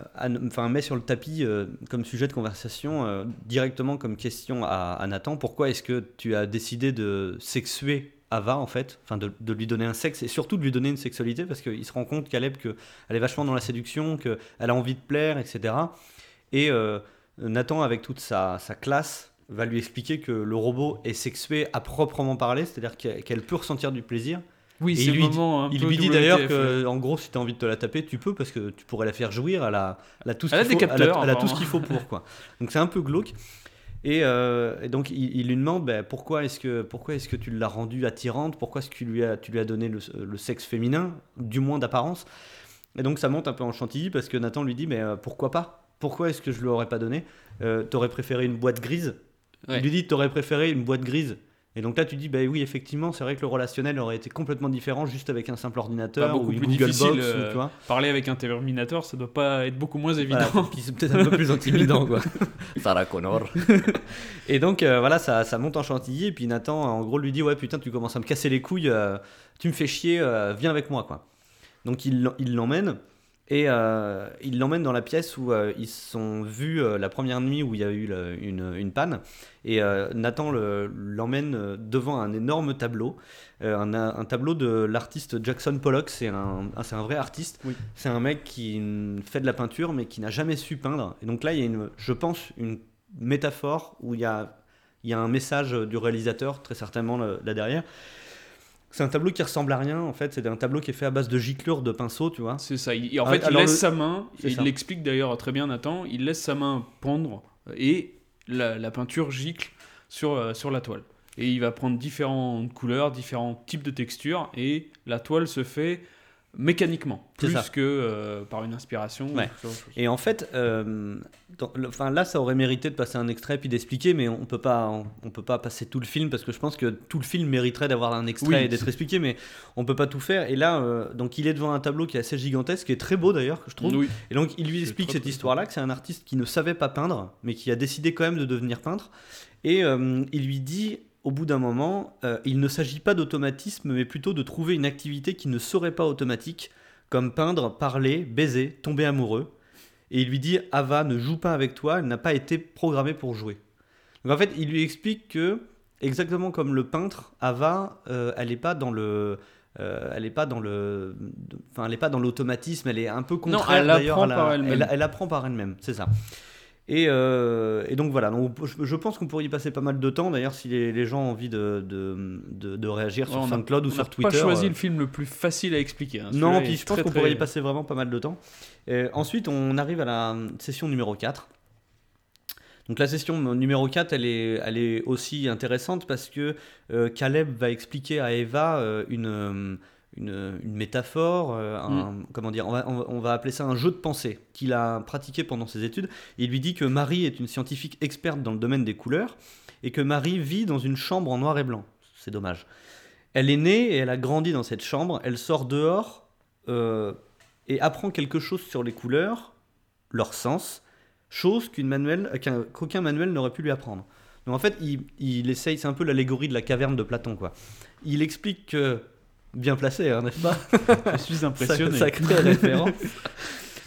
A: met sur le tapis euh, comme sujet de conversation, euh, directement comme question à, Nathan, pourquoi est-ce que tu as décidé de sexuer Ava en fait, enfin de, lui donner un sexe et surtout de lui donner une sexualité parce qu'il se rend compte Caleb qu'elle est vachement dans la séduction, qu'elle a envie de plaire, etc. Et euh, Nathan avec toute sa classe va lui expliquer que le robot est sexué à proprement parler, c'est-à-dire qu'elle peut ressentir du plaisir
B: Oui, c'est
A: lui dit-
B: moment un
A: il
B: peu
A: lui dit d'ailleurs que, en gros, si tu as envie de te la taper, tu peux parce que tu pourrais la faire jouir. Elle a, elle a tout ce qu'il faut, elle a-
B: capteurs,
A: elle a tout ce qu'il faut pour quoi. Donc c'est un peu glauque. Et, euh, et donc il, il lui demande ben, pourquoi est-ce que pourquoi est-ce que tu l'as rendue attirante, pourquoi est-ce que tu lui as tu lui as donné le, le sexe féminin, du moins d'apparence? Et donc ça monte un peu en chantilly parce que Nathan lui dit mais euh, pourquoi pas? Pourquoi est-ce que je lui aurais pas donné? Euh, T'aurais préféré une boîte grise?
B: Ouais.
A: Il lui dit t'aurais préféré une boîte grise. Et donc là tu dis bah oui effectivement c'est vrai que le relationnel aurait été complètement différent juste avec un simple
B: Pas
A: ordinateur
B: beaucoup
A: ou une
B: plus
A: Google
B: difficile.
A: Box ou,
B: euh,
A: tu vois.
B: Parler avec un Terminator, ça doit pas être beaucoup moins évident.
A: Voilà, puis c'est peut-être un peu plus [LAUGHS] intimidant, quoi. [LAUGHS] Sarah Connor. [LAUGHS] et donc, euh, voilà, ça, ça monte en chantilly. Et puis Nathan, en gros, lui dit Ouais, putain, tu commences à me casser les couilles, euh, tu me fais chier, viens avec moi, quoi. Donc, il l'emmène. Et euh, il l'emmène dans la pièce où euh, ils se sont vus euh, la première nuit où il y a eu le- une, une panne. Et euh, Nathan le- l'emmène devant un énorme tableau, un, un tableau de l'artiste Jackson Pollock. C'est un, un- vrai artiste.
B: Oui.
A: C'est un mec qui fait de la peinture mais qui n'a jamais su peindre. Et donc là, il y a, une, je pense, une métaphore où il y a, il y a un message du réalisateur, très certainement là, là derrière. C'est un tableau qui ressemble à rien, en fait. C'est un tableau qui est fait à base de giclure de pinceau, tu vois.
B: C'est ça. Il- en fait, il laisse
A: le-
B: sa main, il l'explique d'ailleurs très bien, Nathan, il laisse sa main pendre et la, la peinture gicle sur, euh, sur la toile. Et il va prendre différentes couleurs, différents types de textures, et la toile se fait mécaniquement, plus que euh, par une inspiration.
A: Ouais. Et en fait, euh, dans le- enfin là, ça aurait mérité de passer un extrait puis d'expliquer, mais on peut pas, on, on peut pas passer tout le film parce que je pense que tout le film mériterait d'avoir un extrait
B: Oui.
A: et d'être expliqué, mais on peut pas tout faire. Et là, euh, donc il est devant un tableau qui est assez gigantesque, qui est très beau d'ailleurs, que je trouve.
B: Oui.
A: Et donc il lui explique cette histoire-là, que c'est un artiste qui ne savait pas peindre, mais qui a décidé quand même de devenir peintre. Et euh, il lui dit, au bout d'un moment, euh, il ne s'agit pas d'automatisme, mais plutôt de trouver une activité qui ne serait pas automatique, comme peindre, parler, baiser, tomber amoureux. Et il lui dit, Ava ne joue pas avec toi, elle n'a pas été programmée pour jouer. Donc en fait, il lui explique que, exactement comme le peintre, Ava, euh, elle n'est pas dans le... euh, elle n'est pas dans le, enfin, elle est pas dans l'automatisme. Elle est un peu contraire.
B: elle
A: d'ailleurs,
B: elle-même.
A: Elle, elle apprend par elle-même, c'est ça. Et, euh, et donc voilà, donc, je, pense qu'on pourrait y passer pas mal de temps. D'ailleurs, si les, les gens ont envie de, de, de- de réagir sur
B: on
A: SoundCloud ou
B: on
A: sur
B: n'a
A: Twitter.
B: pas choisi
A: euh,
B: le film le plus facile à expliquer. hein.
A: non, puis je pense qu'on pourrait y passer vraiment pas mal de temps. Ensuite, on arrive à la session numéro 4. Donc la session numéro 4, elle est, elle est aussi intéressante parce que euh, Caleb va expliquer à Eva une, une, une métaphore, euh, un- comment dire, on va, on va- appeler ça un jeu de pensée qu'il a pratiqué pendant ses études. Il lui dit que Marie est une scientifique experte dans le domaine des couleurs et que Marie vit dans une chambre en noir et blanc. C'est dommage. Elle est née et elle a grandi dans cette chambre. Elle sort dehors euh, et apprend quelque chose sur les couleurs, leur sens, chose manuel, qu'aucun manuel n'aurait pu lui apprendre. Donc en fait, il, il essaye, c'est un peu l'allégorie de la caverne de Platon, quoi. Il explique que, bien placé, hein, n'est-ce pas [LAUGHS]
B: Je suis impressionné.
A: Sac- Sacrée [LAUGHS] référence.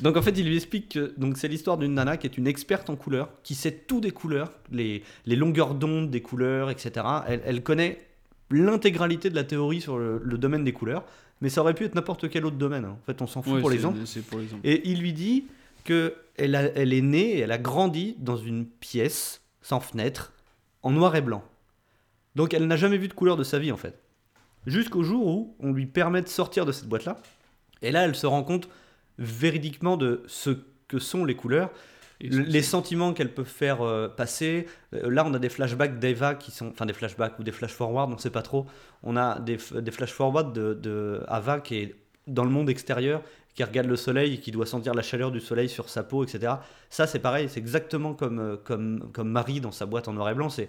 A: Donc en fait, il lui explique que donc c'est l'histoire d'une nana qui est une experte en couleurs, qui sait tout des couleurs, les, les longueurs d'onde des couleurs, etc. Elle, elle connaît l'intégralité de la théorie sur le, le domaine des couleurs, mais ça aurait pu être n'importe quel autre domaine. hein. En fait, on s'en fout
B: Ouais,
A: pour l'exemple.
B: C'est pour l'exemple.
A: Et il lui dit que elle, a- elle est née et elle a grandi dans une pièce sans fenêtre, en noir et blanc. Donc elle n'a jamais vu de couleur de sa vie en fait. Jusqu'au jour où on lui permet de sortir de cette boîte-là. Et là, elle se rend compte véridiquement de ce que sont les couleurs, les sentiments qu'elles peuvent faire euh, passer. Euh, là, on a des flashbacks d'Eva qui sont, enfin des flashbacks ou des flash forward, on ne sait pas trop. On a des, f- des flash forward de, de Ava qui est dans le monde extérieur, qui regarde le soleil et qui doit sentir la chaleur du soleil sur sa peau, etc. Ça, c'est pareil, c'est exactement comme, euh, comme, comme Marie dans sa boîte en noir et blanc. C'est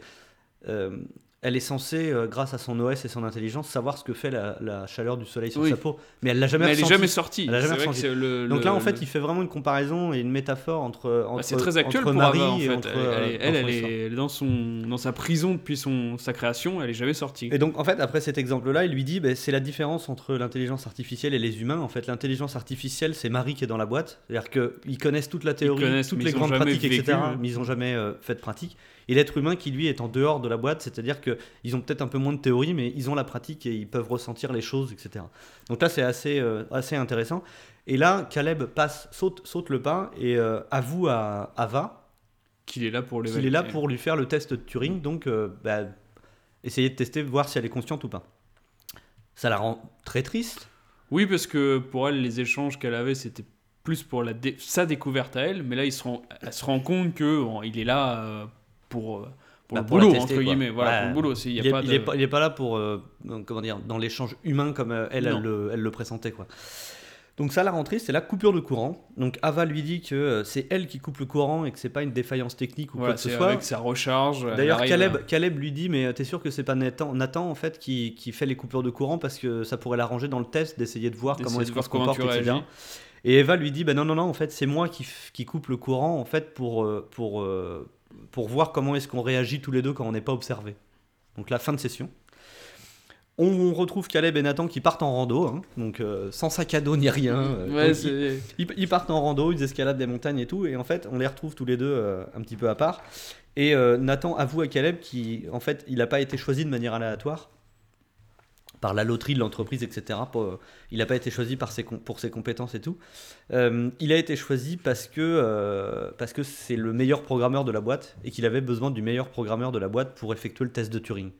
A: euh, elle est censée, euh, grâce à son OS et son intelligence, savoir ce que fait la, la chaleur du soleil sur
B: Oui.
A: sa peau. Mais elle l'a jamais
B: Mais elle est
A: ressenti.
B: jamais sortie.
A: Elle a jamais
B: le-
A: Donc là, en fait, il fait vraiment une comparaison et une métaphore entre, entre
B: Bah, c'est très actuel pour
A: Marie
B: Ava, en
A: et
B: fait.
A: entre,
B: elle, elle est,
A: euh,
B: elle, elle est- dans, son, dans sa prison depuis son, sa création, elle est jamais sortie.
A: Et donc, en fait, après cet exemple-là, il lui dit ben, c'est la différence entre l'intelligence artificielle et les humains. En fait, l'intelligence artificielle, c'est Marie qui est dans la boîte. C'est-à-dire qu'ils connaissent toute la théorie, toutes les grandes pratiques,
B: vécu,
A: etc.
B: hein.
A: Mais ils n'ont jamais euh, fait de pratique. Et l'être humain qui, lui, est en dehors de la boîte, c'est-à-dire qu'ils ont peut-être un peu moins de théorie, mais ils ont la pratique et ils peuvent ressentir les choses, etc. Donc là, c'est assez, euh, assez intéressant. Et là, Caleb passe, saute, saute le pas et euh, avoue à Ava
B: Qu'il est là pour
A: qu'il
B: l'évaluer.
A: est là pour lui faire le test de Turing, donc euh, bah, essayer de tester, voir si elle est consciente ou pas. Ça la rend très triste.
B: Oui, parce que pour elle, les échanges qu'elle avait, c'était plus pour la dé- sa découverte à elle, mais là, il se rend, elle se rend compte que bon, il est là euh, pour, euh, pour
A: Bah,
B: le
A: pour
B: boulot,
A: tester,
B: entre
A: quoi.
B: guillemets. Voilà,
A: Ouais.
B: pour le boulot. Il, a
A: est,
B: pas
A: il
B: de-
A: est pas, là pour, euh, comment dire, dans l'échange humain comme euh, elle, elle le, elle le pressentait. Quoi. Donc ça la rend triste, c'est la coupure de courant. Donc Ava lui dit que euh, c'est elle qui coupe le courant et que c'est pas une défaillance technique ou
B: Voilà,
A: quoi que ce soit.
B: avec sa recharge.
A: D'ailleurs, Caleb, lui dit, mais t'es sûr que c'est pas Nathan, Nathan en fait qui, qui fait les coupures de courant parce que ça pourrait l'arranger dans le test d'essayer de voir comment est-ce qu'on se comporte, etc.
B: réagis.
A: Et Eva lui dit, bah non non non, en fait c'est moi qui, qui coupe le courant en fait pour pour pour voir comment est-ce qu'on réagit tous les deux quand on n'est pas observé. Donc la fin de session. On retrouve Caleb et Nathan qui partent en rando, hein, donc euh, sans sac à dos ni rien. euh,
B: Ouais,
A: ils, ils partent en rando, ils escaladent des montagnes et tout, et en fait, on les retrouve tous les deux euh, un petit peu à part. Et Nathan avoue à Caleb qu'il en fait, il n'a pas été choisi de manière aléatoire par la loterie de l'entreprise, etc. Euh, il n'a pas été choisi pour ses compétences et tout. Euh, il a été choisi parce que euh, parce que c'est le meilleur programmeur de la boîte et qu'il avait besoin du meilleur programmeur de la boîte pour effectuer le test de Turing.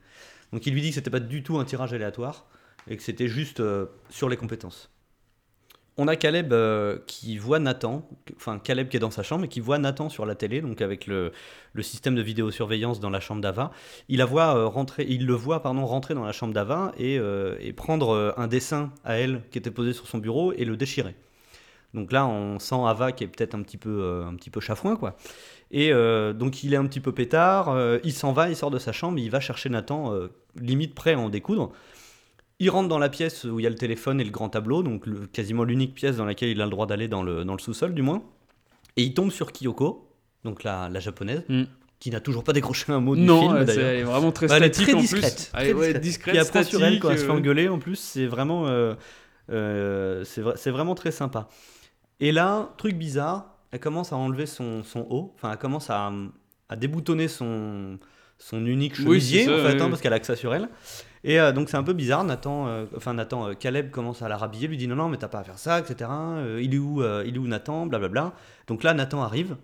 A: Donc il lui dit que c'était pas du tout un tirage aléatoire et que c'était juste sur les compétences. On a Caleb euh, qui voit Nathan, enfin Caleb qui est dans sa chambre et qui voit Nathan sur la télé, donc avec le, système de vidéosurveillance dans la chambre d'Ava. Il, la voit, euh, rentrer, il le voit pardon, rentrer dans la chambre d'Ava et, euh, et prendre un dessin à elle qui était posé sur son bureau et le déchirer. Donc là, on sent Ava qui est peut-être un petit peu, un petit peu chafouin, quoi. Et donc il est un petit peu pétard, il s'en va, il sort de sa chambre, il va chercher Nathan, limite prêt à en découdre. Il rentre dans la pièce où il y a le téléphone et le grand tableau, donc le- quasiment l'unique pièce dans laquelle il a le droit d'aller dans le, dans le sous-sol du moins. Et il tombe sur Kyoko, donc la, la japonaise,
B: Mm.
A: qui n'a toujours pas décroché un mot du
B: Non,
A: film d'ailleurs.
B: elle est vraiment très
A: Bah, elle est très discrète. très
B: Ah, ouais,
A: discrète.
B: discrète,
A: Qui apprend sur elle quand elle se fait
B: euh,
A: engueuler en plus, c'est vraiment, euh, euh, c'est vraiment très sympa. Et là, truc bizarre, elle commence à enlever son, son haut, enfin elle commence à, à déboutonner son, son unique
B: Oui,
A: chemisier
B: c'est ça,
A: en fait,
B: oui,
A: hein,
B: oui.
A: parce qu'elle a que ça sur elle. Et euh, donc c'est un peu bizarre, Nathan, euh, enfin Nathan, euh, Caleb commence à la rhabiller, lui dit non non mais t'as pas à faire ça, etc. Il est où, il est où Nathan, blablabla. Donc là Nathan arrive,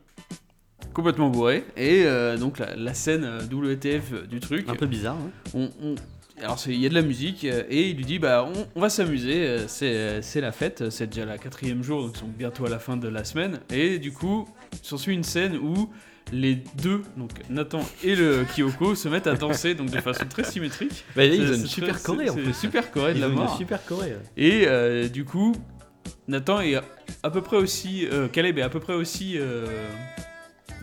B: Complètement bourré. Et donc la, la scène WTF du truc.
A: un peu bizarre.
B: on- on- alors il y a de la musique et il lui dit bah on, on va s'amuser, c'est c'est la fête, c'est déjà la quatrième jour donc ils sont bientôt à la fin de la semaine et du coup s'ensuit une scène où les deux donc Nathan et le Kyoko se mettent à danser donc de façon très symétrique.
A: Bah, ils ont une super choré en plus.
B: Super choré de la mort.
A: super ouais.
B: Et euh, du coup, Nathan est à peu près aussi. euh, Caleb est à peu près aussi. euh,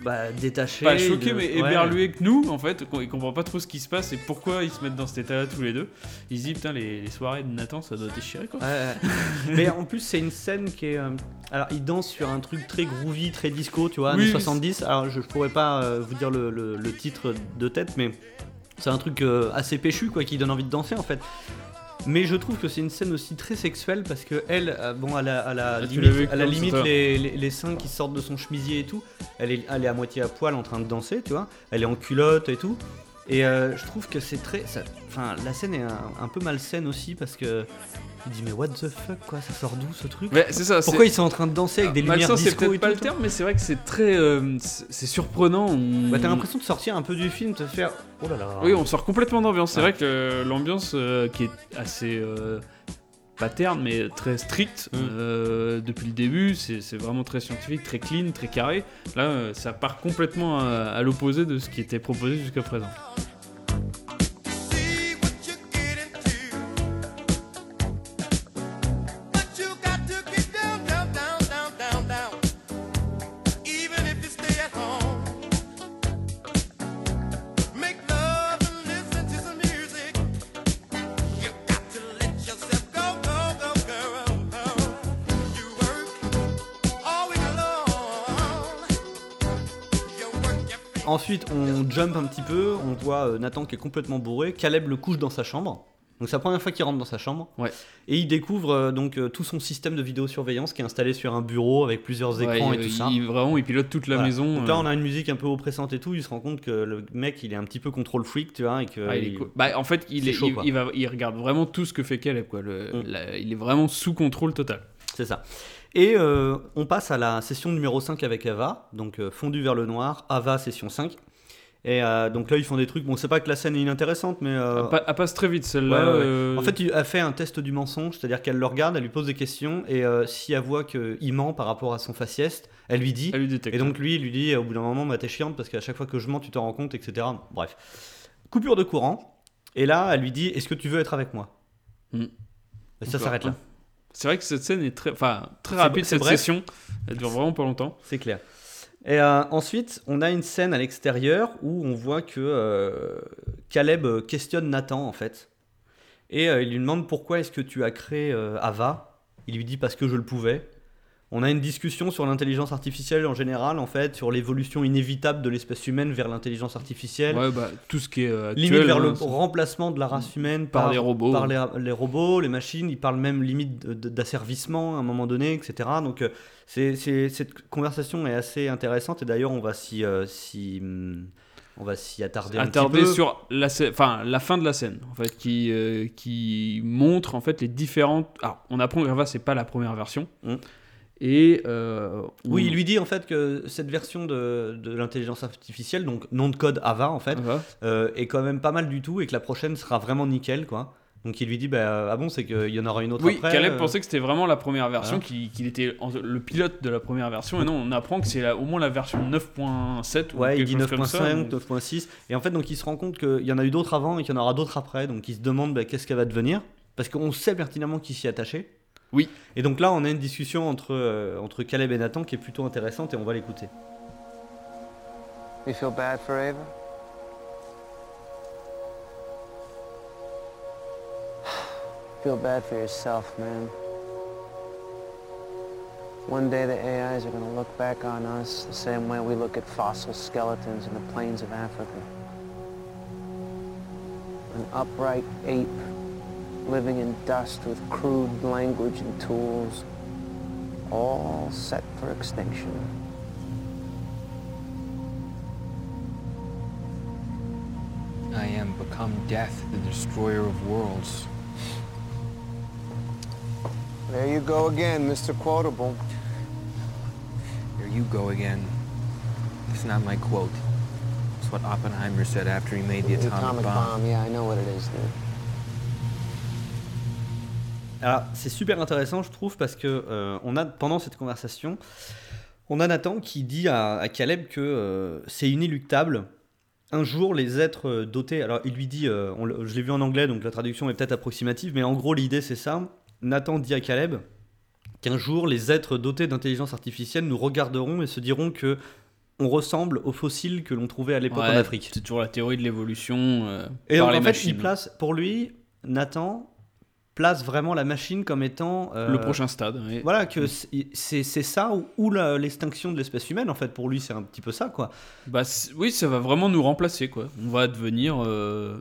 A: Bah détaché.
B: pas choqué,
A: de-
B: mais
A: ouais.
B: éberlué que nous, en fait. Il comprend pas trop ce qui se passe et pourquoi ils se mettent dans cet état-là tous les deux. Il se dit, putain, les, les soirées de Nathan, ça doit déchirer quoi.
A: Ouais, [LAUGHS] mais en plus, c'est une scène qui est. euh, Alors, il danse sur un truc très groovy, très disco, tu vois,
B: Oui,
A: années
B: mais
A: 70. Alors, je, je pourrais pas euh, vous dire le, le- le titre de tête, mais c'est un truc euh, assez péchu, quoi, qui donne envie de danser, en fait. Mais je trouve que c'est une scène aussi très sexuelle parce que elle, euh, bon, à la, à la
B: Ah,
A: limite,
B: vu
A: à la limite les, les, les seins qui sortent de son chemisier et tout, elle est, elle est à moitié à poil en train de danser, tu vois. Elle est en culotte et tout. Et euh, je trouve que c'est très. Enfin, la scène est un, un peu malsaine aussi parce que. Tu dis, mais what the fuck, quoi, ça sort d'où ce truc
B: c'est ça.
A: Pourquoi ils sont en train de danser avec des lumières
B: c'est
A: disco
B: peut-être pas
A: tout,
B: le terme, mais c'est vrai que c'est très. euh, c'est c'est surprenant. on-
A: Bah, t'as l'impression de sortir un peu du film, de faire. Oh là là.
B: Oui, on sort complètement d'ambiance. C'est
A: Ouais.
B: vrai que euh, l'ambiance euh, qui est assez. euh, pas terne, mais très stricte
A: Mm.
B: euh, depuis le début. C'est c'est vraiment très scientifique, très clean, très carré. Là, ça part complètement à, à l'opposé de ce qui était proposé jusqu'à présent.
A: Ensuite, on jump un petit peu, on voit euh, Nathan qui est complètement bourré, Caleb le couche dans sa chambre. Donc c'est la première fois qu'il rentre dans sa chambre.
B: Ouais.
A: Et il découvre euh, donc euh, tout son système de vidéosurveillance qui est installé sur un bureau avec plusieurs écrans
B: Ouais,
A: et tout
B: il-
A: ça.
B: il- vraiment, il pilote toute la
A: Voilà.
B: maison.
A: Donc là, on a une musique un peu oppressante et tout. Il se rend compte que le mec, il est un petit peu contrôle freak, tu vois, et que
B: Ah, il
A: il-
B: cool. Bah, en fait, il, est,
A: chaud,
B: il, il va, il regarde vraiment tout ce que fait Caleb. Quoi. Le-
A: Mm.
B: la- il est vraiment sous contrôle total.
A: c'est ça. Et euh, on passe à la session numéro 5 avec Ava, donc euh, fondu vers le noir, Ava session 5. Et euh, donc là, ils font des trucs. Bon, c'est pas que la scène est inintéressante, mais euh,
B: Elle, pa- elle passe très vite celle-là.
A: Ouais, ouais, ouais. En fait, a fait un test du mensonge, c'est-à-dire qu'elle le regarde, elle lui pose des questions, et euh, si elle voit qu'il ment par rapport à son faciès, elle lui dit.
B: elle lui détecte.
A: Et donc lui, il lui dit au bout d'un moment, bah, t'es chiante parce qu'à chaque fois que je mens, tu t'en rends compte, etc. Bref. Coupure de courant. Et là, elle lui dit, est-ce que tu veux être avec moi?
B: Mm.
A: Et ça s'arrête là.
B: C'est vrai que cette scène est très, enfin, très rapide, cette
A: bref.
B: session. Elle dure vraiment pas longtemps.
A: C'est clair. Et euh, ensuite, on a une scène à l'extérieur où on voit que euh, Caleb questionne Nathan en fait. Et euh, il lui demande pourquoi est-ce que tu as créé Ava? Il lui dit parce que je le pouvais. On a une discussion sur l'intelligence artificielle en général, en fait, sur l'évolution inévitable de l'espèce humaine vers l'intelligence artificielle.
B: Ouais, bah, tout ce qui est euh, actuel.
A: limite vers
B: hein,
A: le
B: c'est-
A: remplacement de la race humaine
B: Par les robots.
A: par les, les robots, les machines. Il parle même limite d'asservissement à un moment donné, etc. Donc euh, c'est, c'est- cette conversation est assez intéressante et d'ailleurs on va s'y, euh, s'y, hum, on va s'y attarder un petit peu.
B: sur la, scè- enfin, la fin de la scène, en fait, qui, euh, qui montre en fait les différentes. Alors, on apprend que Ava c'est pas la première version.
A: Mm.
B: Et euh, on-
A: Oui, il lui dit en fait que cette version de, de l'intelligence artificielle, donc nom de code Ava en fait, euh, est quand même pas mal du tout et que la prochaine sera vraiment nickel quoi. Donc il lui dit bah ah bon c'est qu'il y en aura une autre
B: Oui,
A: après.
B: Caleb
A: euh.
B: pensait que c'était vraiment la première version, qu'il était en- le pilote de la première version, et non, on apprend que c'est au moins la version 9.7 ou
A: Ouais, il
B: quelque
A: dit
B: chose comme ça.
A: 9.5,
B: donc-
A: 9.6. Et en fait, donc il se rend compte qu'il y en a eu d'autres avant et qu'il y en aura d'autres après. Donc il se demande bah, qu'est-ce qu'elle va devenir? Parce qu'on sait pertinemment qu'il s'y attaché.
B: Oui.
A: Et donc là, on a une discussion entre, euh, entre Caleb et Nathan qui est plutôt intéressante et on va l'écouter.
E: You feel bad for Ava? [SIGHS] feel bad for yourself, man. One day the AIs are gonna look back on us the same way we look at fossil skeletons in the plains of Africa. An upright ape living in dust with crude language and tools, all set for extinction.
F: I am become death, the destroyer of worlds.
E: There you go again, Mr. Quotable.
F: There you go again. It's not my quote. It's what Oppenheimer said after he made the atomic, bomb.
E: yeah, I know what it is, dude.
A: Alors, c'est super intéressant, je trouve, parce que euh, on a pendant cette conversation, on a Nathan qui dit à, à Caleb que euh, c'est inéluctable. Un jour, les êtres euh, dotés. Alors, il lui dit, euh, on je l'ai vu en anglais, donc la traduction est peut-être approximative, mais en gros, l'idée c'est ça. Nathan dit à Caleb qu'un jour, les êtres dotés d'intelligence artificielle nous regarderont et se diront que on ressemble aux fossiles que l'on trouvait à l'époque en Afrique.
B: C'est toujours la théorie de l'évolution euh,
A: Et
B: par
A: donc,
B: les
A: en fait,
B: machines.
A: il place, pour lui, Nathan place vraiment la machine comme étant euh,
B: le prochain stade.
A: Voilà, que c'est c'est- ça ou, l'extinction de l'espèce humaine, en fait, pour lui, c'est un petit peu ça, quoi.
B: Bah, oui, ça va vraiment nous remplacer, quoi. On va devenir euh,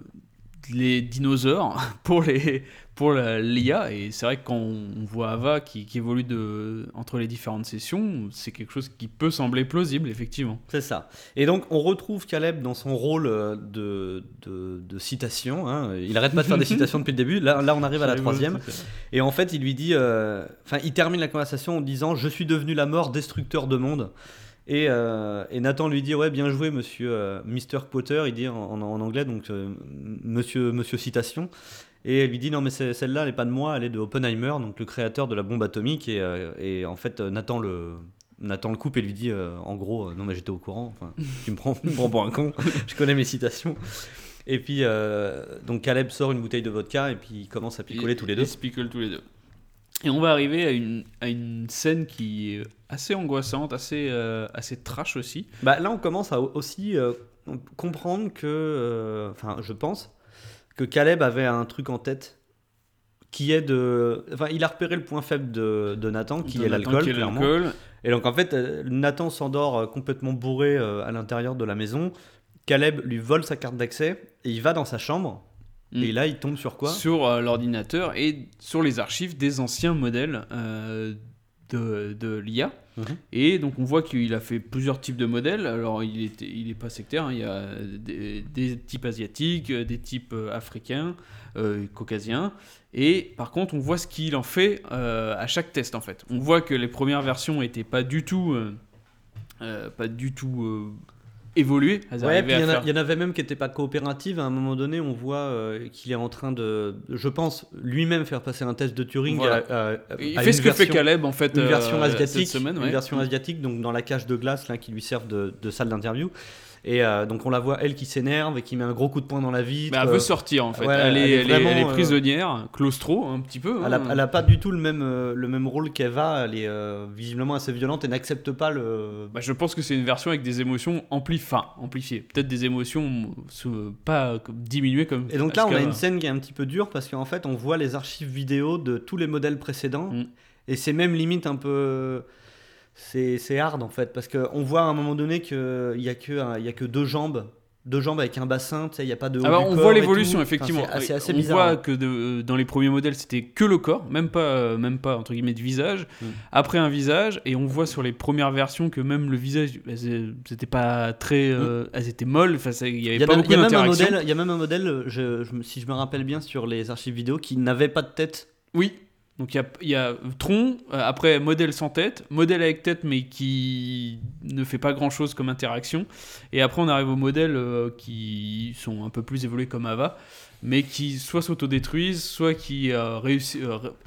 B: les dinosaures [LAUGHS] pour les pour l'IA. Et c'est vrai que quand on voit Ava qui, qui évolue de, entre les différentes sessions, c'est quelque chose qui peut sembler plausible, effectivement.
A: C'est ça. Et donc, on retrouve Caleb dans son rôle euh, de, de, de citation. hein. Il arrête pas de faire des [LAUGHS] citations depuis le début. Là, là on arrive à la troisième. Et en fait, il lui dit. euh, Enfin, il termine la conversation en disant Je suis devenu la mort, destructeur de monde. Et, euh, et Nathan lui dit Ouais, bien joué, monsieur euh, Mr. Potter. Il dit en, en- en anglais, donc euh, monsieur, monsieur Citation. Et elle lui dit Non, mais celle-là, elle n'est pas de moi, elle est de Oppenheimer, donc le créateur de la bombe atomique. Et, euh, et en fait, euh, Nathan le. Nathan le coupe et lui dit euh, en gros euh, non mais j'étais au courant enfin [LAUGHS] tu me prends, tu me prends pour un con [LAUGHS] je connais mes citations et puis euh, donc Caleb sort une bouteille de vodka et puis ils commencent à picoler
B: Ils-
A: tous les deux
B: Ils se picolent tous les deux. Et on va arriver à une, à une scène qui est assez angoissante, assez, assez trash aussi.
A: Bah, là, on commence à aussi comprendre que, enfin, je pense que Caleb avait un truc en tête qui est de, enfin, il a repéré le point faible de, de Nathan, qui
B: De
A: est l'alcool. Et donc en fait, euh, Nathan s'endort euh, complètement bourré euh, à l'intérieur de la maison. Caleb lui vole sa carte d'accès et il va dans sa chambre.
B: Mm.
A: Et là, il tombe sur quoi?
B: Sur euh, l'ordinateur et sur les archives des anciens modèles euh, de, de l'IA.
A: Mhm.
B: Et donc on voit qu'il a fait plusieurs types de modèles. Alors il est, il est pas sectaire, hein. il y a des, des types asiatiques, euh, des types euh, africains, euh, caucasiens. Et par contre on voit ce qu'il en fait euh, à chaque test en fait. On voit que les premières versions étaient pas du tout, euh, pas du tout
A: Ouais,
B: à
A: il y, en a-
B: faire-
A: il y en avait même qui n'étaient pas coopératives. À un moment donné, on voit euh, qu'il est en train de, je pense, lui-même faire passer un test de Turing
B: Voilà.
A: à, à-
B: Il
A: à
B: fait
A: une
B: ce que fait
A: version-
B: Caleb en fait
A: Une
B: euh,
A: version
B: cette
A: asiatique,
B: semaine.
A: une version asiatique, donc dans la cage de glace là, qui lui servent de, de salle d'interview. Et euh, donc on la voit elle qui s'énerve et qui met un gros coup de poing dans la vitre.
B: Mais elle
A: euh,
B: veut sortir en fait.
A: ouais,
B: elle, est,
A: elle est
B: elle est- elle est
A: vraiment, euh,
B: prisonnière, claustro un petit peu.
A: Elle a,
B: hein.
A: elle a pas du tout le même, euh, le même rôle qu'Eva. Elle est euh, visiblement assez violente et n'accepte pas le.
B: Bah, je pense que c'est une version avec des émotions ampli enfin, amplifiées. Peut-être des émotions pas diminuées comme.
A: Et donc là, on a une scène qui est un petit peu dure parce qu'en fait, on voit les archives vidéo de tous les modèles précédents.
B: Mm.
A: Et c'est même limite un peu. C'est c'est hard en fait parce qu'on voit à un moment donné qu'il n'y a, que y a que deux jambes. Deux jambes avec un bassin, tu sais, il n'y a pas de. haut
B: Ah bah, on voit l'évolution effectivement.
A: Enfin, c'est c'est assez
B: on
A: bizarre.
B: voit que de- dans les premiers modèles c'était que le corps, même pas, même pas entre guillemets de visage.
A: Mm.
B: Après un visage, et on voit sur les premières versions que même le visage, elles, c'était pas très, euh, elles étaient molles. Il y avait
A: y, a
B: pas
A: même-
B: beaucoup d'interaction.
A: modèle, il y a même un modèle je, je me- si je me rappelle bien sur les archives vidéo, qui n'avait pas de tête.
B: Oui. Donc il y a, Tron, euh, après modèle sans tête, modèle avec tête mais qui ne fait pas grand chose comme interaction. Et après on arrive aux modèles euh, qui sont un peu plus évolués comme Ava, mais qui soit s'autodétruisent, soit qui euh,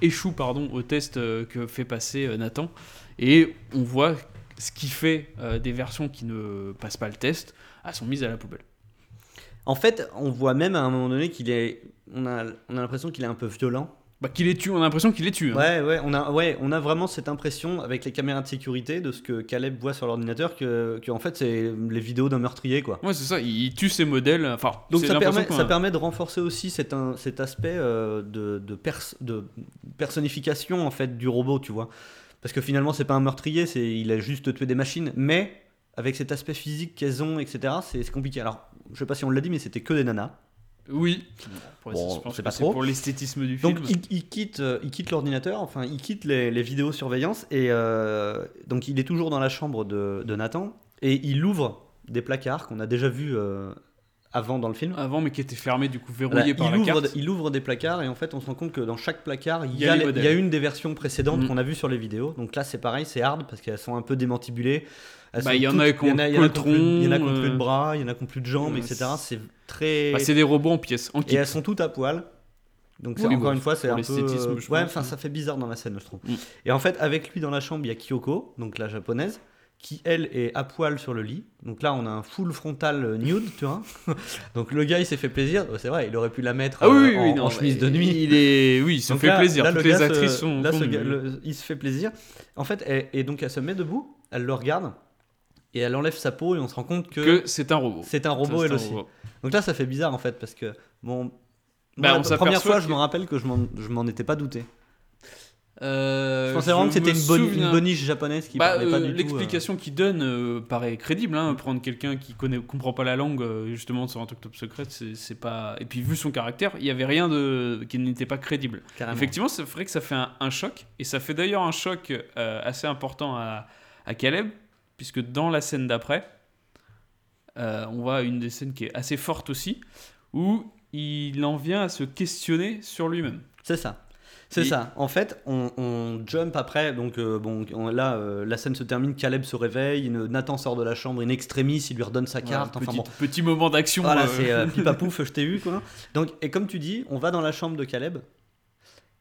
B: échouent pardon, au test que fait passer Nathan. Et on voit ce qui fait des versions qui ne passent pas le test, elles sont mises à la poubelle.
A: En fait, on voit même à un moment donné qu'il est. On a, on a l'impression qu'il est un peu violent.
B: Bah, qu'il les tue, on a l'impression qu'il les tue. hein.
A: Ouais, ouais, on a, ouais, on a vraiment cette impression avec les caméras de sécurité de ce que Caleb voit sur l'ordinateur que, que en fait c'est les vidéos d'un meurtrier quoi.
B: Ouais, c'est ça, il tue ses modèles. Enfin,
A: Donc ça permet, ça permet de renforcer aussi cet, un- cet aspect euh, de, de, pers- de personnification en fait du robot, tu vois. Parce que finalement c'est pas un meurtrier, c'est il a juste tué des machines, mais avec cet aspect physique qu'elles ont, etc. C'est c'est compliqué. Alors je sais pas si on l'a dit, mais c'était que des nanas.
B: Oui. Pour-
A: Bon,
B: je pense
A: pas trop.
B: pour l'esthétisme du
A: Donc
B: film.
A: il, il quitte, euh, il quitte l'ordinateur, enfin il quitte les, les vidéosurveillances et euh, donc il est toujours dans la chambre de, de Nathan et il ouvre des placards qu'on a déjà vus euh, avant dans le film.
B: Avant, mais qui était fermé, du coup verrouillé
A: Voilà,
B: par
A: il,
B: la
A: ouvre,
B: carte.
A: il ouvre des placards et en fait on se rend compte que dans chaque placard il y,
B: y a les
A: y une des versions précédentes
B: Mm.
A: qu'on a vues sur les vidéos. Donc là c'est pareil, c'est hard parce qu'elles sont un peu démantibulées.
B: Bah, il y en
A: toutes-
B: a qui ont
A: il y en a- il y en a qui
B: le
A: ont plus- il y en a qui
B: tronc,
A: ont plus de bras, il y en a qui ont plus de jambes, etc. C'est très.
B: Bah, c'est des robots en pièces, en kit.
A: Et elles sont toutes à poil. Donc
B: Oui,
A: encore
B: bon,
A: une fois, c'est un peu.
B: je
A: Ouais, enfin ça fait bizarre dans la scène, je trouve.
B: Mm.
A: Et en fait, avec lui dans la chambre, il y a Kyoko, donc la japonaise, qui elle est à poil sur le lit. Donc là, on a un full frontal euh, nude, tu vois. [LAUGHS] donc le gars, il s'est fait plaisir. C'est vrai, il aurait pu la mettre
B: Ah oui,
A: euh,
B: oui,
A: en,
B: oui, non,
A: en chemise de nuit.
B: Il est, oui, il se
A: Donc
B: fait
A: là-
B: plaisir.
A: là,
B: Toutes
A: le
B: les
A: se-
B: actrices sont.
A: Là, ce gars- le- il se fait plaisir. En fait, elle- et donc elle se met debout, elle le regarde, et elle enlève sa peau, et on se rend compte que,
B: que c'est un robot.
A: c'est un robot elle
B: un
A: aussi.
B: robot.
A: Donc là, ça fait bizarre en fait, parce que bon.
B: Bah,
A: moi, la première fois, je me rappelle que je m'en, étais pas douté.
B: Euh,
A: Je pensais vraiment que c'était une,
B: souviens-
A: une boniche japonaise qui
B: Bah,
A: parlait pas
B: euh,
A: du euh.
B: L'explication qu'il donne euh, paraît crédible. Hein, prendre quelqu'un qui connaît, comprend pas la langue, euh, justement, sur un truc top secret, c'est pas. Et puis, vu son caractère, il y avait rien de qui n'était pas crédible.
A: carrément.
B: Effectivement, c'est vrai que ça fait un, un choc, et ça fait d'ailleurs un choc euh, assez important à, à Caleb, puisque dans la scène d'après, euh, on voit une des scènes qui est assez forte aussi, où il en vient à se questionner sur lui-même.
A: C'est ça. C'est
B: Et-
A: ça. En fait, on, on jump après. Donc, euh, bon, on- là, euh, la scène se termine. Caleb se réveille. une- Nathan sort de la chambre. In extremis, il lui redonne sa carte.
B: Voilà,
A: enfin
B: petit,
A: bon.
B: petit moment d'action.
A: Voilà, c'est euh, [LAUGHS] pipa pouf, je t'ai eu quoi. Donc, et comme tu dis, on va dans la chambre de Caleb.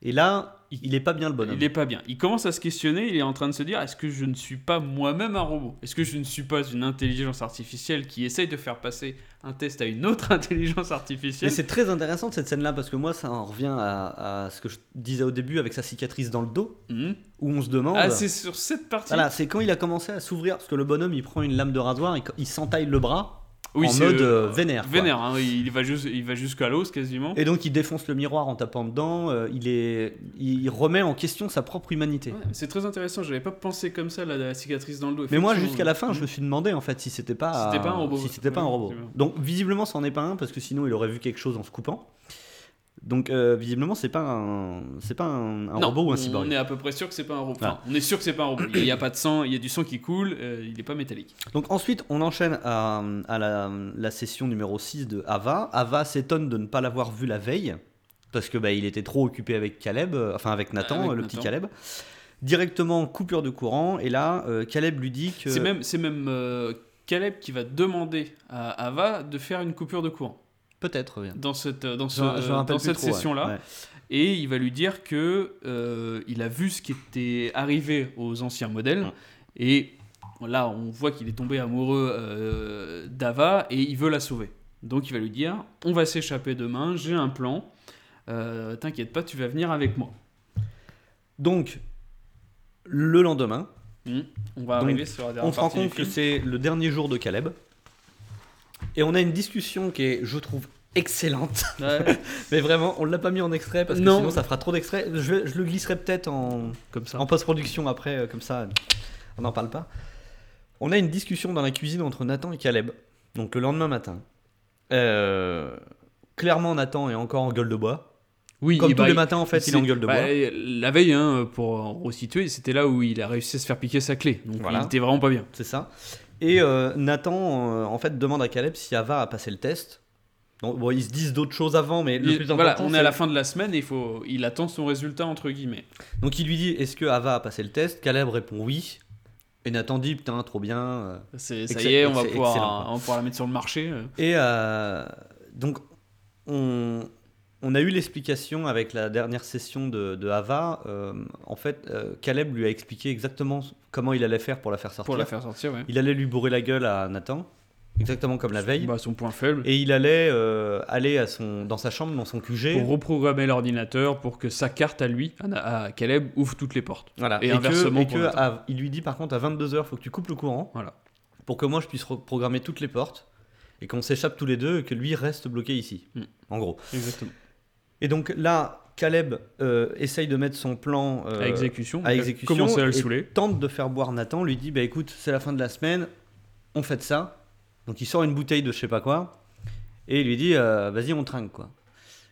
A: Et là, il est pas bien le bonhomme.
B: Il est pas bien. Il commence à se questionner. Il est en train de se dire est-ce que je ne suis pas moi-même un robot? Est-ce que je ne suis pas une intelligence artificielle qui essaye de faire passer un test à une autre [LAUGHS] intelligence
A: Mais
B: artificielle
A: c'est très intéressant cette scène-là parce que moi, ça en revient à, à ce que je disais au début avec sa cicatrice dans le dos,
B: Mhm.
A: où on se demande.
B: Ah, c'est sur cette partie.
A: Voilà, c'est quand il a commencé à s'ouvrir, parce que le bonhomme il prend une lame de rasoir, il, il s'entaille le bras,
B: Oui,
A: en mode
B: euh,
A: euh, vénère.
B: Vénère, hein, il va juste, il va jusqu'à l'os quasiment.
A: Et donc il défonce le miroir en tapant dedans. euh, il, est, il remet en question sa propre humanité.
B: Ouais, c'est très intéressant, j'avais pas pensé comme ça la, la cicatrice dans le dos.
A: Mais moi, jusqu'à la fin, je me suis demandé en fait si c'était pas,
B: C'était pas un robot.
A: Si c'était pas un robot. Donc visiblement, c'en est pas un parce que sinon, il aurait vu quelque chose en se coupant. Donc euh, visiblement, c'est pas un, c'est pas un, un
B: Non,
A: robot ou un
B: on
A: cyborg.
B: est à peu près sûr que c'est pas un robot. Enfin, on est sûr que c'est pas un robot. Il y a pas de sang, il y a du sang qui coule, euh, il est pas métallique.
A: Donc ensuite, on enchaîne à, à la, la session numéro 6 de Ava. Ava s'étonne de ne pas l'avoir vu la veille, parce que bah, il était trop occupé avec Caleb, euh, enfin avec Nathan,
B: Avec
A: le
B: Nathan.
A: petit Caleb. Directement coupure de courant, et là, Caleb lui dit que...
B: C'est même, c'est même Caleb qui va demander à Ava de faire une coupure de courant
A: Peut-être,
B: dans cette, dans ce,
A: Je- je me rappelle
B: dans cette session-là.
A: Ouais.
B: Et il va lui dire que euh, il a vu ce qui était arrivé aux anciens modèles. Et là, on voit qu'il est tombé amoureux euh, d'Ava et il veut la sauver. Donc il va lui dire On va s'échapper demain, j'ai un plan. Euh, T'inquiète pas, tu vas venir avec moi.
A: Donc, le lendemain,
B: Mm. On va
A: Donc,
B: arriver sur la dernière
A: on se rend compte que c'est le dernier jour de Caleb. Et on a une discussion qui est, je trouve, excellente.
B: Ouais. [LAUGHS]
A: Mais vraiment, on l'a pas mis en extrait parce que
B: Non.
A: sinon ça fera trop d'extraits. Je, le glisserai peut-être en,
B: Comme ça.
A: en post-production après, euh, comme ça, on n'en parle pas. On a une discussion dans la cuisine entre Nathan et Caleb, donc le lendemain matin. Euh, clairement, Nathan est encore en gueule de bois.
B: Oui,
A: Comme tous
B: bah,
A: les
B: il-
A: matins, en fait, il est en gueule de
B: bah,
A: bois.
B: La veille, hein, pour resituer, c'était là où il a réussi à se faire piquer sa clé. Donc
A: Voilà.
B: il était vraiment pas bien.
A: C'est ça. Et euh, Nathan, euh, en fait, demande à Caleb si Ava a passé le test. Donc, bon, ils se disent d'autres choses avant, mais le
B: Il-
A: plus
B: voilà, on est à la fin de la semaine et il, faut, il attend son résultat entre guillemets.
A: Donc il lui dit est-ce que Ava a passé le test? Caleb répond oui. Et Nathan dit putain trop bien. euh.
B: Ça y est, on va, pouvoir, on va pouvoir la mettre sur le marché.
A: Et euh, donc on, on a eu l'explication avec la dernière session de, de Ava. euh, en fait, euh, Caleb lui a expliqué exactement comment il allait faire pour la faire sortir.
B: Pour la faire sortir, ouais.
A: Il allait lui bourrer la gueule à Nathan, exactement comme la veille.
B: Bah, son point faible.
A: Et il allait euh, aller à son, dans sa chambre, dans son QG.
B: Pour reprogrammer l'ordinateur pour que sa carte à lui, à, à Caleb, ouvre toutes les portes.
A: Voilà.
B: Et
A: Et,
B: inversement
A: que, et que à- il lui dit par contre à 22h, faut que tu coupes le courant.
B: Voilà.
A: Pour que moi je puisse reprogrammer toutes les portes et qu'on s'échappe tous les deux et que lui reste bloqué ici.
B: Mm.
A: En gros.
B: Exactement.
A: Et donc là, Caleb euh, essaye de mettre son plan euh,
B: à exécution.
A: à exécution
B: commencé à le
A: et
B: saouler.
A: tente de faire boire Nathan. Lui dit bah écoute, c'est la fin de la semaine, on fait ça. Donc il sort une bouteille de je sais pas quoi et il lui dit euh, vas-y on trinque quoi.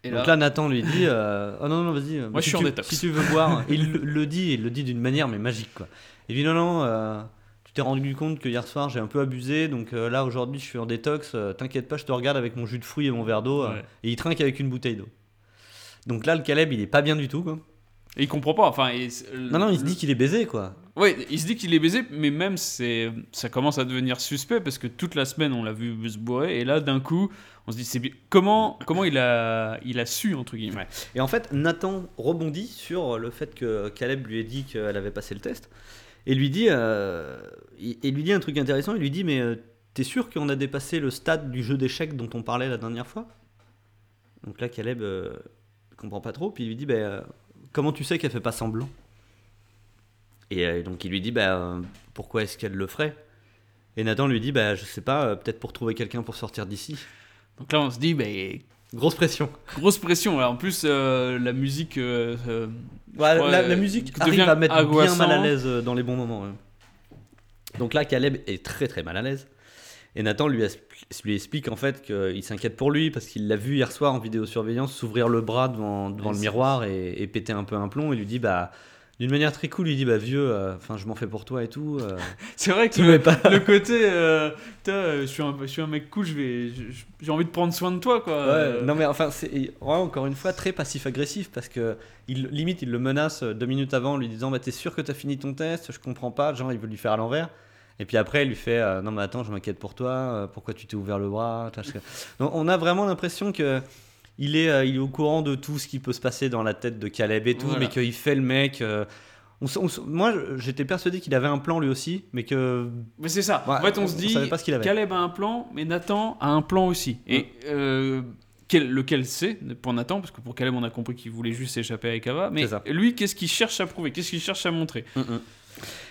B: Et
A: Donc là, Nathan lui dit euh, Oh non, non, vas-y.
B: Moi, je
A: si
B: suis en
A: tu-
B: détox.
A: Si tu veux boire, [LAUGHS] il le, dit, il le dit d'une manière mais magique quoi. Il dit Non, non, euh, tu t'es rendu compte que hier soir j'ai un peu abusé, donc euh, là aujourd'hui je suis en détox, euh, t'inquiète pas, je te regarde avec mon jus de fruits et mon verre d'eau. euh,
B: Ouais.
A: et il trinque avec une bouteille d'eau. Donc là, le Caleb il est pas bien du tout quoi.
B: Et il comprend pas. Enfin, et
A: Non, non, il se dit qu'il est baisé quoi.
B: Ouais, il se dit qu'il est baisé, mais même c'est, ça commence à devenir suspect parce que toute la semaine on l'a vu se bourrer et là d'un coup on se dit c'est. Comment, comment il a, il a su entre guillemets.
A: Et en fait, Nathan rebondit sur le fait que Caleb lui ait dit qu'elle avait passé le test. Et lui dit, euh, il, il lui dit un truc intéressant. Il lui dit, mais euh, t'es sûr qu'on a dépassé le stade du jeu d'échecs dont on parlait la dernière fois? Donc là, Caleb euh, comprend pas trop. Puis il lui dit, bah, euh, comment tu sais qu'elle fait pas semblant? Et euh, donc il lui dit, bah, euh, pourquoi est-ce qu'elle le ferait? Et Nathan lui dit, bah, je sais pas, peut-être pour trouver quelqu'un pour sortir d'ici.
B: Donc là on se dit ben
A: Grosse pression.
B: grosse pression. Alors, en plus euh, la musique. euh, euh,
A: Ouais, la, la musique
B: devient
A: arrive à mettre bien mal à l'aise dans les bons moments. ouais. Donc là, Caleb est très très mal à l'aise. Et Nathan lui, explique en fait qu'il s'inquiète pour lui parce qu'il l'a vu hier soir en vidéosurveillance s'ouvrir le bras devant, devant
B: Ouais,
A: le miroir et, et péter un peu un plomb. Et lui dit, bah, d'une manière très cool, il dit, bah, vieux, euh, enfin, je m'en fais pour toi et tout. euh. [LAUGHS]
B: C'est vrai que
A: Tu
B: le,
A: pas-
B: le côté. euh, je, suis un, je suis un mec cool, je vais, j'ai envie de prendre soin de toi quoi.
A: Ouais, non mais enfin c'est ouais, encore une fois très passif-agressif parce que il, limite il le menace deux minutes avant en lui disant bah t'es sûr que t'as fini ton test? Je comprends pas genre il veut lui faire à l'envers et puis après il lui fait euh, non mais attends je m'inquiète pour toi euh, pourquoi tu t'es ouvert le bras [LAUGHS] Donc, on a vraiment l'impression que il est, euh, il est au courant de tout ce qui peut se passer dans la tête de Caleb et tout
B: Voilà.
A: mais qu'il fait le mec on on moi j'étais persuadé qu'il avait un plan lui aussi mais que
B: Mais c'est ça.
A: Ouais,
B: en fait, on,
A: on-
B: se dit,
A: pas ce qu'il avait.
B: Caleb a un plan, mais Nathan a un plan aussi. Et quel- lequel c'est pour Nathan Parce que pour Caleb, on a compris qu'il voulait juste s'échapper avec Ava. Mais lui, qu'est-ce qu'il cherche à prouver? Qu'est-ce qu'il cherche à montrer?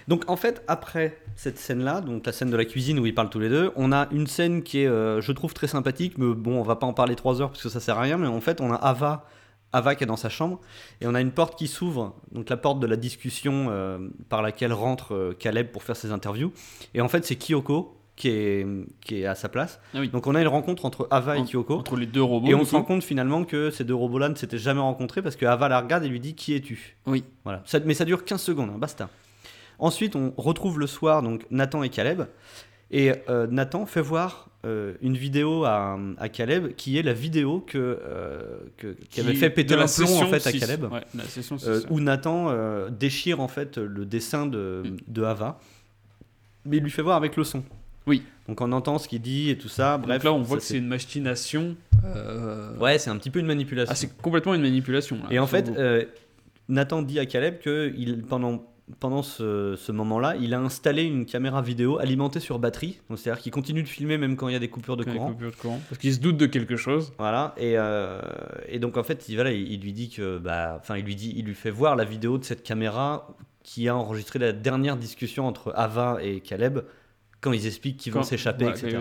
A: Donc en fait, après cette scène-là, donc la scène de la cuisine où ils parlent tous les deux, on a une scène qui est, euh, je trouve, très sympathique, mais bon, on va pas en parler trois heures parce que ça sert à rien, mais en fait, on a Ava, Ava qui est dans sa chambre, et on a une porte qui s'ouvre, donc la porte de la discussion euh, par laquelle rentre euh, Caleb pour faire ses interviews, et en fait, c'est Kyoko qui est, qui est à sa place.
B: Ah oui.
A: Donc on a une rencontre entre Ava et Kyoko.
B: Entre les deux robots.
A: Et on se rend compte finalement que ces deux robots-là ne s'étaient jamais rencontrés parce que Ava la regarde et lui dit Qui es-tu?
B: Oui.
A: Voilà. Ça- mais ça dure 15 secondes, hein, basta. Ensuite, on retrouve le soir donc Nathan et Caleb. Et euh, Nathan fait voir euh, une vidéo à, à Caleb qui est la vidéo que, euh, que- qui avait fait péter un plomb en fait à
B: 6.
A: Caleb.
B: Ouais, la session 6, ouais.
A: où Nathan déchire en fait le dessin de, de Ava, mais il lui fait voir avec le son.
B: Oui.
A: Donc on entend ce qu'il dit et tout ça.
B: Donc
A: Bref,
B: là, on voit que c'est une machination.
A: Ouais, c'est un petit peu une manipulation.
B: Ah, c'est complètement une manipulation. là,
A: Et en fait, Nathan dit à Caleb que il, pendant, pendant ce, ce moment-là, il a installé une caméra vidéo alimentée sur batterie. Donc, C'est-à-dire qu'il continue de filmer même quand il y a des coupures de courant.
B: coupure de courant. Parce qu'il se doute de quelque chose.
A: Voilà. Et, euh, et donc en fait, il, voilà, il, il lui dit que, bah, enfin, il lui dit, il lui fait voir la vidéo de cette caméra qui a enregistré la dernière discussion entre Ava et Caleb quand ils expliquent qu'ils vont s'échapper, etc.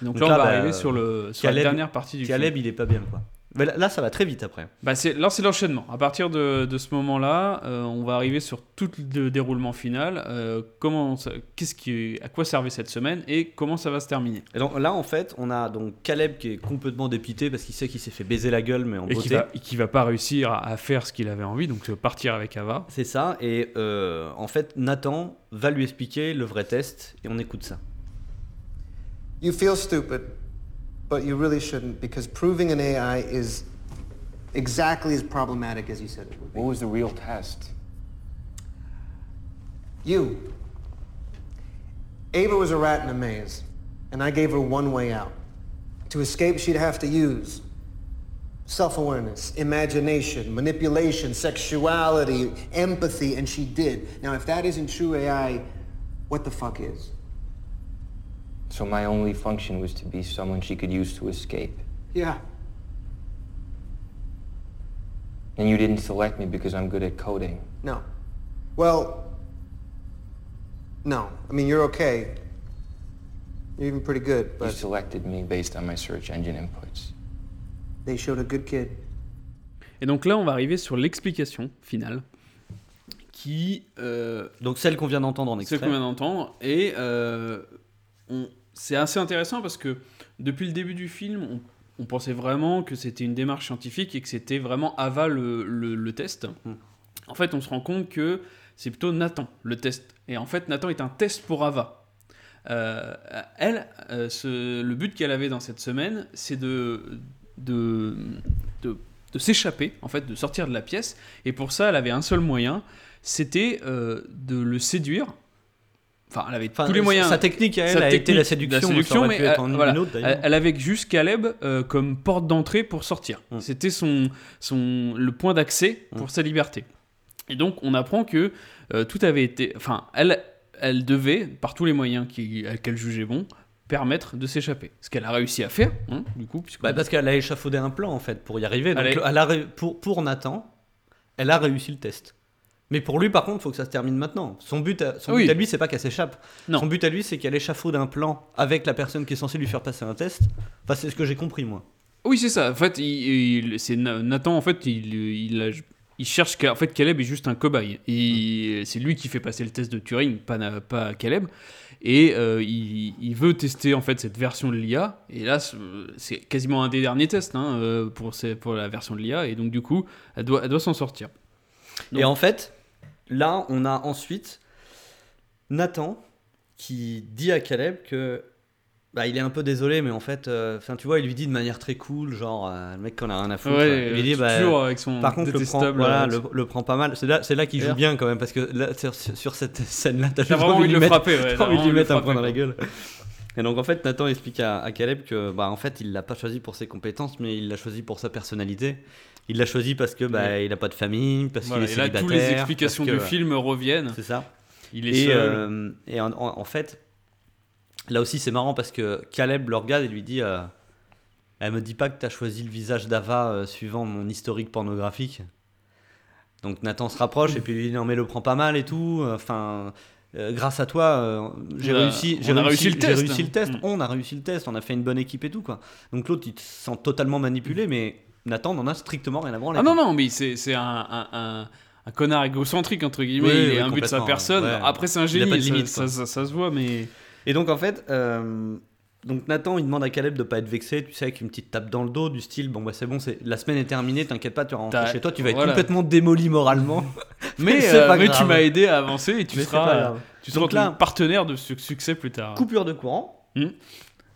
B: Donc,
A: Donc
B: là, on va
A: bah,
B: arriver sur, le, sur
A: Caleb-
B: la dernière partie du
A: Caleb,
B: film.
A: il est pas bien quoi. Mais là, là, ça va très vite après.
B: Bah, c'est, là, c'est l'enchaînement. À partir de, de ce moment-là, euh, on va arriver sur tout le déroulement final. euh, comment ça- qu'est-ce qui, à quoi servait cette semaine et comment ça va se terminer?
A: Et donc là, en fait, on a donc Caleb qui est complètement dépité parce qu'il sait qu'il s'est fait baiser la gueule, mais en
B: Et qui
A: beauté.
B: va, et qui va pas réussir à, à faire ce qu'il avait envie, donc euh, partir avec Ava.
A: C'est ça. Et euh, en fait, Nathan va lui expliquer le vrai test et on écoute ça.
E: You feel stupid, but you really shouldn't because proving an AI is exactly as problematic as you said it would be.
F: What was the real test?
E: You. Ava was a rat in a maze, and I gave her one way out. To escape, she'd have to use self awareness, imagination, manipulation, sexuality, empathy, and she did. Now, if that isn't true AI, what the fuck is?
F: So my only function was to be someone she could use to escape.
E: Yeah.
F: And you didn't select me because I'm good at coding.
E: No. Well, no. I mean, you're okay. You're even pretty good,
F: You
E: but
F: selected me based on my search engine inputs.
E: they showed a good kid.
B: Et donc là, on va arriver sur l'explication finale, qui euh,
A: Donc celle qu'on vient d'entendre en extrait.
B: qu'on vient d'entendre. Et euh, on- c'est assez intéressant parce que depuis le début du film, on, on pensait vraiment que c'était une démarche scientifique et que c'était vraiment Ava le, le- le test.
A: Hmm.
B: En fait, on se rend compte que c'est plutôt Nathan le test. Et en fait, Nathan est un test pour Ava. Euh, elle, euh, ce- le but qu'elle avait dans cette semaine, c'est de, de, de, de s'échapper, en fait, de sortir de la pièce. Et pour ça, elle avait un seul moyen, c'était euh, de le séduire. Enfin, elle avait tous les moyens.
A: Sa technique elle
B: Sa
A: a été
B: technique,
A: la séduction.
B: la mais euh,
A: une autre.
B: Elle, avait juste Caleb euh, comme porte d'entrée pour sortir.
A: Mm.
B: C'était son, son, le point d'accès pour
A: Mm.
B: sa liberté. Et donc, on apprend que euh, tout avait été. Enfin, elle, elle devait, par tous les moyens qu'elle jugeait bon, permettre de s'échapper. Ce qu'elle a réussi à faire, hein, du coup, puisque.
A: Bah, parce qu'elle a échafaudé un plan en fait pour y arriver. Donc,
B: Elle a-
A: pour, pour Nathan, elle a réussi le test. Mais pour lui, par contre, il faut que ça se termine maintenant. Son but à, son
B: Oui.
A: but à lui, c'est pas qu'elle s'échappe. Son but à lui, c'est qu'elle échafaude un plan avec la personne qui est censée lui faire passer un test. Enfin, c'est ce que j'ai compris, moi.
B: Oui, c'est ça. En fait, il, il- c'est Na- Nathan, en fait, il, il, a- il cherche. En fait, Caleb est juste un cobaye. Et c'est lui qui fait passer le test de Turing, pas, pas Caleb. Et euh, il, il veut tester en fait cette version de l'IA. Et là, c'est- quasiment un des derniers tests hein, euh, pour, ces- pour la version de l'IA. Et donc, du coup, elle doit, elle doit s'en sortir.
A: Et en fait, là, on a ensuite Nathan qui dit à Caleb que bah, il est un peu désolé, mais en fait, euh, tu vois, il lui dit de manière très cool, genre euh, le mec qu'on a rien à foutre.
B: Ouais,
A: il lui dit, bah,
B: toujours avec son
A: Par contre, le prend, voilà,
B: euh,
A: le, le prend pas mal. C'est là, c'est là qu'il joue bien quand même, parce que là, sur, sur cette scène-là, t'as
B: vraiment envie de
A: lui
B: le
A: mettre,
B: frapper. ouais, [LAUGHS]
A: t'as envie de lui mettre un point dans la gueule. Et donc en fait, Nathan explique à, à Caleb que, bah, en fait, il l'a pas choisi pour ses compétences, mais il l'a choisi pour sa personnalité. Il l'a choisi parce que, bah, il a pas de famille, parce
B: Voilà,
A: qu'il est
B: et là, toutes les explications
A: parce
B: du
A: que-
B: film reviennent.
A: C'est ça.
B: Il est
A: Et,
B: seul.
A: euh, et en, en- en fait, là aussi, c'est marrant parce que Caleb le regarde et lui dit euh, Elle me dit pas que tu as choisi le visage d'Ava euh, suivant mon historique pornographique. Donc Nathan se rapproche et puis lui dit non mais le prends pas mal et tout. Enfin, euh, grâce à toi, euh, j'ai réussi, j'ai réussi,
B: réussi le test.
A: réussi le test.
B: Mm.
A: On a réussi le test. On a fait une bonne équipe et tout quoi. Donc l'autre il se sent totalement manipulé, mais Nathan n'en a strictement rien à branler.
B: Ah non, non, mais c'est un, un, un- un connard égocentrique, entre guillemets.
A: Oui,
B: il
A: oui,
B: est un but de sa personne.
A: ouais.
B: Après, c'est un
A: Il a
B: génie.
A: pas de limite,
B: ça,
A: quoi.
B: ça- ça se voit, mais.
A: Et donc en fait, euh, donc Nathan il demande à Caleb de pas être vexé, tu sais, avec une petite tape dans le dos du style bon bah c'est bon, c'est la semaine est terminée, t'inquiète pas, tu vas rentrer chez toi, tu vas être
B: voilà.
A: complètement démoli moralement. [LAUGHS] [LAUGHS]
B: Mais,
A: c'est
B: euh,
A: pas
B: mais tu m'as aidé à avancer et tu
A: Mais
B: seras, tu seras
A: là-
B: partenaire de su- succès plus tard.
A: Coupure de courant.
B: Hmm.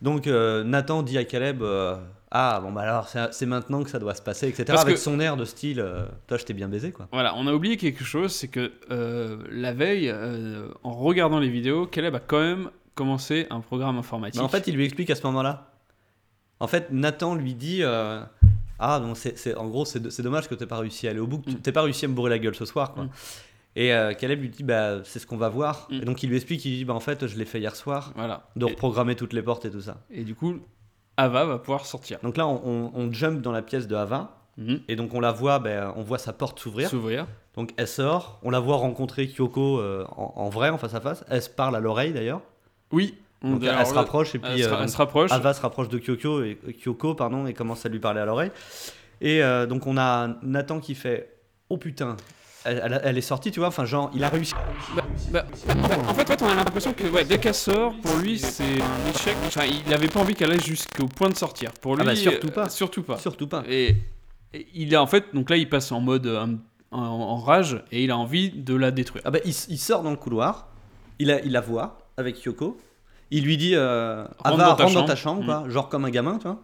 A: Donc euh, Nathan dit à Caleb euh, ah bon bah alors c'est c'est maintenant que ça doit se passer, etc.
B: Parce
A: avec
B: que-
A: son air de style euh, toi je t'ai bien baisé quoi.
B: Voilà, on a oublié quelque chose, c'est que euh, la veille, euh, en regardant les vidéos, Caleb a quand même commencé un programme informatique.
A: En fait il lui explique à ce moment-là. En fait Nathan lui dit euh, ah non c'est en gros c'est dommage que t'aies pas réussi à aller au bout, que tu-
B: Mm.
A: t'aies pas réussi à me bourrer la gueule ce soir quoi.
B: Mm.
A: Et euh, Caleb lui dit bah c'est ce qu'on va voir.
B: Mm.
A: Et donc il lui explique il lui dit bah en fait je l'ai fait hier soir
B: voilà.
A: de
B: Et,
A: reprogrammer toutes les portes et tout ça.
B: et du coup, Ava va pouvoir sortir.
A: Donc là on, on- on jump dans la pièce de Ava
B: Mhm.
A: et donc on la voit ben, on voit sa porte s'ouvrir.
B: S'ouvrir.
A: Donc elle sort, on la voit rencontrer Kyoko euh, en, en vrai, en face à face. Elle se parle à l'oreille d'ailleurs.
B: Oui. on-
A: Donc elle, se rapproche et
B: elle
A: puis
B: se,
A: euh,
B: elle se rapproche.
A: Ava se rapproche de Kyoko et Kyoko pardon et commence à lui parler à l'oreille. Et euh, donc on a Nathan qui fait oh putain. Elle, elle- elle est sortie, tu vois, enfin genre il a réussi.
B: Bah, bah, en fait, en fait, on a l'impression que ouais, dès qu'elle sort, pour lui, c'est un échec. Enfin, il n'avait pas envie qu'elle aille jusqu'au point de sortir. Pour lui,
A: Ah bah, surtout
B: euh,
A: pas.
B: surtout pas.
A: Surtout pas.
B: Et, et il a en fait, donc là, il passe en mode euh, en, en rage et il a envie de la détruire.
A: Ah bah il, il sort dans le couloir, il, a, il la voit avec Kyoko. Il lui dit euh, Ava,
B: dans ta
A: rentre dans ta
B: chambre.
A: quoi, genre comme un gamin, tu vois.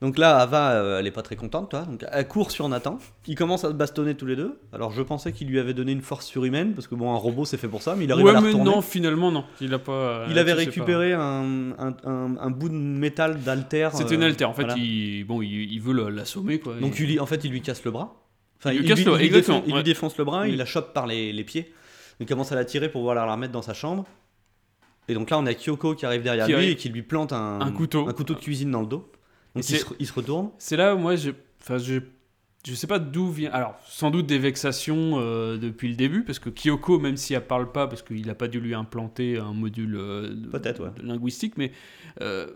A: Donc là, Ava, euh, elle est pas très contente, toi. Donc elle court sur Nathan. Ils commencent à se bastonner tous les deux. Alors je pensais qu'il lui avait donné une force surhumaine parce que bon, un robot c'est fait pour ça, mais il arrive
B: ouais,
A: à la
B: mais
A: retourner.
B: non, finalement, non. Il a pas. euh,
A: il avait récupéré un, un, un- un bout de métal d'alter.
B: C'était
A: euh,
B: une alter. En fait,
A: voilà.
B: il, bon, il, il veut l'assommer, quoi.
A: Donc
B: Il-
A: en fait, il lui casse le bras. Enfin,
B: Il lui casse le-
A: il défonce, il lui défonce le bras,
B: Oui.
A: il la chope par les, les pieds. Il commence à la tirer pour pouvoir la remettre dans sa chambre. Et donc là, on a Kyoko qui arrive derrière
B: Qui
A: lui
B: arrive.
A: et qui lui plante un,
B: Un couteau.
A: un couteau de cuisine dans le dos. Donc il se, il se retourne.
B: C'est là où moi, je, enfin, je, je sais pas d'où vient. Alors, sans doute des vexations euh, depuis le début, parce que Kyoko, même si elle parle pas, parce qu'il a pas dû lui implanter un module euh, de-
A: ouais.
B: de linguistique, mais euh,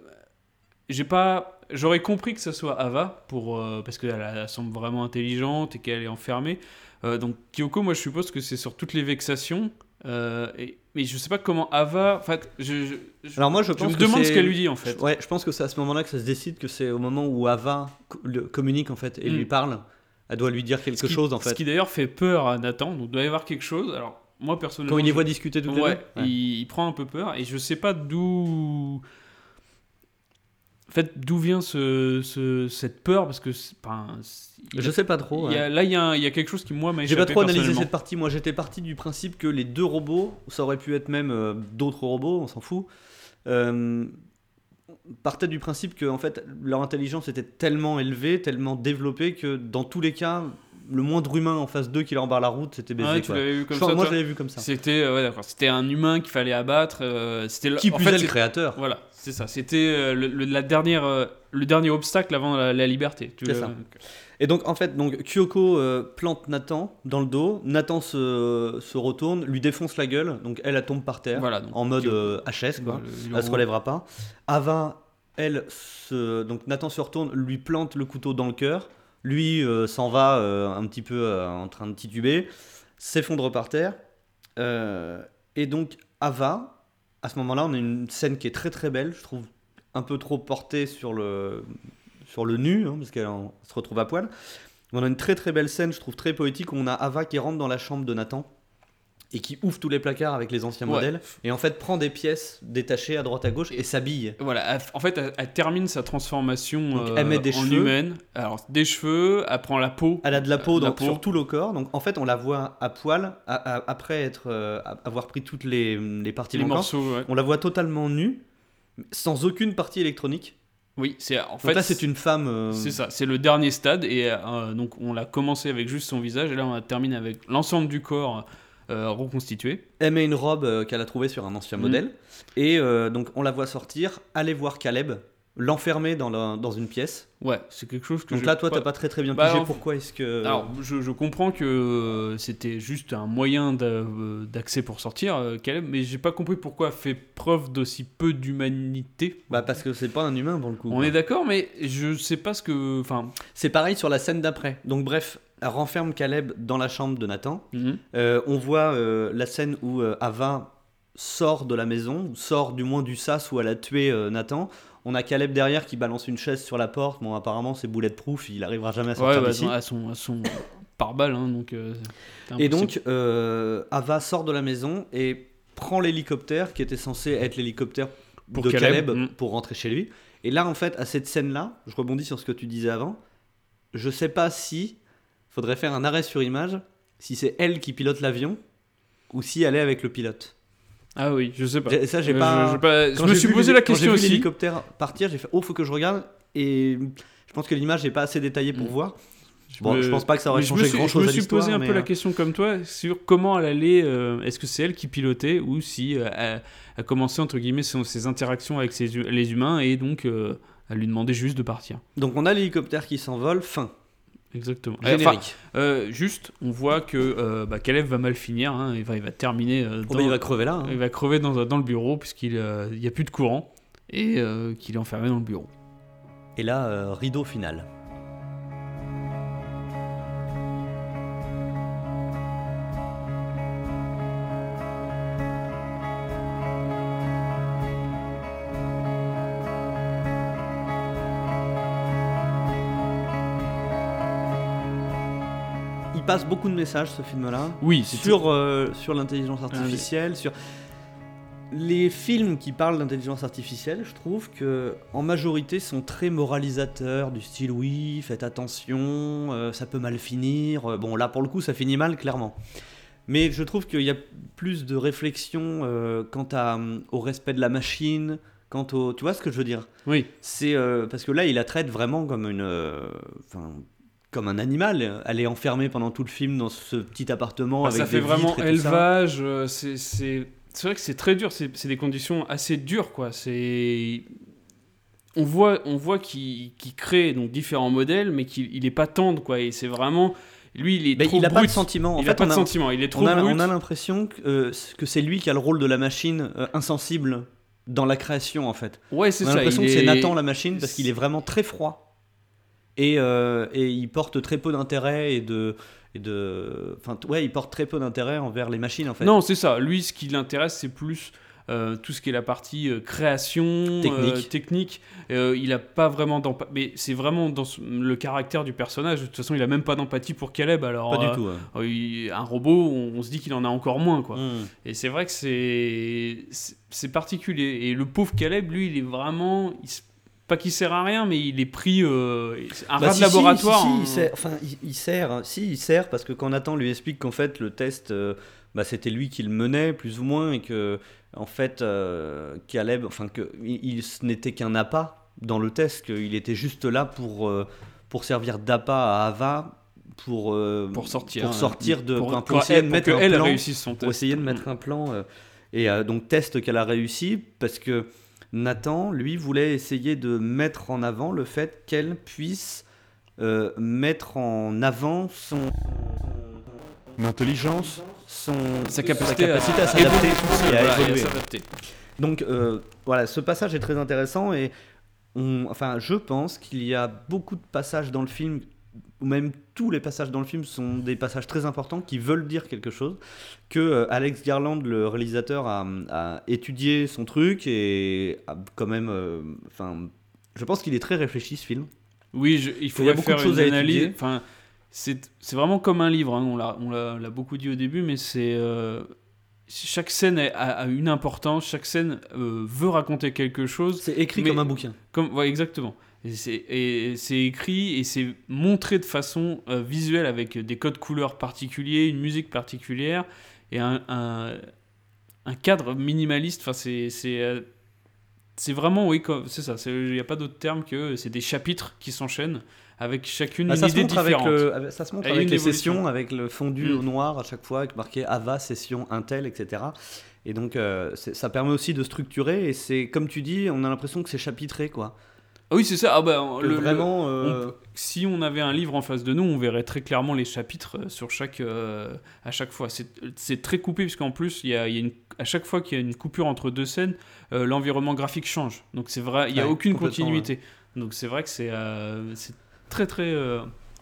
B: j'ai pas. J'aurais compris que ce soit Ava pour euh, parce qu'elle elle semble vraiment intelligente et qu'elle est enfermée. Donc Kyoko, moi, je suppose que c'est sur toutes les vexations. Euh, et, mais je sais pas comment Ava. En fait, je, je, je-
A: Alors moi, je
B: je
A: pense
B: me
A: que
B: demande ce qu'elle lui dit en fait.
A: Ouais, je pense que c'est à ce moment-là que ça se décide que c'est au moment où Ava le- communique en fait et
B: Mm.
A: lui parle. Elle doit lui dire quelque
B: Ce qui-
A: chose en
B: Ce
A: fait.
B: qui d'ailleurs fait peur à Nathan. Donc, il doit y avoir quelque chose. Alors, moi, personnellement.
A: Quand il les
B: je-
A: voit discuter les
B: ouais.
A: Ouais.
B: Il, il prend un peu peur. Et je sais pas d'où. En fait, d'où vient ce, ce- cette peur Parce que. c'est- c'est-
A: Je sais pas trop.
B: il y
A: ouais.
B: a- là, il y, a y quelque chose qui, moi, m'a
A: J'ai pas trop analysé cette partie. Moi, j'étais parti du principe que les deux robots, ça aurait pu être même euh, d'autres robots, on s'en fout, euh, partaient du principe que en fait, leur intelligence était tellement élevée, tellement développée que dans tous les cas, le moindre humain en face d'eux qui leur barre la route, c'était baisé.
B: Ah ouais, tu vu comme
A: Je-
B: ça.
A: moi, je l'avais vu comme ça.
B: C'était euh, ouais, d'accord. C'était un humain qu'il fallait abattre. euh, c'était le-
A: Qui
B: en
A: plus
B: fait,
A: est le créateur
B: Voilà, c'est ça. C'était le, le- la dernière, le dernier obstacle avant la, la liberté. Tu
A: ça. Et donc, en fait, donc, Kyoko euh, plante Nathan dans le dos. Nathan se, se retourne, lui défonce la gueule. Donc, elle, elle tombe par terre.
B: Voilà, donc,
A: en mode euh, HS, quoi.
B: le- le
A: Elle se relèvera pas. Ava, elle, se... donc Nathan se retourne, lui plante le couteau dans le cœur. Lui euh, s'en va un petit peu en train de tituber, s'effondre par terre. Et donc Ava, à ce moment-là, on a une scène qui est très très belle, je trouve un peu trop portée sur le, sur le nu, hein, parce qu'elle se retrouve à poil. On a une très très belle scène, je trouve très poétique, où on a Ava qui rentre dans la chambre de Nathan et qui ouvre tous les placards avec les anciens
B: Ouais.
A: modèles et en fait prend des pièces détachées à droite à gauche et s'habille.
B: Voilà, elle- en fait, elle, elle termine sa transformation
A: Donc,
B: euh,
A: elle met des
B: en
A: cheveux.
B: humaine. Alors, des cheveux, elle prend la peau.
A: Elle a de la peau,
B: Euh, la peau.
A: sur tout le corps. Donc en fait, on la voit à poil à- à- après être euh, avoir pris toutes les, les parties
B: les
A: manquantes.
B: morceaux, ouais.
A: On la voit totalement nue, sans aucune partie électronique.
B: Oui, c'est en fait,
A: là, c'est une femme. euh,
B: C'est ça, c'est le dernier stade. Et euh, donc, on l'a commencé avec juste son visage. Et là, on la termine avec l'ensemble du corps euh, reconstitué.
A: Elle met une robe euh, qu'elle a trouvée sur un ancien
B: Mhm.
A: modèle. Et euh, donc, on la voit sortir, aller voir Caleb. L'enfermer dans, la- dans une pièce.
B: Ouais, c'est quelque chose que
A: Donc là, toi, t'as pas très très bien
B: Bah,
A: pigé pourquoi est-ce que.
B: Alors, je, je comprends que euh, c'était juste un moyen euh, d'accès pour sortir, euh, Caleb, mais j'ai pas compris pourquoi fait preuve d'aussi peu d'humanité.
A: Bah, parce que c'est pas un humain pour le coup.
B: On
A: quoi.
B: est d'accord, mais je sais pas ce que. Enfin.
A: C'est pareil sur la scène d'après. Donc, bref, elle renferme Caleb dans la chambre de Nathan.
B: mhm.
A: Euh, on voit euh, la scène où euh, Ava sort de la maison, sort du moins du sas où elle a tué Nathan. On a Caleb derrière qui balance une chaise sur la porte. Bon, apparemment, c'est bulletproof, il arrivera jamais à
B: Ouais,
A: sortir
B: bah,
A: d'ici.
B: à son, à son pare-balles, hein, donc. euh,
A: Et donc, euh, Ava sort de la maison et prend l'hélicoptère qui était censé être l'hélicoptère de
B: Caleb,
A: Caleb,
B: mm.
A: pour rentrer chez lui. Et là, en fait, à cette scène-là, je rebondis sur ce que tu disais avant. Je sais pas si faudrait faire un arrêt sur image, si c'est elle qui pilote l'avion ou si elle est avec le pilote.
B: Ah oui, je sais pas.
A: J'ai- Ça, j'ai
B: Euh,
A: pas.
B: je- pas- je me suis posé la
A: quand j'ai
B: question
A: vu l'hélicoptère partir, j'ai fait oh, faut que je regarde. Et je pense que l'image n'est pas assez détaillée pour
B: Mm.
A: voir. Bon,
B: me-
A: je pense pas que ça aurait
B: je me
A: changé
B: suis-
A: grand chose
B: Je me suis
A: l'histoire.
B: posé un peu la
A: euh,
B: question comme toi sur comment elle allait. euh, Est-ce que c'est elle qui pilotait ou si euh, elle a commencé entre guillemets ses, ses interactions avec ses les humains et donc euh, elle lui demandait juste de partir.
A: Donc on a l'hélicoptère qui s'envole, fin.
B: Exactement. Euh,
A: Générique.
B: enfin, euh, juste, on voit que euh, bah, Caleb va mal finir. hein, il, va, il va terminer. euh,
A: Oh,
B: dans-
A: bah, il va crever là. hein.
B: il va crever dans, dans le bureau puisqu'il n'y a plus de courant et euh, qu'il est enfermé dans le bureau.
A: Et là, euh, rideau final. Passe beaucoup de messages ce film-là.
B: Oui,
A: sur, euh, sur l'intelligence artificielle, sur les films qui parlent d'intelligence artificielle, je trouve que en majorité sont très moralisateurs du style oui, faites attention, euh, ça peut mal finir. Euh, Bon là pour le coup ça finit mal clairement. Mais je trouve qu'il y a plus de réflexion euh, quant à, au respect de la machine, quant au... Tu vois ce que je veux dire?
B: Oui.
A: C'est euh, parce que là il la traite vraiment comme une... Enfin, comme un animal. Elle est enfermée pendant tout le film dans ce petit appartement
B: Bah,
A: avec
B: ça fait
A: des
B: vraiment
A: et
B: élevage. euh, c'est c'est c'est vrai que c'est très dur. C'est c'est des conditions assez dures, quoi. C'est on voit on voit qu'il qu'il crée donc différents modèles, mais qu'il il est pas tendre, quoi. Et c'est vraiment lui, il est
A: Mais
B: trop
A: il n'a pas de sentiment. En
B: il
A: fait,
B: a pas de
A: a-
B: sentiment. Il est trop
A: On a,
B: brut.
A: on a l'impression que, euh, que c'est lui qui a le rôle de la machine euh, insensible dans la création en fait.
B: Ouais, c'est
A: On a
B: ça.
A: l'impression
B: il
A: que c'est
B: est-
A: Nathan la machine parce qu'il est vraiment très froid et, euh, et il porte très peu d'intérêt et de et de enfin ouais il porte très peu d'intérêt envers les machines en fait.
B: Non, c'est ça. Lui, ce qui l'intéresse, c'est plus euh, tout ce qui est la partie euh, création,
A: Technique.
B: euh, technique. Il a pas vraiment d'empathie. Mais c'est vraiment dans le caractère du personnage. De toute façon, il a même pas d'empathie pour Caleb. Alors,
A: pas du tout.
B: il- un robot, on, on se dit qu'il en a encore moins, quoi.
A: Mm.
B: Et c'est vrai que c'est particulier. Et le pauvre Caleb, lui, il est vraiment. il pas qu'il sert à rien, mais il est pris. euh, un
A: Bah,
B: rat
A: si,
B: de laboratoire.
A: si, si,
B: hein.
A: il sert, enfin, il, il sert, hein. si, il sert parce que quand Nathan lui explique qu'en fait le test, euh, bah, c'était lui qui le menait plus ou moins et que en fait euh, Caleb, enfin que il, il- n'était qu'un appât dans le test, qu'il était juste là pour euh, pour servir d'appât à Ava pour
B: pour sortir.
A: pour sortir de
B: Pour,
A: enfin, pour
B: pour
A: essayer de
B: elle-
A: mettre
B: que
A: un
B: elle
A: plan
B: réussisse son
A: pour
B: test.
A: essayer de mettre un plan. et donc test qu'elle a réussi parce que Nathan, lui, voulait essayer de mettre en avant le fait qu'elle puisse euh, mettre en avant son intelligence, son
B: Sa capacité,
A: à s'adapter et à
B: Voilà, et à
A: évoluer.
B: s'adapter.
A: Donc euh, voilà, ce passage est très intéressant et on, enfin, je pense qu'il y a beaucoup de passages dans le film, ou même tous les passages dans le film sont des passages très importants qui veulent dire quelque chose, que euh, Alex Garland, le réalisateur, a, a étudié son truc et a quand même, euh, enfin, je pense qu'il est très réfléchi ce film.
B: Oui, je- il
A: y
B: faudrait
A: a beaucoup
B: faire
A: de choses
B: une
A: à
B: analyse. Enfin, c'est vraiment comme un livre. hein, On l'a beaucoup dit au début, mais c'est euh, chaque scène a, a une importance. Chaque scène euh, veut raconter quelque chose.
A: C'est écrit
B: Mais-
A: comme un bouquin.
B: Comme, ouais, exactement. Et c'est- écrit et c'est montré de façon euh, visuelle avec des codes couleurs particuliers, une musique particulière et un, un, un cadre minimaliste. Enfin, c'est c'est euh, vraiment oui, c'est ça. Il n'y a pas d'autre terme que c'est des chapitres qui s'enchaînent avec chacune
A: Bah,
B: une
A: ça, se
B: idée
A: montre avec
B: différente.
A: le, avec- ça se montre avec les
B: évolution.
A: sessions, avec le fondu
B: Mm.
A: au noir à chaque fois, avec marqué Ava, session Intel, etc. Et donc, euh, ça permet aussi de structurer. Et c'est, comme tu dis, on a l'impression que c'est chapitré, quoi.
B: Ah oui, c'est ça. Ah bah, le-
A: vraiment. euh,
B: on- si on avait un livre en face de nous, on verrait très clairement les chapitres euh, sur chaque, euh, à chaque fois. C'est très coupé, puisqu'en plus, il y a, il y a une, à chaque fois qu'il y a une coupure entre deux scènes, euh, l'environnement graphique change. Donc c'est vrai, il n'y a
A: Ouais,
B: aucune continuité. Donc c'est vrai que c'est très très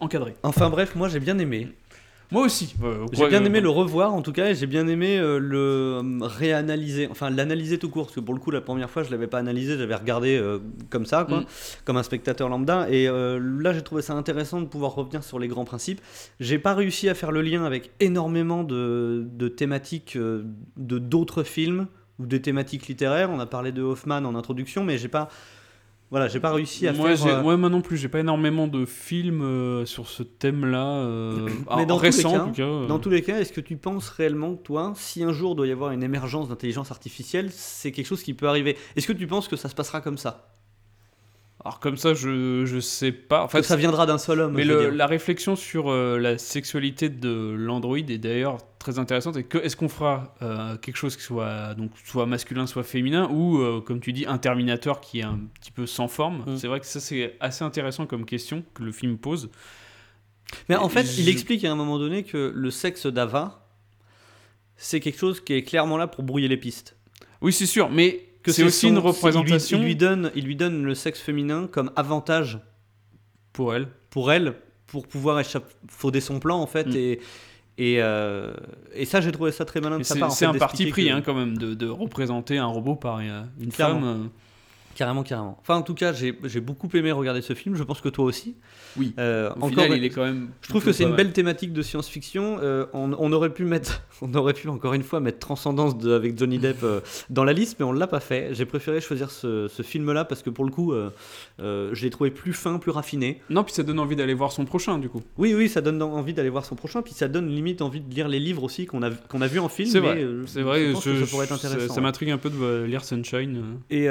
B: encadré.
A: Enfin bref, moi j'ai bien aimé.
B: Moi aussi. euh,
A: J'ai bien
B: euh,
A: aimé le revoir en tout cas et j'ai bien aimé euh, le euh, réanalyser, enfin l'analyser tout court parce que pour le coup la première fois je l'avais pas analysé, j'avais regardé euh, comme ça quoi,
B: Mm.
A: comme un spectateur lambda et là j'ai trouvé ça intéressant de pouvoir revenir sur les grands principes. J'ai pas réussi à faire le lien avec énormément de, de thématiques de d'autres films ou des thématiques littéraires. On a parlé de Hoffman en introduction mais j'ai pas voilà j'ai pas réussi à
B: moi,
A: faire. euh,
B: moi, moi non plus, j'ai pas énormément de films euh, sur ce thème-là. euh,
A: Mais
B: en-
A: dans tous les cas-
B: en tout cas. euh.
A: Dans tous les cas, est-ce que tu penses réellement toi, si un jour doit y avoir une émergence d'intelligence artificielle, c'est quelque chose qui peut arriver? Est-ce que tu penses que ça se passera comme ça?
B: Alors comme ça, je, je sais pas. En fait,
A: ça viendra d'un seul homme
B: Mais le- la réflexion sur euh, la sexualité de l'android est d'ailleurs très intéressante. Et que est-ce qu'on fera euh, quelque chose qui soit donc soit masculin, soit féminin, ou euh, comme tu dis, un Terminator qui est un petit peu sans forme?
A: Mm.
B: C'est vrai que ça c'est assez intéressant comme question que le film pose.
A: Mais en fait, il explique à un moment donné que le sexe d'Ava, c'est quelque chose qui est clairement là pour brouiller les pistes.
B: Oui, c'est sûr, mais
A: Que
B: c'est aussi
A: son-
B: une
A: il lui-
B: représentation
A: Il lui, donne, il lui donne le sexe féminin comme avantage
B: pour elle.
A: pour elle, pour pouvoir échafauder son plan en fait.
B: Mm.
A: Et, et, euh, et ça, j'ai trouvé ça très malin de sa
B: C'est
A: part.
B: c'est un parti pris
A: que-
B: hein, quand même de, de représenter un robot par euh, une
A: Clairement.
B: femme.
A: Carrément, carrément. Enfin, en tout cas, j'ai beaucoup aimé regarder ce film. Je pense que toi aussi.
B: Oui.
A: Euh,
B: Au
A: encore,
B: final, il est quand même.
A: je trouve que c'est une belle thématique de science-fiction. Euh, on, on aurait pu mettre, [LAUGHS] on aurait pu encore une fois mettre Transcendance de- avec Johnny Depp euh, dans la liste, mais on l'a pas fait. J'ai préféré choisir ce, ce film-là parce que pour le coup, euh, je l'ai trouvé plus fin, plus raffiné.
B: Non, puis ça donne envie d'aller voir son prochain du coup.
A: Oui, oui, ça donne envie d'aller voir son prochain, puis ça donne limite envie de lire les livres aussi qu'on a qu'on a vu en film.
B: C'est vrai, c'est vrai.
A: Je que ça pourrait être
B: ça-
A: intéressant.
B: Ça m'intrigue un peu de lire Sunshine.
A: Et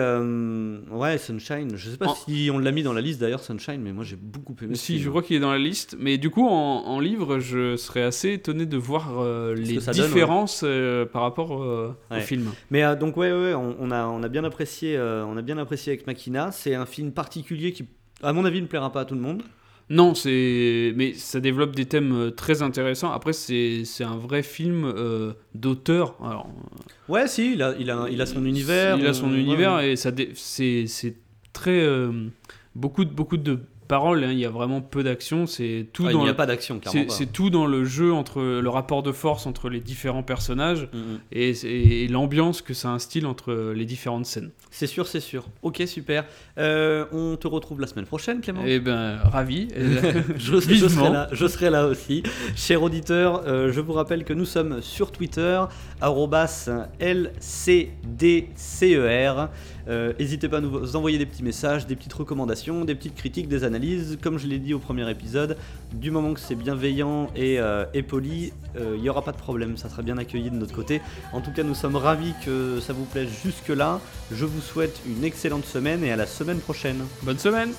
A: euh, ouais, Sunshine. Je sais pas
B: En-
A: si on l'a mis dans la liste d'ailleurs, Sunshine, mais moi j'ai beaucoup aimé.
B: Si,
A: film.
B: je crois qu'il est dans la liste. Mais du coup, en, en livre, je serais assez étonné de voir euh, les
A: donne,
B: différences euh, par rapport euh,
A: Ouais.
B: au film.
A: Mais donc ouais, ouais, on, on a, on a bien apprécié, on a bien apprécié avec Makina. C'est un film particulier qui, à mon avis, ne plaira pas à tout le monde.
B: Non, c'est. Mais ça développe des thèmes euh, très intéressants. Après, c'est un vrai film euh, d'auteur. Alors,
A: Ouais, si, il a, il a, il a son univers.
B: Il a
A: on-
B: son univers
A: ouais.
B: et ça dé- c'est c'est très. euh, beaucoup, de, beaucoup de paroles. hein. Il y a vraiment peu d'action. C'est tout
A: Ah, il
B: dans
A: n'y a
B: le-
A: pas d'action, clairement.
B: C'est
A: pas.
B: c'est tout dans le jeu entre le rapport de force entre les différents personnages
A: Mm, mm.
B: et, et l'ambiance que ça instille entre les différentes scènes.
A: C'est sûr, c'est sûr. Ok, super. Euh, on te retrouve la semaine prochaine, Clément.
B: Et ben ravi. [LAUGHS]
A: je, serai là, je serai là aussi. Cher auditeur, euh, je vous rappelle que nous sommes sur Twitter, LCDCER. Euh, N'hésitez pas à nous envoyer des petits messages, des petites recommandations, des petites critiques, des analyses. Comme je l'ai dit au premier épisode, du moment que c'est bienveillant et, euh, et poli, euh, il n'y aura pas de problème, ça sera bien accueilli de notre côté. En tout cas, nous sommes ravis que ça vous plaise jusque-là. Je vous souhaite une excellente semaine et à la semaine prochaine.
B: Bonne semaine.